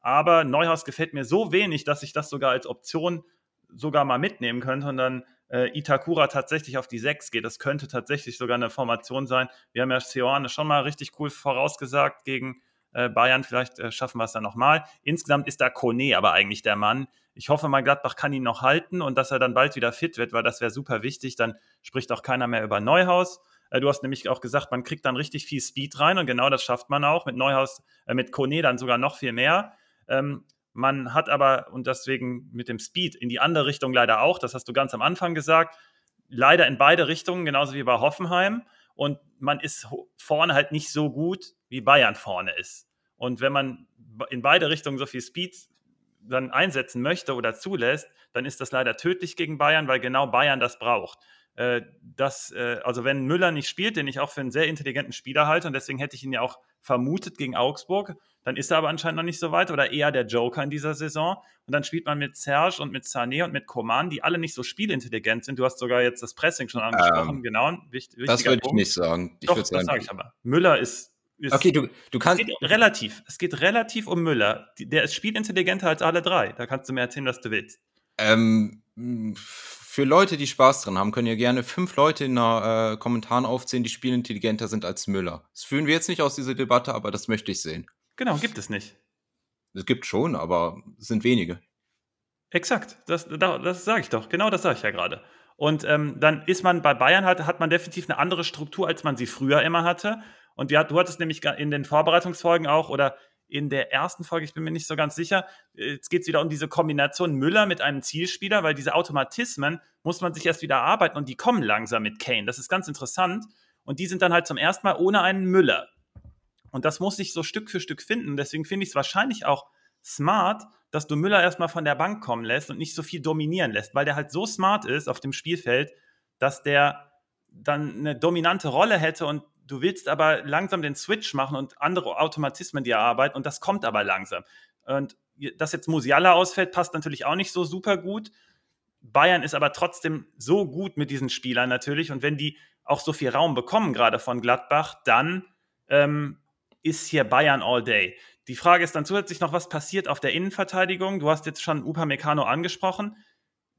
Aber Neuhaus gefällt mir so wenig, dass ich das sogar als Option sogar mal mitnehmen könnte und dann äh, Itakura tatsächlich auf die 6 geht. Das könnte tatsächlich sogar eine Formation sein. Wir haben ja Seoane schon mal richtig cool vorausgesagt gegen äh, Bayern. Vielleicht äh, schaffen wir es dann nochmal. Insgesamt ist da Kone aber eigentlich der Mann. Ich hoffe mal, Gladbach kann ihn noch halten und dass er dann bald wieder fit wird, weil das wäre super wichtig. Dann spricht auch keiner mehr über Neuhaus. Äh, du hast nämlich auch gesagt, man kriegt dann richtig viel Speed rein und genau das schafft man auch. Mit Neuhaus, äh, mit Kone dann sogar noch viel mehr. Ähm, man hat aber, und deswegen mit dem Speed in die andere Richtung leider auch, das hast du ganz am Anfang gesagt, leider in beide Richtungen, genauso wie bei Hoffenheim. Und man ist vorne halt nicht so gut, wie Bayern vorne ist. Und wenn man in beide Richtungen so viel Speed dann einsetzen möchte oder zulässt, dann ist das leider tödlich gegen Bayern, weil genau Bayern das braucht. Äh, das, äh, also wenn Müller nicht spielt, den ich auch für einen sehr intelligenten Spieler halte, und deswegen hätte ich ihn ja auch vermutet gegen Augsburg, dann ist er aber anscheinend noch nicht so weit oder eher der Joker in dieser Saison. Und dann spielt man mit Serge und mit Sané und mit Coman, die alle nicht so spielintelligent sind. Du hast sogar jetzt das Pressing schon angesprochen, ähm, genau. Wichtig, das würde ich nicht sagen. Ich Doch, das sage ich aber. Müller ist, okay, du, du kannst. Es geht relativ. Es geht relativ um Müller. Der ist spielintelligenter als alle drei. Da kannst du mir erzählen, was du willst. Ähm, für Leute, die Spaß dran haben, können ja gerne fünf Leute in den äh, Kommentaren aufzählen, die spielintelligenter sind als Müller. Das führen wir jetzt nicht aus dieser Debatte, aber das möchte ich sehen. Genau, gibt es nicht. Es gibt schon, aber es sind wenige. Exakt, das, das sage ich doch. Genau das sage ich ja gerade. Und ähm, dann ist man bei Bayern halt, hat man definitiv eine andere Struktur, als man sie früher immer hatte. Und ja, du hattest nämlich in den Vorbereitungsfolgen auch oder in der ersten Folge, ich bin mir nicht so ganz sicher, jetzt geht es wieder um diese Kombination Müller mit einem Zielspieler, weil diese Automatismen muss man sich erst wieder arbeiten und die kommen langsam mit Kane. Das ist ganz interessant. Und die sind dann halt zum ersten Mal ohne einen Müller. Und das muss sich so Stück für Stück finden. Deswegen finde ich es wahrscheinlich auch smart, dass du Müller erstmal von der Bank kommen lässt und nicht so viel dominieren lässt, weil der halt so smart ist auf dem Spielfeld, dass der dann eine dominante Rolle hätte und du willst aber langsam den Switch machen und andere Automatismen dir erarbeiten und das kommt aber langsam. Und dass jetzt Musiala ausfällt, passt natürlich auch nicht so super gut. Bayern ist aber trotzdem so gut mit diesen Spielern natürlich und wenn die auch so viel Raum bekommen, gerade von Gladbach, dann ähm, ist hier Bayern all day. Die Frage ist dann zusätzlich noch, was passiert auf der Innenverteidigung? Du hast jetzt schon Upamecano angesprochen.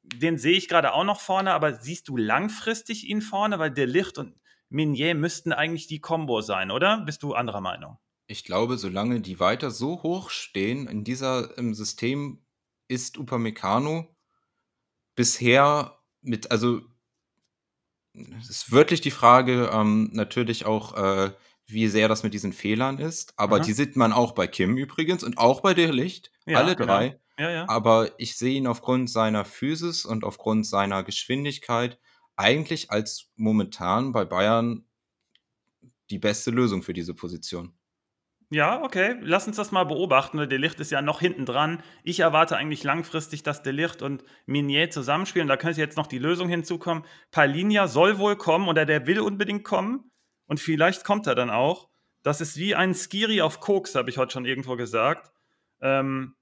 Den sehe ich gerade auch noch vorne, aber siehst du langfristig ihn vorne? Weil der Licht und Minier müssten eigentlich die Combo sein, oder? Bist du anderer Meinung? Ich glaube, solange die weiter so hoch stehen in dieser im System, ist Upamecano bisher mit, also es ist wirklich die Frage, ähm, natürlich auch, äh, wie sehr das mit diesen Fehlern ist. Aber Aha. die sieht man auch bei Kim übrigens und auch bei der Licht. Ja, alle genau. drei. Ja, ja. Aber ich sehe ihn aufgrund seiner Physis und aufgrund seiner Geschwindigkeit eigentlich als momentan bei Bayern die beste Lösung für diese Position. Ja, okay. Lass uns das mal beobachten. Der Licht ist ja noch hinten dran. Ich erwarte eigentlich langfristig, dass De Licht und Minier zusammenspielen. Da könnte jetzt noch die Lösung hinzukommen. Palinia soll wohl kommen oder der will unbedingt kommen. Und vielleicht kommt er dann auch. Das ist wie ein Skiri auf Koks, habe ich heute schon irgendwo gesagt. Ähm,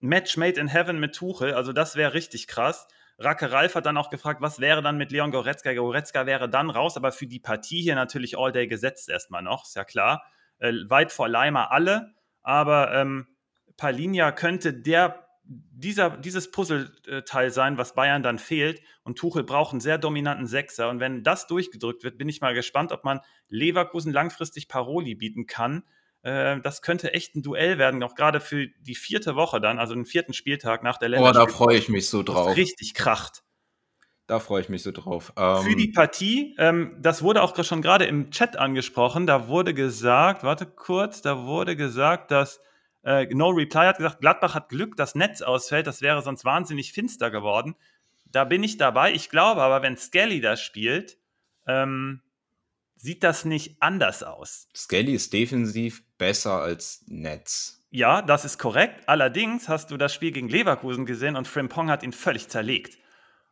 Match made in heaven mit Tuchel, also das wäre richtig krass. Rake Ralf hat dann auch gefragt, was wäre dann mit Leon Goretzka? Goretzka wäre dann raus, aber für die Partie hier natürlich all day gesetzt erstmal noch, ist ja klar. Äh, weit vor Leimer alle, aber ähm, Palinja könnte der dieser, dieses Puzzleteil sein, was Bayern dann fehlt. Und Tuchel braucht einen sehr dominanten Sechser. Und wenn das durchgedrückt wird, bin ich mal gespannt, ob man Leverkusen langfristig Paroli bieten kann. Äh, das könnte echt ein Duell werden, auch gerade für die vierte Woche dann, also den vierten Spieltag nach der Länderspielpause. Oh, da freue ich mich so drauf. Richtig kracht. da freue ich mich so drauf. Ähm, Für die Partie, ähm, das wurde auch schon gerade im Chat angesprochen, da wurde gesagt, warte kurz, da wurde gesagt, dass äh, No Reply hat gesagt, Gladbach hat Glück, das Netz ausfällt, das wäre sonst wahnsinnig finster geworden. Da bin ich dabei. Ich glaube aber, wenn Skelly das spielt, ähm, sieht das nicht anders aus. Skelly ist defensiv besser als Netz. Ja, das ist korrekt. Allerdings hast du das Spiel gegen Leverkusen gesehen und Frimpong hat ihn völlig zerlegt.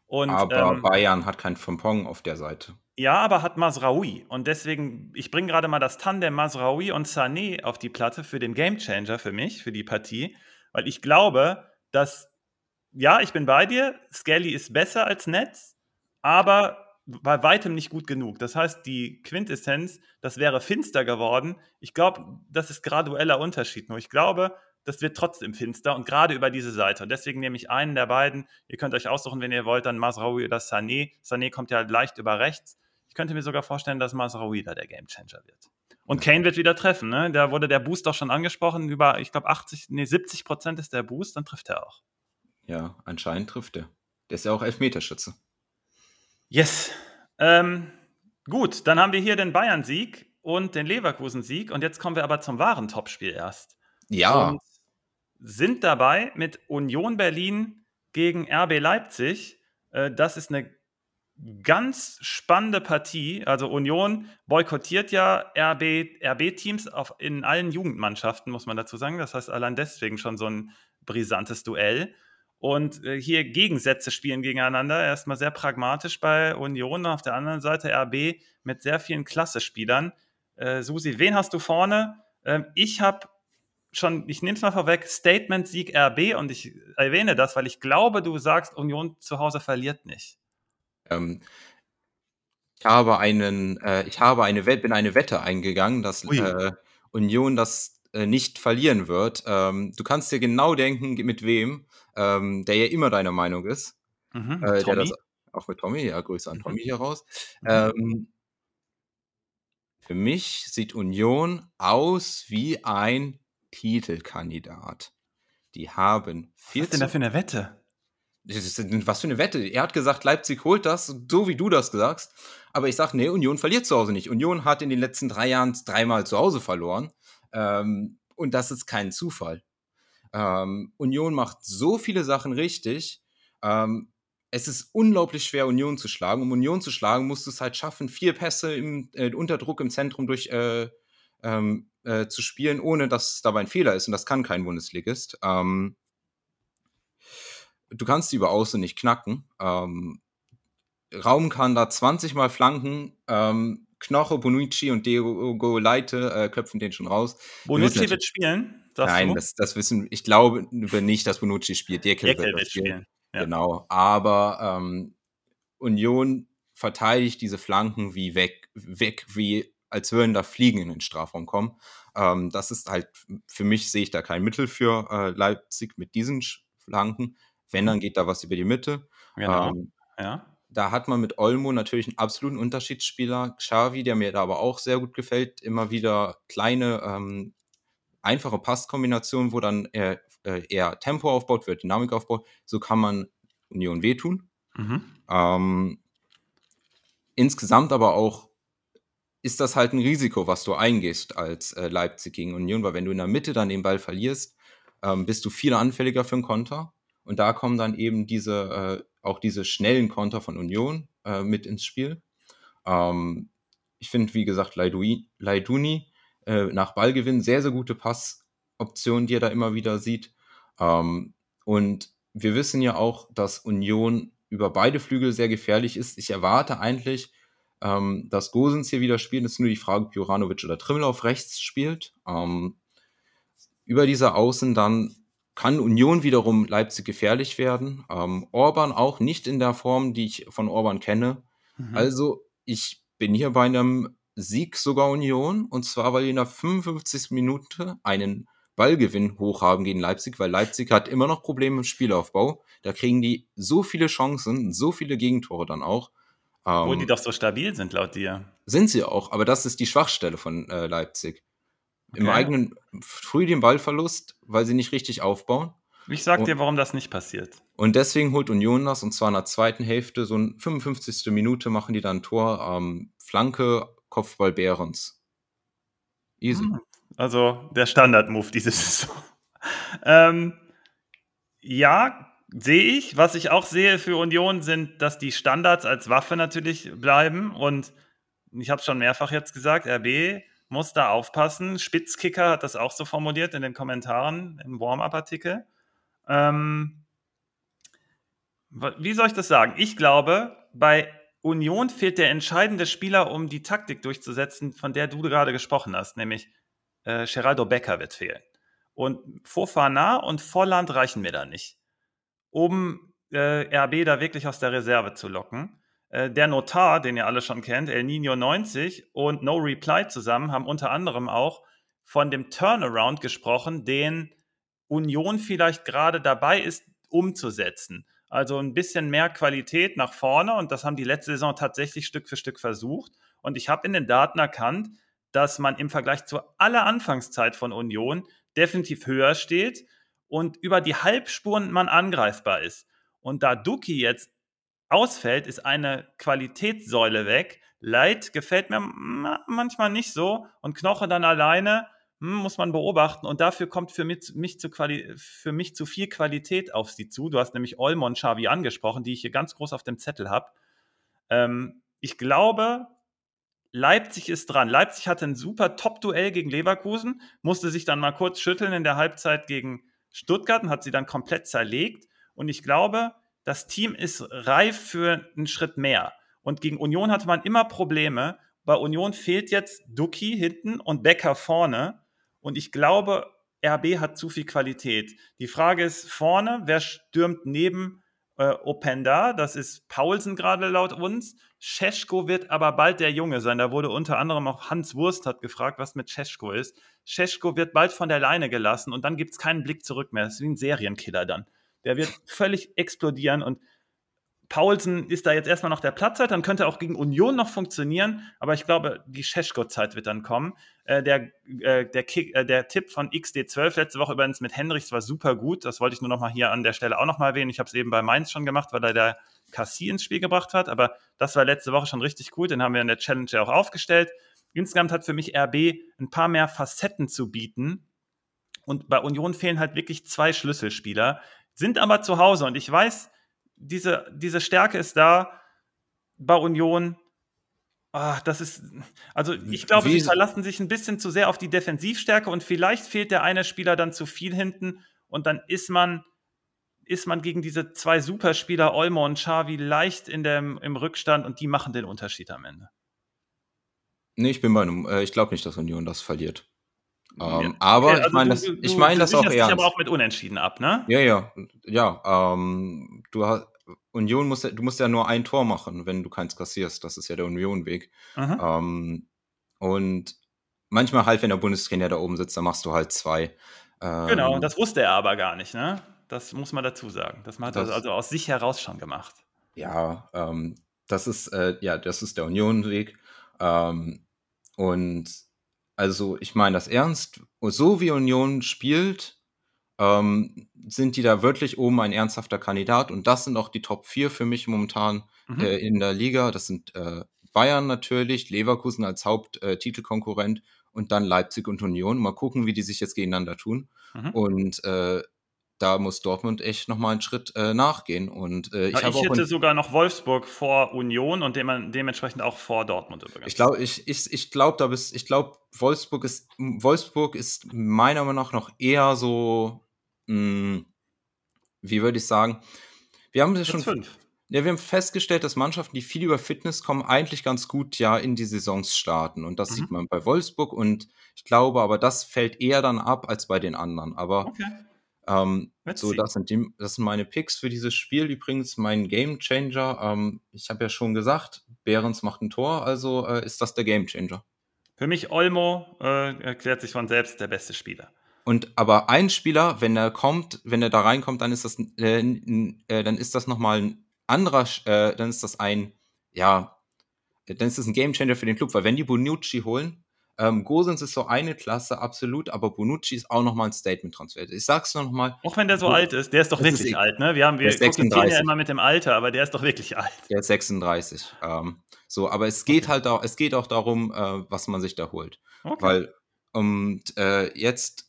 Und, aber ähm, Bayern hat kein Frimpong auf der Seite. Ja, aber hat Masraoui. Und deswegen, ich bringe gerade mal das Tandem Masraoui und Sané auf die Platte für den Gamechanger für mich, für die Partie. Weil ich glaube, dass, ja, ich bin bei dir, Skelly ist besser als Netz, aber bei weitem nicht gut genug. Das heißt, die Quintessenz, das wäre finster geworden. Ich glaube, das ist gradueller Unterschied. Nur ich glaube, das wird trotzdem finster und gerade über diese Seite. Und deswegen nehme ich einen der beiden. Ihr könnt euch aussuchen, wenn ihr wollt, dann Masraoui oder Sané. Sané kommt ja leicht über rechts. Könnte mir sogar vorstellen, dass Masraoui da der Gamechanger wird. Und Kane wird wieder treffen. Ne? Da wurde der Boost doch schon angesprochen. Über, ich glaube, 80, nee, 70 Prozent ist der Boost, dann trifft er auch. Ja, anscheinend trifft er. Der ist ja auch Elfmeterschütze. Yes. Ähm, gut, dann haben wir hier den Bayern-Sieg und den Leverkusen-Sieg. Und jetzt kommen wir aber zum wahren Topspiel erst. Ja. Und sind dabei mit Union Berlin gegen RB Leipzig. Äh, das ist eine ganz spannende Partie. Also Union boykottiert ja RB, RB-Teams in allen Jugendmannschaften, muss man dazu sagen. Das heißt, allein deswegen schon so ein brisantes Duell und äh, hier Gegensätze spielen gegeneinander. Erstmal sehr pragmatisch bei Union, auf der anderen Seite RB mit sehr vielen Klasse-Spielern. Äh, Susi, wen hast du vorne? Ähm, ich habe schon, ich nehme es mal vorweg, Statement-Sieg RB und ich erwähne das, weil ich glaube, du sagst, Union zu Hause verliert nicht. Ähm, ich habe einen, äh, ich habe eine Wette, bin eine Wette eingegangen, dass äh, Union das äh, nicht verlieren wird. Ähm, du kannst dir genau denken, mit wem ähm, der ja immer deiner Meinung ist. Mhm, äh, das, auch mit Tommy, ja, Grüße an mhm. Tommy hier raus. Mhm. Ähm, für mich sieht Union aus wie ein Titelkandidat. Die haben viel. Was ist denn da für eine Wette? Was für eine Wette? Er hat gesagt, Leipzig holt das, so wie du das sagst. Aber ich sage, nee, Union verliert zu Hause nicht. Union hat in den letzten drei Jahren dreimal zu Hause verloren. Ähm, und das ist kein Zufall. Ähm, Union macht so viele Sachen richtig. Ähm, es ist unglaublich schwer, Union zu schlagen. Um Union zu schlagen, musst du es halt schaffen, vier Pässe im, äh, unter Druck im Zentrum durch äh, ähm, äh, zu spielen, ohne dass dabei ein Fehler ist. Und das kann kein Bundesligist. Ähm, du kannst die über Außen nicht knacken. Ähm, Raum kann da 20 Mal flanken. Ähm, Knoche, Bonucci und Diego Leite äh, köpfen den schon raus. Bonucci wird spielen? Nein, das, das, wissen ich glaube nicht, dass Bonucci spielt. Dirkel wird, wird spielen. spielen. Ja. Genau. Aber ähm, Union verteidigt diese Flanken wie weg, weg, wie als würden da Fliegen in den Strafraum kommen. Ähm, das ist halt, für mich sehe ich da kein Mittel für äh, Leipzig mit diesen Flanken. Wenn, dann geht da was über die Mitte. Genau. Ähm, ja da hat man mit Olmo natürlich einen absoluten Unterschiedsspieler. Xavi, der mir da aber auch sehr gut gefällt, immer wieder kleine, ähm, einfache Passkombinationen, wo dann eher, äh, eher, Tempo aufbaut, wird Dynamik aufbaut. So kann man Union wehtun. Mhm. Ähm, insgesamt aber auch ist das halt ein Risiko, was du eingehst als äh, Leipzig gegen Union, weil wenn du in der Mitte dann den Ball verlierst, ähm, bist du viel anfälliger für einen Konter. Und da kommen dann eben diese, äh, auch diese schnellen Konter von Union äh, mit ins Spiel. Ähm, ich finde, wie gesagt, Leiduni, äh, nach Ballgewinn sehr, sehr gute Passoptionen, die er da immer wieder sieht. Ähm, und wir wissen ja auch, dass Union über beide Flügel sehr gefährlich ist. Ich erwarte eigentlich, ähm, dass Gosens hier wieder spielt. Es ist nur die Frage, ob Juranovic oder Trimmel auf rechts spielt. Ähm, über diese Außen dann kann Union wiederum Leipzig gefährlich werden. Ähm, Orban auch nicht in der Form, die ich von Orban kenne. Mhm. Also ich bin hier bei einem Sieg sogar Union und zwar, weil die in der 55. Minute einen Ballgewinn hochhaben gegen Leipzig, weil Leipzig hat immer noch Probleme im Spielaufbau. Da kriegen die so viele Chancen, so viele Gegentore dann auch. Obwohl ähm, die doch so stabil sind, laut dir. Sind sie auch, aber das ist die Schwachstelle von äh, Leipzig. Okay. Im eigenen früh den Ballverlust, weil sie nicht richtig aufbauen. Ich sag dir, warum das nicht passiert. Und deswegen holt Union das, und zwar in der zweiten Hälfte, so ein 55. Minute machen die dann ein Tor, ähm, Flanke, Kopfball Behrens. Easy. Hm. Also der Standard-Move dieses Saison. ähm, ja, sehe ich. Was ich auch sehe für Union sind, dass die Standards als Waffe natürlich bleiben. Und ich habe es schon mehrfach jetzt gesagt, RB muss da aufpassen. Spitzkicker hat das auch so formuliert in den Kommentaren im Warm-up-Artikel. Ähm, wie soll ich das sagen? Ich glaube, bei Union fehlt der entscheidende Spieler, um die Taktik durchzusetzen, von der du gerade gesprochen hast, nämlich äh, Geraldo Becker wird fehlen. Und Fofana und Volland reichen mir da nicht, um äh, RB da wirklich aus der Reserve zu locken. Äh, der Notar, den ihr alle schon kennt, El Nino 90 und No Reply zusammen haben unter anderem auch von dem Turnaround gesprochen, den Union vielleicht gerade dabei ist umzusetzen. Also ein bisschen mehr Qualität nach vorne und das haben die letzte Saison tatsächlich Stück für Stück versucht. Und ich habe in den Daten erkannt, dass man im Vergleich zu aller Anfangszeit von Union definitiv höher steht und über die Halbspuren man angreifbar ist. Und da Duki jetzt ausfällt, ist eine Qualitätssäule weg. Leid gefällt mir manchmal nicht so und Knoche dann alleine hm, muss man beobachten. Und dafür kommt für mich, mich zu für mich zu viel Qualität auf sie zu. Du hast nämlich Olmo und Xavi angesprochen, die ich hier ganz groß auf dem Zettel habe. Ähm, ich glaube, Leipzig ist dran. Leipzig hatte ein super Top-Duell gegen Leverkusen, musste sich dann mal kurz schütteln in der Halbzeit gegen Stuttgart und hat sie dann komplett zerlegt. Und ich glaube, das Team ist reif für einen Schritt mehr. Und gegen Union hatte man immer Probleme. Bei Union fehlt jetzt Duki hinten und Becker vorne. Und ich glaube, RB hat zu viel Qualität. Die Frage ist vorne, wer stürmt neben äh, Openda? Das ist Paulsen gerade laut uns. Scheschko wird aber bald der Junge sein. Da wurde unter anderem auch Hans Wurst hat gefragt, was mit Scheschko ist. Scheschko wird bald von der Leine gelassen und dann gibt es keinen Blick zurück mehr. Das ist wie ein Serienkiller dann. Der wird völlig explodieren und Paulsen ist da jetzt erstmal noch der Platzzeit, dann könnte auch gegen Union noch funktionieren, aber ich glaube, die Scheschko-Zeit wird dann kommen. Äh, der, äh, der, Kick, äh, der Tipp von XD12 letzte Woche übrigens mit Henrichs war super gut. Das wollte ich nur noch mal hier an der Stelle auch noch mal erwähnen. Ich habe es eben bei Mainz schon gemacht, weil er der Cassie ins Spiel gebracht hat, aber das war letzte Woche schon richtig gut. Den haben wir in der Challenge ja auch aufgestellt. Insgesamt hat für mich RB ein paar mehr Facetten zu bieten. Und bei Union fehlen halt wirklich zwei Schlüsselspieler, sind aber zu Hause. Und ich weiß, diese, diese Stärke ist da bei Union. Ah, das ist, also ich glaube, sie verlassen sich ein bisschen zu sehr auf die Defensivstärke und vielleicht fehlt der eine Spieler dann zu viel hinten und dann ist man, ist man gegen diese zwei Superspieler, Olmo und Xavi, leicht in dem, im Rückstand und die machen den Unterschied am Ende. Nee, ich bin bei einem, äh, ich glaube nicht, dass Union das verliert. Ähm, ja. Aber okay, also ich meine das, ich mein das auch ernst. aber auch mit Unentschieden ab, ne? Ja, ja, ja. Ähm, du hast, Union muss, du musst ja nur ein Tor machen, wenn du keins kassierst. Das ist ja der Union-Weg. Ähm, und manchmal halt, wenn der Bundestrainer da oben sitzt, dann machst du halt zwei. Ähm, genau, und das wusste er aber gar nicht, ne? Das muss man dazu sagen. Das hat er also aus sich heraus schon gemacht. Ja, ähm, das ist, äh, ja, das ist der Union-Weg. Ähm, und also ich meine das ernst. So wie Union spielt, ähm, sind die da wirklich oben ein ernsthafter Kandidat. Und das sind auch die Top 4 für mich momentan mhm. äh, in der Liga. Das sind äh, Bayern natürlich, Leverkusen als Haupttitelkonkurrent äh, und dann Leipzig und Union. Mal gucken, wie die sich jetzt gegeneinander tun. Mhm. Und äh, da muss Dortmund echt nochmal einen Schritt äh, nachgehen. Und, äh, ich, ich hätte sogar noch Wolfsburg vor Union und dem, dementsprechend auch vor Dortmund übrigens. Ich glaube, ich, ich, ich glaube, da bist, ich glaube, Wolfsburg ist, Wolfsburg ist meiner Meinung nach noch eher so, mh, hm, wie würde ich sagen, wir haben ja schon. Fünf. Ja, wir haben festgestellt, dass Mannschaften, die viel über Fitness kommen, eigentlich ganz gut ja in die Saisons starten. Und das mhm. sieht man bei Wolfsburg. Und ich glaube, aber das fällt eher dann ab als bei den anderen. Aber okay. Ähm, so, das sind, die, das sind meine Picks für dieses Spiel. Übrigens mein Game Changer. Ähm, ich habe ja schon gesagt, Behrens macht ein Tor, also äh, ist das der Game Changer. Für mich Olmo äh, erklärt sich von selbst der beste Spieler. Und aber ein Spieler, wenn er kommt, wenn er da reinkommt, dann ist das, äh, äh, dann ist das nochmal ein anderer, äh, dann ist das ein, ja, dann ist das ein Game Changer für den Club, weil wenn die Bonucci holen, Ähm, Gosens ist so eine Klasse, absolut, aber Bonucci ist auch nochmal ein Statement-Transfer. Ich sag's noch mal. Auch wenn der so alt ist, der ist doch wirklich ist, alt, ne? Wir haben, wir gucken ja immer mit dem Alter, aber der ist doch wirklich alt. Der ist 36. Ähm, so, aber es geht okay. halt auch, es geht auch darum, äh, was man sich da holt. Okay. Weil, und äh, jetzt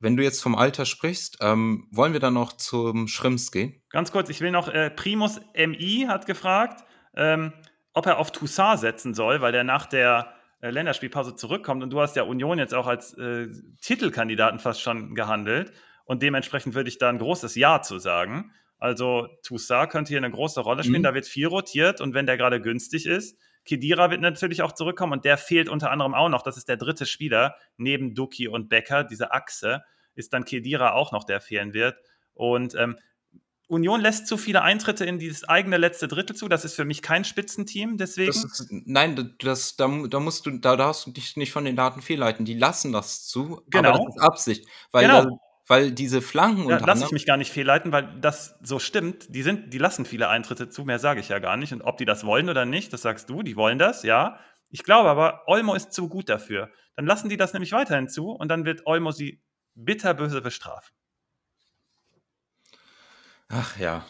wenn du jetzt vom Alter sprichst, ähm, wollen wir dann noch zum Schrimps gehen? Ganz kurz, ich will noch, äh, Primus MI hat gefragt, ähm, ob er auf Toussaint setzen soll, weil der nach der äh, Länderspielpause zurückkommt. Und du hast ja Union jetzt auch als äh, Titelkandidaten fast schon gehandelt. Und dementsprechend würde ich da ein großes Ja zu sagen. Also Toussaint könnte hier eine große Rolle spielen. Mhm. Da wird viel rotiert und wenn der gerade günstig ist, Kedira wird natürlich auch zurückkommen und der fehlt unter anderem auch noch. Das ist der dritte Spieler neben Duki und Becker. Diese Achse ist dann Kedira auch noch, der fehlen wird. Und ähm, Union lässt zu viele Eintritte in dieses eigene letzte Drittel zu. Das ist für mich kein Spitzenteam, deswegen. Ist, nein, das, da, da, musst du, da darfst du dich nicht von den Daten fehlleiten. Die lassen das zu, genau. aber das ist Absicht. Weil genau. Da, weil diese Flanken ja, lasse ich mich gar nicht fehlleiten, weil das so stimmt. Die sind, die lassen viele Eintritte zu, mehr sage ich ja gar nicht. Und ob die das wollen oder nicht, das sagst du, die wollen das, ja. Ich glaube aber, Olmo ist zu gut dafür. Dann lassen die das nämlich weiterhin zu und dann wird Olmo sie bitterböse bestrafen. Ach ja.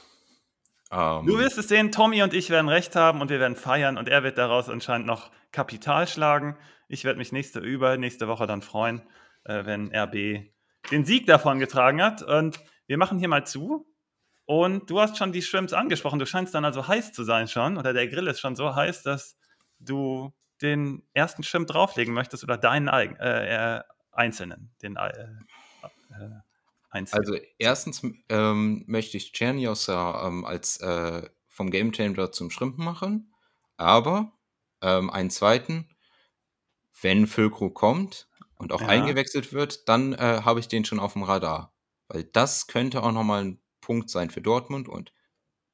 Um. Du wirst es sehen, Tommy und ich werden recht haben und wir werden feiern und er wird daraus anscheinend noch Kapital schlagen. Ich werde mich nächste über nächste Woche dann freuen, äh, wenn RB den Sieg davon getragen hat. Und wir machen hier mal zu. Und du hast schon die Shrimps angesprochen. Du scheinst dann also heiß zu sein schon. Oder der Grill ist schon so heiß, dass du den ersten Shrimp drauflegen möchtest oder deinen eigenen, äh, äh, einzelnen, den äh, einzelnen. Also erstens ähm, möchte ich Chernios ja ähm, als äh, vom Game Changer zum Schrimpen machen. Aber ähm, einen zweiten, wenn Füllkrug kommt, und auch ja. eingewechselt wird, dann äh, habe ich den schon auf dem Radar. Weil das könnte auch nochmal ein Punkt sein für Dortmund und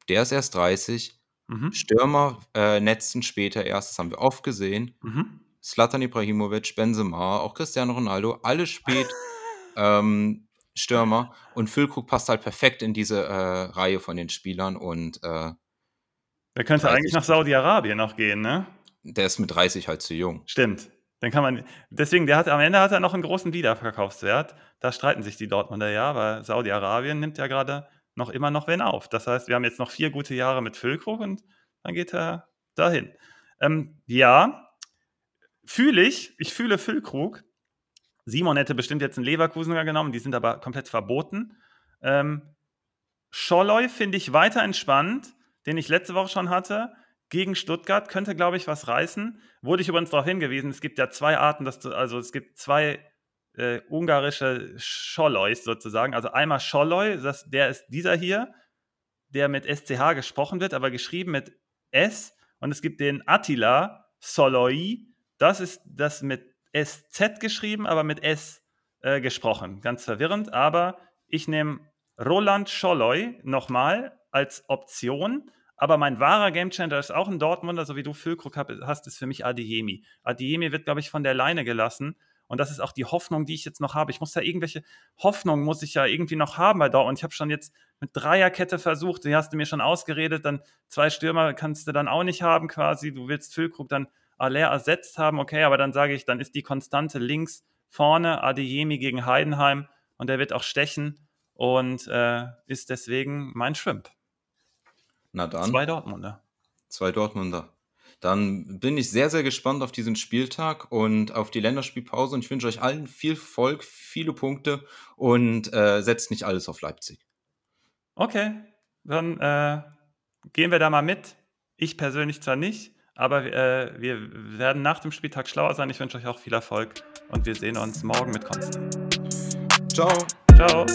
der ist erst 30. Mhm. Stürmer äh, netzen später erst, das haben wir oft gesehen. Mhm. Slatan Ibrahimovic, Benzema, auch Cristiano Ronaldo, alle spät ähm, Stürmer und Füllkrug passt halt perfekt in diese äh, Reihe von den Spielern und äh, der könnte eigentlich nach Saudi-Arabien noch gehen, ne? Der ist mit 30 halt zu jung. Stimmt. Dann kann man, deswegen, der hat, am Ende hat er noch einen großen Wiederverkaufswert. Da streiten sich die Dortmunder ja, weil Saudi-Arabien nimmt ja gerade noch immer noch wen auf. Das heißt, wir haben jetzt noch vier gute Jahre mit Füllkrug und dann geht er dahin. Ähm, ja, fühle ich, ich fühle Füllkrug. Simon hätte bestimmt jetzt einen Leverkusener genommen, die sind aber komplett verboten. Ähm, Scholloy finde ich weiter entspannt, den ich letzte Woche schon hatte gegen Stuttgart könnte, glaube ich, was reißen. Wurde ich übrigens darauf hingewiesen, es gibt ja zwei Arten, dass du, also es gibt zwei äh, ungarische Schollois sozusagen. Also einmal Scholloy, das, der ist dieser hier, der mit SCH gesprochen wird, aber geschrieben mit S. Und es gibt den Attila Soloi, das ist das mit SZ geschrieben, aber mit S äh, gesprochen. Ganz verwirrend, aber ich nehme Roland Scholloy nochmal als Option aber mein wahrer Gamechanger ist auch ein Dortmunder, so wie du Füllkrug hast, ist für mich Adeyemi. Adeyemi wird, glaube ich, von der Leine gelassen. Und das ist auch die Hoffnung, die ich jetzt noch habe. Ich muss da irgendwelche Hoffnung muss ich ja irgendwie noch haben bei Dortmund. Ich habe schon jetzt mit Dreierkette versucht, die hast du mir schon ausgeredet, dann zwei Stürmer kannst du dann auch nicht haben quasi. Du willst Füllkrug dann Aller ersetzt haben, okay, aber dann sage ich, dann ist die Konstante links vorne Adeyemi gegen Heidenheim und der wird auch stechen und äh, ist deswegen mein Schwimp. Na dann. Zwei Dortmunder. Zwei Dortmunder. Dann bin ich sehr, sehr gespannt auf diesen Spieltag und auf die Länderspielpause und ich wünsche euch allen viel Volk, viele Punkte und äh, setzt nicht alles auf Leipzig. Okay, dann äh, gehen wir da mal mit. Ich persönlich zwar nicht, aber äh, wir werden nach dem Spieltag schlauer sein. Ich wünsche euch auch viel Erfolg und wir sehen uns morgen mit Konstantin. Ciao. Ciao.